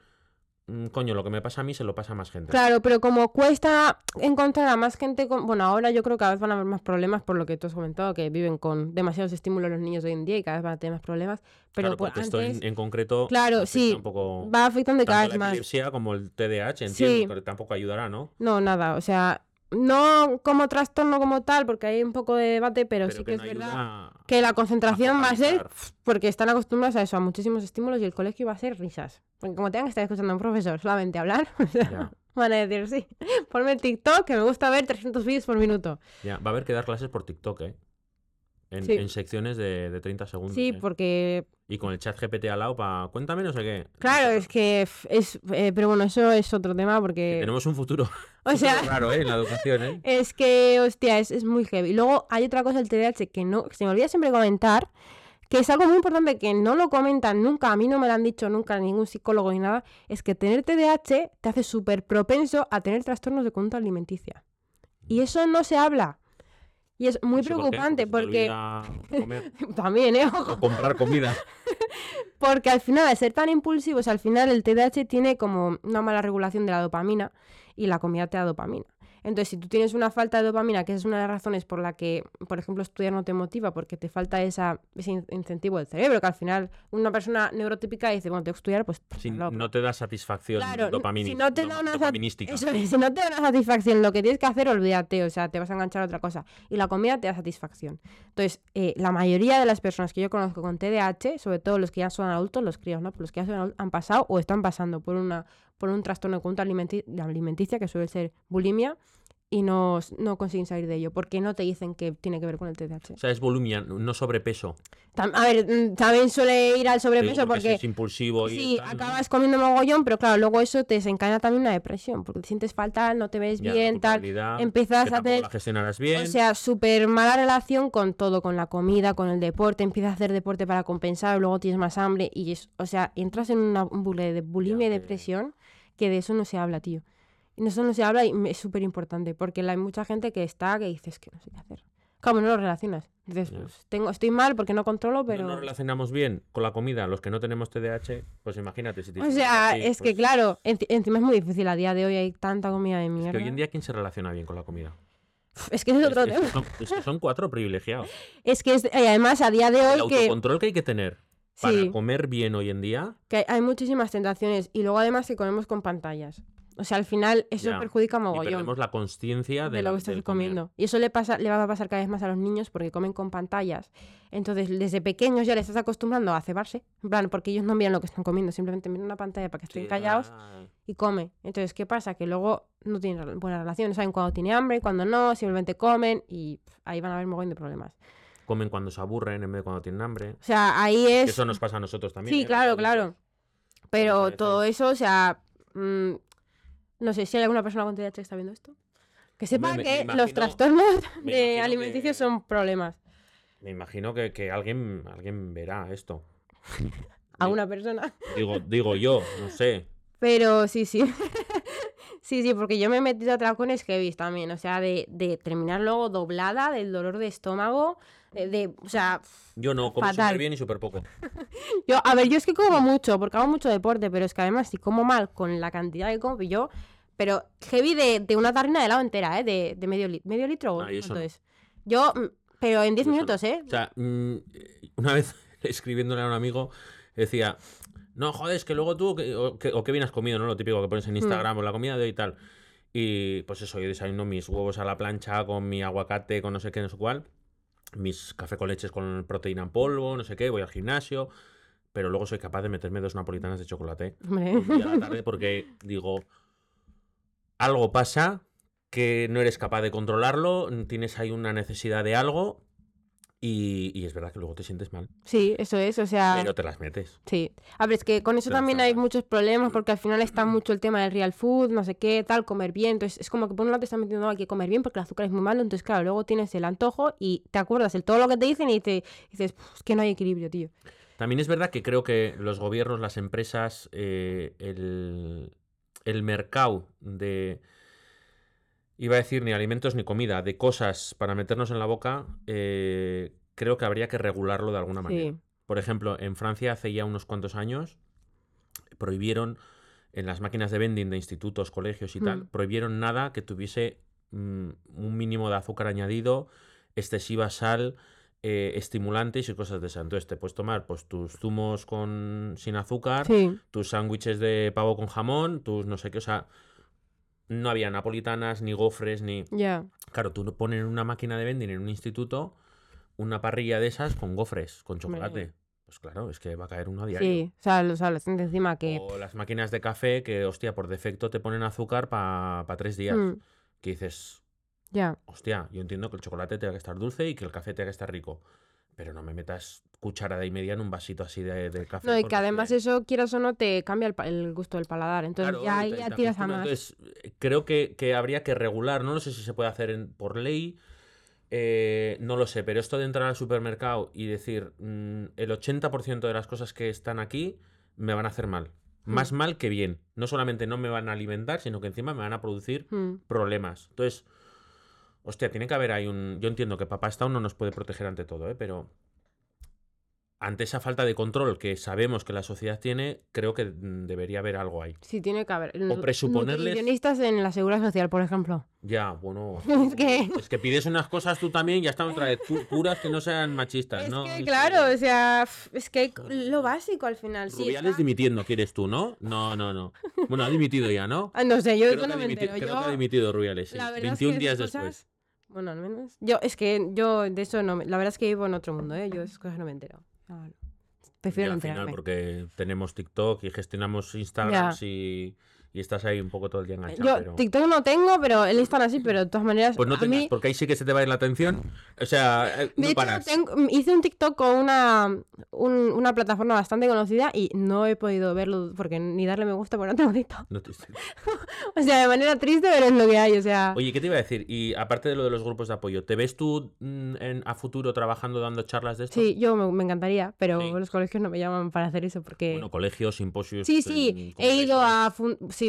coño, lo que me pasa a mí se lo pasa a más gente. Claro, pero como cuesta encontrar a más gente, con... bueno, ahora yo creo que cada vez van a haber más problemas por lo que tú has comentado, que viven con demasiados estímulos los niños hoy en día y cada vez van a tener más problemas. Pero claro, esto en, concreto claro, sí, va afectando cada vez más. La como el TDAH, entiendo, pero tampoco ayudará, ¿no? No, nada, o sea, no como trastorno como tal, porque hay un poco de debate, pero, sí que, es verdad que la concentración va a ser, porque están acostumbrados a eso, a muchísimos estímulos y el colegio va a ser risas. Porque como tengan que estar escuchando a un profesor solamente hablar, van a decir, sí, ponme el TikTok que me gusta ver 300 vídeos por minuto. Ya, va a haber que dar clases por TikTok, ¿eh? En, secciones de, de, 30 segundos. Sí, ¿eh? porque... Y con el chat GPT al lado para... Cuéntame no sé qué. Claro, es que es... Eh, pero bueno, eso es otro tema porque... tenemos un futuro, o sea, raro, ¿eh? En la educación, ¿eh? Es que, hostia, es, es muy heavy. Luego hay otra cosa del TDAH que no... se me olvida siempre comentar, que es algo muy importante que no lo comentan nunca, a mí no me lo han dicho nunca ningún psicólogo ni nada, es que tener TDAH te hace súper propenso a tener trastornos de conducta alimenticia. Y eso no se habla. Y es muy preocupante porque... También, ¿eh? O comprar comida. porque al final, al ser tan impulsivos, al final el TDAH tiene como una mala regulación de la dopamina y la comida te da dopamina. Entonces, si tú tienes una falta de dopamina, que es una de las razones por la que, por ejemplo, estudiar no te motiva, porque te falta esa, ese incentivo del cerebro, que al final una persona neurotípica dice, bueno, tengo que estudiar, pues... Si no te da satisfacción dopamina. Si no te da una si no te da una satisfacción, lo que tienes que hacer, olvídate, o sea, te vas a enganchar a otra cosa. Y la comida te da satisfacción. Entonces, eh, la mayoría de las personas que yo conozco con TDAH, sobre todo los que ya son adultos, los críos, ¿no? Pues los que ya son adultos, han pasado o están pasando por una por un trastorno de conducta alimenticia, que suele ser bulimia, y no, no consiguen salir de ello, porque no te dicen que tiene que ver con el TDAH. O sea, es bulimia, no sobrepeso. a ver, mm, también suele ir al sobrepeso porque, es impulsivo y sí, acabas comiendo mogollón, pero claro, luego eso te desencadena también una depresión, porque te sientes fatal, no te ves bien, tal, empiezas a hacer, bien. o sea, súper mala relación con todo, con la comida, con el deporte, empiezas a hacer deporte para compensar, luego tienes más hambre y es, o sea, entras en una, un bucle de bulimia y depresión que de eso no se habla, tío. Y eso no se habla y es súper importante, porque hay mucha gente que está que dices que no sé qué hacer. Claro, no lo relacionas. Dices, pues, tengo, estoy mal porque no controlo, pero... No nos relacionamos bien con la comida, los que no tenemos TDAH, pues imagínate si O sea, es que pues claro, encima es muy difícil, a día de hoy hay tanta comida de mierda. Es que hoy en día, ¿quién se relaciona bien con la comida? Es que es otro tema. Es que son, cuatro privilegiados. Es que es, además a día de hoy... El autocontrol que hay que tener para comer bien hoy en día. Que hay muchísimas tentaciones y luego además que comemos con pantallas. O sea, al final eso perjudica mogollón. Y perdemos la conciencia de, lo que estás comiendo. Y eso le pasa, le va a pasar cada vez más a los niños porque comen con pantallas. Entonces, desde pequeños ya les estás acostumbrando a cebarse. En plan, porque ellos no miran lo que están comiendo, simplemente miran una pantalla para que estén callados y come. Entonces, ¿qué pasa? Que luego no tienen buena relación. Saben cuando tiene hambre, cuando no, simplemente comen y ahí van a haber mogollón de problemas comen cuando se aburren en vez de cuando tienen hambre. O sea, ahí es... Eso nos pasa a nosotros también. Sí, ¿eh? claro, claro. Pero todo eso, o sea... Mm, no sé si hay alguna persona con TDAH que está viendo esto. Que sepa que los trastornos de alimenticios son problemas. Me imagino que, alguien, alguien verá esto. ¿A una persona? Digo, digo yo, no sé. Pero sí, sí. Sí, sí, porque yo me he metido a tracones heavy también, o sea, de, de terminar luego doblada del dolor de estómago, de, o sea... Yo no, como súper bien y súper poco. yo, a ver, yo es que como mucho, porque hago mucho deporte, pero es que además si como mal con la cantidad que como, yo... Pero heavy de, de una tarrina de helado entera, ¿eh? De, de medio, litro medio litro. Ah, entonces, yo, mm, pero en 10 minutos, ¿eh? O sea, mm, una vez escribiéndole a un amigo, decía, no, joder, es que luego tú, o, que, bien has comido, ¿no? Lo típico que pones en mm. Instagram, o la comida de hoy y tal. Y pues eso, yo desayuno mis huevos a la plancha con mi aguacate, con no sé qué, no sé cuál. Mis café con leches con proteína en polvo, no sé qué, voy al gimnasio. Pero luego soy capaz de meterme dos napolitanas de chocolate. a la tarde porque digo, algo pasa que no eres capaz de controlarlo, tienes ahí una necesidad de algo y, es verdad que luego te sientes mal. Sí, eso es, o sea... Pero te las metes. Sí. A ver, es que con eso también hay muchos problemas porque al final está mucho el tema del real food, no sé qué, tal, comer bien. Entonces es como que por un lado te están metiendo, hay que comer bien porque el azúcar es muy malo. Entonces, claro, luego tienes el antojo y te acuerdas de todo lo que te dicen y te dices, es que no hay equilibrio, tío. También es verdad que creo que los gobiernos, las empresas, eh, el, el mercado de iba a decir ni alimentos ni comida, de cosas para meternos en la boca, eh, creo que habría que regularlo de alguna manera. Por ejemplo, en Francia hace ya unos cuantos años prohibieron en las máquinas de vending de institutos, colegios y tal, mm. prohibieron nada que tuviese mm, un mínimo de azúcar añadido, excesiva sal, eh, estimulantes y cosas de esas. Entonces te puedes tomar pues tus zumos con sin azúcar, tus sándwiches de pavo con jamón, tus no sé qué, o sea, no había napolitanas, ni gofres, ni... Ya. Claro, tú pones en una máquina de vending en un instituto una parrilla de esas con gofres, con chocolate. Pues claro, es que va a caer uno a diario. Sí, o sea, lo sabes, encima que... O las máquinas de café que, hostia, por defecto te ponen azúcar para tres días. Mm. Que dices... Ya. Hostia, yo entiendo que el chocolate tenga que estar dulce y que el café tenga que estar rico. Pero no me metas cucharada y media en un vasito así de, café. No, y que además eso, quieras o no, te cambia el, gusto del paladar. Entonces ya, ya tiras a más. Entonces, creo que, habría que regular, no, sé si se puede hacer por ley, eh, no lo sé, pero esto de entrar al supermercado y decir mm, el 80% de las cosas que están aquí me van a hacer mal. Hmm. Más mal que bien. No solamente no me van a alimentar, sino que encima me van a producir hmm. problemas. Entonces, hostia, tiene que haber ahí un... Yo entiendo que papá está no nos puede proteger ante todo, ¿eh? pero ante esa falta de control que sabemos que la sociedad tiene, creo que mm, debería haber algo ahí. Sí, tiene que haber. O presuponerles... en la seguridad social, por ejemplo. Ya, bueno. es, que... es que pides unas cosas tú también y ya están otra vez puras que no sean machistas, ¿no? Que, claro, o sea, es que lo básico al final. Rubiales dimitiendo, ¿quieres tú, no? No, no, no. Bueno, ha dimitido ya, ¿no? Ah, no sé, yo creo no me entero. Creo que ha dimitido Rubiales, sí. 21 días después. Bueno, al menos. Yo, es que yo de eso no. La verdad es que vivo en otro mundo, ¿eh? Yo de esas cosas no me entero. Prefiero al final porque tenemos TikTok y gestionamos Instagram y, y estás ahí un poco todo el día enganchado. Yo TikTok no tengo, pero él está así, pero de todas maneras. Pues no tengas, porque ahí sí que se te va a ir la atención. O sea, eh, no paras. hice un TikTok con una, una plataforma bastante conocida y no he podido verlo porque ni darle me gusta porque no tengo TikTok. No te... o sea, de manera triste, pero es lo que hay. O sea. Oye, ¿qué te iba a decir? Y aparte de lo de los grupos de apoyo, ¿te ves tú mm, en, a futuro trabajando dando charlas de esto? Sí, yo me, encantaría, pero los colegios no me llaman para hacer eso porque. Bueno, colegios, simposios. Sí, sí, he ido a sí,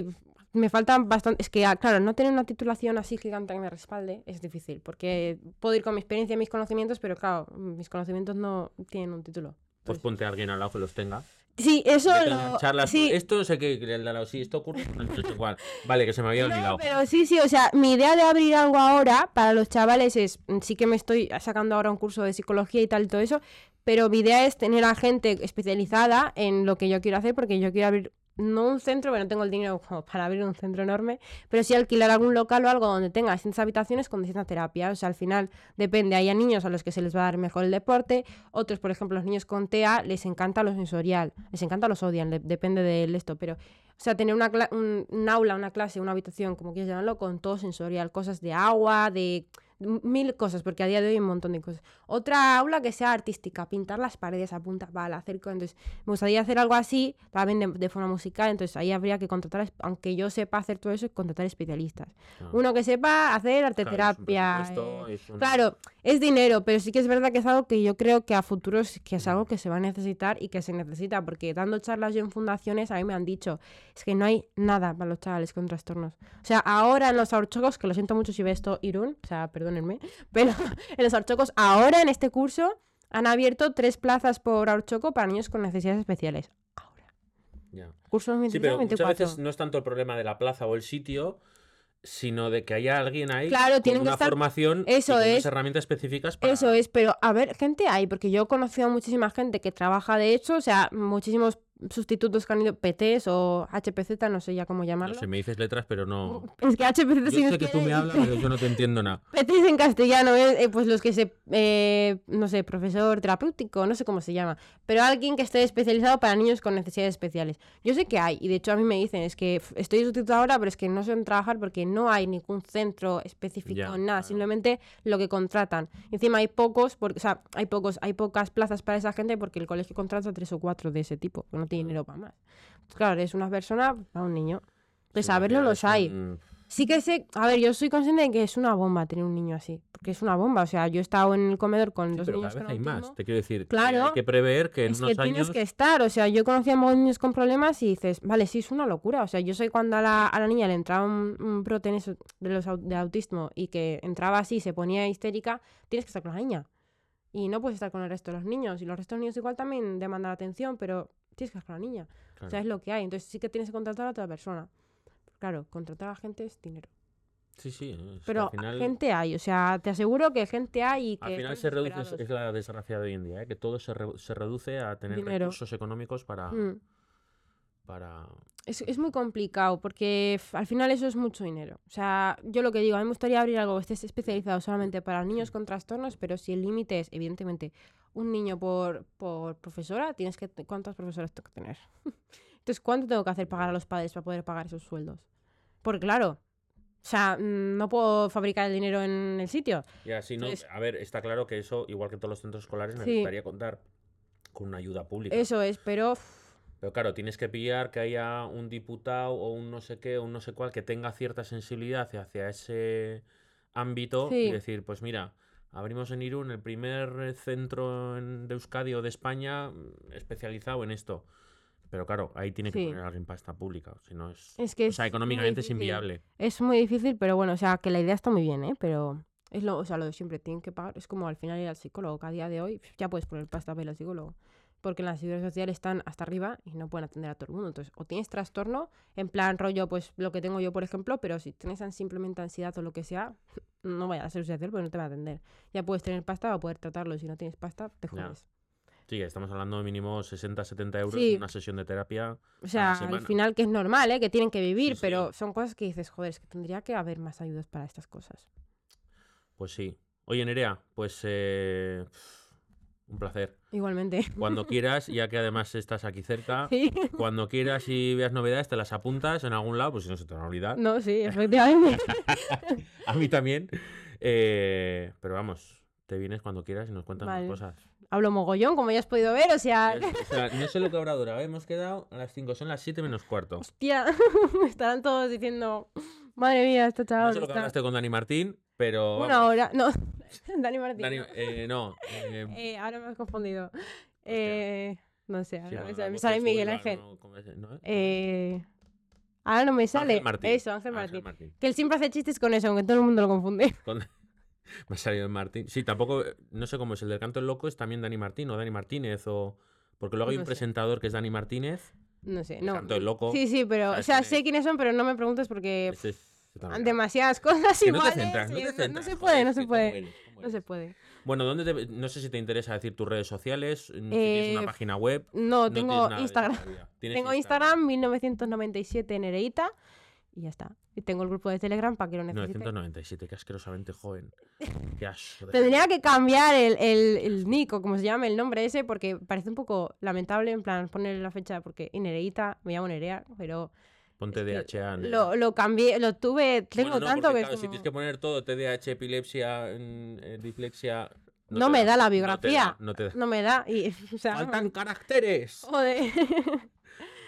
me faltan bastante. Es que, ah, claro, no tener una titulación así gigante que me respalde es difícil, porque puedo ir con mi experiencia y mis conocimientos, pero claro, mis conocimientos no tienen un título. Pues ponte a alguien al lado que los tenga. Sí, eso lo... Charlas, sí. Esto sé que el lado, sí, esto ocurre. Igual. Vale, que se me había olvidado. pero sí, sí, o sea, mi idea de abrir algo ahora para los chavales es, mm, sí que me estoy sacando ahora un curso de psicología y tal y todo eso, pero mi idea es tener a gente especializada en lo que yo quiero hacer porque yo quiero abrir no un centro, bueno, no tengo el dinero para abrir un centro enorme, pero sí alquilar algún local o algo donde tenga distintas habitaciones con distintas terapias. O sea, al final depende, hay niños a los que se les va a dar mejor el deporte, otros, por ejemplo, los niños con TEA les encanta lo sensorial, les encanta los odian, depende del esto, pero, o sea, tener una un, aula, una clase, una habitación, como quieras llamarlo, con todo sensorial, cosas de agua, de mil cosas, porque a día de hoy hay un montón de cosas. Otra aula que sea artística, pintar las paredes a punta pala, hacer entonces me gustaría hacer algo así, también de, forma musical, entonces ahí habría que contratar, aunque yo sepa hacer todo eso, contratar especialistas. Ah. Uno que sepa hacer arteterapia. Eh, claro, es, dinero, pero sí que es verdad que es algo que yo creo que a futuro es, que es algo que se va a necesitar y que se necesita, porque dando charlas yo en fundaciones a mí me han dicho, es que no hay nada para los chavales con trastornos. O sea, ahora en los ahorchocos, que lo siento mucho si ve esto Irún, o sea, perdónenme, pero en los ahorchocos ahora en este curso han abierto tres plazas por Aurchoco para niños con necesidades especiales. Ahora. Ya. Curso sí, pero muchas veces no es tanto el problema de la plaza o el sitio, sino de que haya alguien ahí claro, con una formación eso y es. herramientas específicas para... Eso es, pero a ver, gente hay, porque yo he conocido a muchísima gente que trabaja de hecho, o sea, muchísimos sustitutos que han ido PTs o HPZ, no sé ya cómo llamarlo. No sé, me dices letras, pero no. Es que HPZ Yo sé que tú me hablas, pero yo no te entiendo nada. PTs en castellano, ¿eh? Eh, pues los que se. Eh, no sé, profesor terapéutico, no sé cómo se llama. Pero alguien que esté especializado para niños con necesidades especiales. Yo sé que hay, y de hecho a mí me dicen, es que estoy sustituto ahora, pero es que no sé trabajar porque no hay ningún centro específico, nada, simplemente lo que contratan. encima hay pocos, porque, o sea, hay pocos, hay pocas plazas para esa gente porque el colegio contrata tres o cuatro de ese tipo no tiene dinero para más. claro, es una persona para un niño. Pues saberlo los hay. Sí que sé, a ver, yo soy consciente de que es una bomba tener un niño así, porque es una bomba, o sea, yo he estado en el comedor con dos niños cada vez hay más, te quiero decir, claro, hay que prever que en es unos que tienes que estar, o sea, yo conocía a niños con problemas y dices, vale, sí, es una locura, o sea, yo sé cuando a la, a la niña le entraba un, un brote de, los, de autismo y que entraba así, se ponía histérica, tienes que estar con la niña. Y no puedes estar con el resto de los niños. Y los restos de los niños igual también demandan atención, pero tienes que la niña. O sea, es lo que hay. Entonces sí que tienes que contratar a otra persona. Claro, contratar a gente es dinero. Sí, sí. Pero gente hay, o sea, te aseguro que gente hay y que... Al final se reduce, es, la desgracia de hoy en día, ¿eh? que todo se, se, reduce a tener recursos económicos para... Mm. Para... Es, es, muy complicado porque al final eso es mucho dinero. O sea, yo lo que digo, a mí me gustaría abrir algo que esté especializado solamente para niños con trastornos, pero si el límite es, evidentemente, un niño por, por profesora, tienes que ¿cuántas profesoras tengo que tener? Entonces, ¿cuánto tengo que hacer pagar a los padres para poder pagar esos sueldos? Porque claro, o sea, mm, no puedo fabricar el dinero en el sitio. Ya, sí, no, a ver, está claro que eso, igual que todos los centros escolares, necesitaría contar con una ayuda pública. Eso es, pero... Pero claro, tienes que pillar que haya un diputado o un no sé qué o un no sé cuál que tenga cierta sensibilidad hacia ese ámbito y decir, pues mira, Abrimos en Irún el primer centro de Euskadi o de España mm, especializado en esto. Pero claro, ahí tiene que poner alguien pasta pública, si no es, es que o sea, económicamente es inviable. Es muy difícil, pero bueno, o sea, que la idea está muy bien, ¿eh? Pero es lo, o sea, lo de siempre, tienen que pagar, es como al final ir al psicólogo, que a día de hoy ya puedes poner pasta para el psicólogo porque las seguridad social están hasta arriba y no pueden atender a todo el mundo. Entonces, o tienes trastorno, en plan rollo, pues lo que tengo yo, por ejemplo, pero si tienes simplemente ansiedad o lo que sea, no vaya a la seguridad social porque no te va a atender. Ya puedes tener pasta o poder tratarlo. Si no tienes pasta, te jodes. Sí, estamos hablando de mínimo 60, 70 euros en una sesión de terapia. O sea, al final que es normal, ¿eh? que tienen que vivir, pero son cosas que dices, joder, es que tendría que haber más ayudas para estas cosas. Pues sí. Oye, Nerea, pues eh, Un placer. Igualmente. Cuando quieras, ya que además estás aquí cerca, Sí. cuando quieras y veas novedades, te las apuntas en algún lado, pues si no se te van a olvidar. No, sí, efectivamente. A mí también. Eh, pero vamos, te vienes cuando quieras y nos cuentas más Vale. cosas. Hablo mogollón, como ya has podido ver, o sea... O sea, no sé lo que habrá durado. Hemos quedado a las 5, son las 7 menos cuarto. Hostia, estarán todos diciendo... Madre mía, No chaval sé lo que hablaste con Dani Martín, pero. Una vamos, hora... No, Dani Martín. Dani, no. eh, no. eh, Eh, ahora me has confundido. Eh, no sé, ahora sí, me sale, me Miguel Ángel. Eh, ahora no me sale. Ángel Martín. Eso, Ángel Martín. Que él siempre hace chistes con eso, aunque todo el mundo lo confunde. Con- Me ha salido Martín. Sí, tampoco. No sé cómo es. El del canto del loco es también Dani Martín o Dani Martínez o. Porque luego hay No un sé. presentador que es Dani Martínez. No sé, no. canto del loco. Sí, sí, pero, o ¿sabes sea, sé es? quiénes son, pero no me preguntes porque Ese es- demasiadas cosas Que no te iguales. centras, no te no- se joder, puede, no se puede. ¿Cómo eres? ¿Cómo No se puede. Bueno, ¿dónde te- no sé si te interesa decir tus redes sociales, si tienes una Eh, página web. No, tengo Instagram. Tengo Instagram 1997 Nereita y ya está. Y tengo el grupo de Telegram para que lo necesite. 997, qué asquerosamente joven. Qué asco Tendría que cambiar el, el, el nick o como se llama el nombre ese porque parece un poco lamentable en plan poner la fecha porque Nereita, me llamo Nerea, pero Ponte es que DHA. lo, lo cambié, lo tuve, tengo Bueno, no, tanto porque, que si tienes que poner todo, TDAH, epilepsia, eh, dislexia. No me da la no te biografía. No te da. no me da y o sea, ¡Faltan caracteres! joder.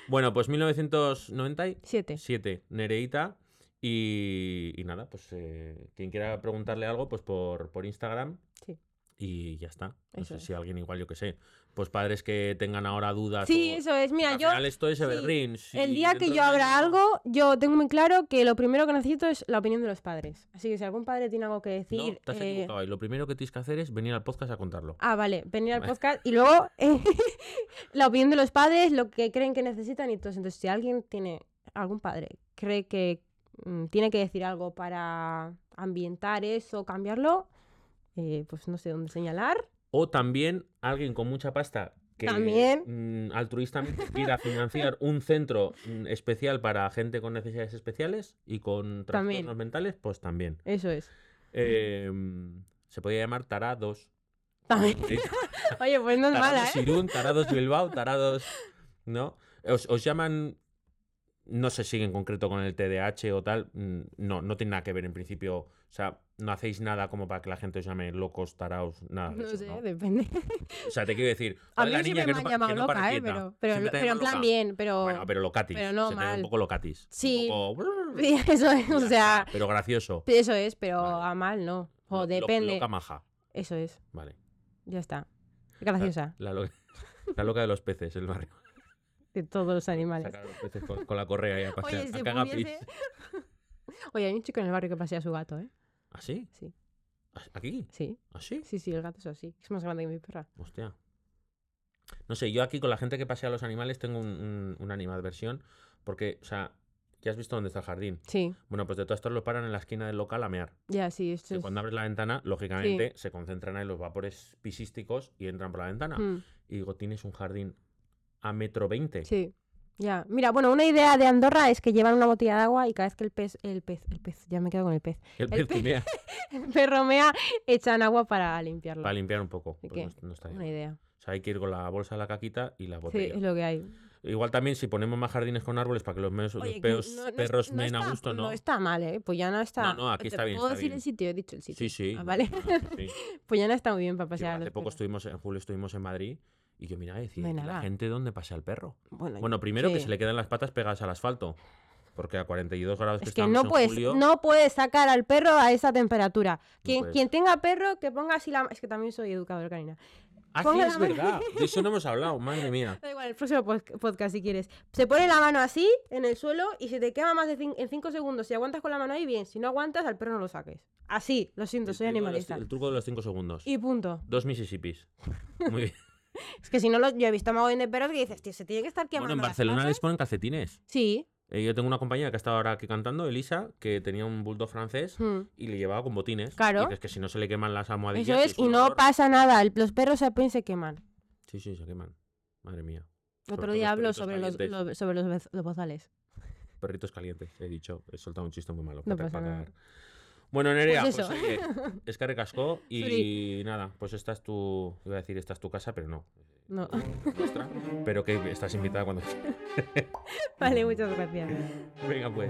Bueno, pues 1997, Siete. Nereita. Y, y nada, pues eh, quien quiera preguntarle algo, pues por, por Instagram. Sí. Y ya está. No Eso sé es. si alguien igual, yo que sé. Pues padres que tengan ahora dudas. Sí, o- eso es. Mira, al yo final esto es sí, evergreen. si el día que yo abra algo, yo tengo muy claro que lo primero que necesito es la opinión de los padres. Así que si algún padre tiene algo que No, decir, te has eh, equivocado. Y lo primero que tienes que hacer es venir al podcast a contarlo. Ah, vale, venir al podcast y luego eh, la opinión de los padres, lo que creen que necesitan y todo. Entonces, si alguien tiene, algún padre cree que mm, tiene que decir algo para ambientar eso, cambiarlo, eh, pues no sé dónde señalar. O también alguien con mucha pasta que También. mm, altruistamente quiera financiar un centro mm, especial para gente con necesidades especiales y con También. trastornos mentales, pues también. Eso es. Eh, mm, se podría llamar Tarados. También. Oye, pues no es mala, Tarados ¿eh? Irún, Tarados Bilbao, Tarados. ¿No? Os, os llaman. No sé si en concreto con el TDAH o tal. mm, No, no tiene nada que ver en principio. O sea, no hacéis nada como para que la gente os llame locos, taraos, nada. de No eso, sé, ¿no? depende. O sea, te quiero decir. A mí la niña que me han llamado que no para loca, ¿eh? Pero, pero, te pero en plan loca. bien, pero... Bueno, pero locatis. pero no se te mal. Un poco locatis. Sí. Un poco... Sí, eso es, o sea, Pero gracioso. eso es, pero Vale. a mal no. O Lo- depende. Loca maja. Eso es, Vale. ya está. Graciosa, La, lo- la loca de los peces, el barrio. de todos los animales. Sacar a los peces con, con la correa y a pasear. Oye, a si cagapis. pudiese... Oye, hay un chico en el barrio que pasea a su gato, ¿eh? ¿Ah, sí? Sí. ¿Ah, ¿Aquí? Sí, ¿Ah, sí? sí, el gato es así. Es más grande que mi perra. Hostia. No sé, yo aquí con la gente que pasea a los animales tengo un, un- una animadversión. Porque, o sea, ya has visto dónde está el jardín. Sí, Bueno, pues de todas estas lo paran en la esquina del local a mear. ya, sí, esto es... cuando abres la ventana, lógicamente, se concentran ahí los vapores pisísticos y entran por la ventana. Mm, Y digo, tienes un jardín a metro veinte. sí, ya. Mira, bueno, una idea de Andorra es que llevan una botella de agua y cada vez que el pez, el pez, el pez, ya me quedo con el pez, El El pez timea el pez romea, echan agua para limpiarlo. para limpiar un poco. Pues no, no está bien. Una idea. O sea, hay que ir con la bolsa de la caquita y la Sí, botella. es lo que hay. Igual también si ponemos más jardines con árboles para que los, meos- Oye, los peos- no- no perros no meen a gusto, ¿no? No está mal, ¿eh? Pues ya no está. No, no, aquí ¿Te está bien, ¿Puedo está decir bien. el sitio? He dicho el sitio. Sí, sí. Ah, vale. sí. pues ya no está muy bien para pasear a hace poco perros. estuvimos, en julio estuvimos en Madrid y yo miraba y decía, No hay "¿Y la nada". gente dónde pasea el perro? Bueno, Bueno, primero que se le quedan las patas pegadas al asfalto. Porque a 42 grados Es que no en puedes, julio... no puedes sacar al perro a esa temperatura. Quien, quien tenga perro, que ponga así la... Es que también soy educador canina. Ah, sí, es mano- verdad. De eso no hemos hablado, madre mía. Da igual, el próximo pod- podcast si quieres. Se pone la mano así, en el suelo, y si te quema más de en 5 segundos, si aguantas con la mano ahí, bien. Si no aguantas, al perro no lo saques. Así, lo siento, El soy los- animalista. el truco de los 5 segundos. Y punto. Dos Mississippis. Muy bien. Es que si no, lo... yo he visto mogollón de perros que dices, tío, se tiene que estar quemando Bueno, en Barcelona casas". les ponen calcetines. Sí. Eh, yo tengo una compañera que ha estado ahora aquí cantando, Elisa, que tenía un bulldog francés mm. y le llevaba con botines. Claro. Y dices que si no se le queman las almohadillas. Eso es, es y no horror. pasa nada. el- Los perros se apenas se queman. Sí, sí, se queman. Madre mía. Otro día hablo sobre los, lo- sobre los, bozales. Perritos calientes, he dicho. He soltado un chiste muy malo. No para- pasa para nada. Bueno, Nerea, pues, pues es que recascó y nada, pues esta es tu, iba a decir, esta es tu casa, pero no. No. Nuestra, pero que estás invitada cuando Vale, muchas gracias. Venga, pues.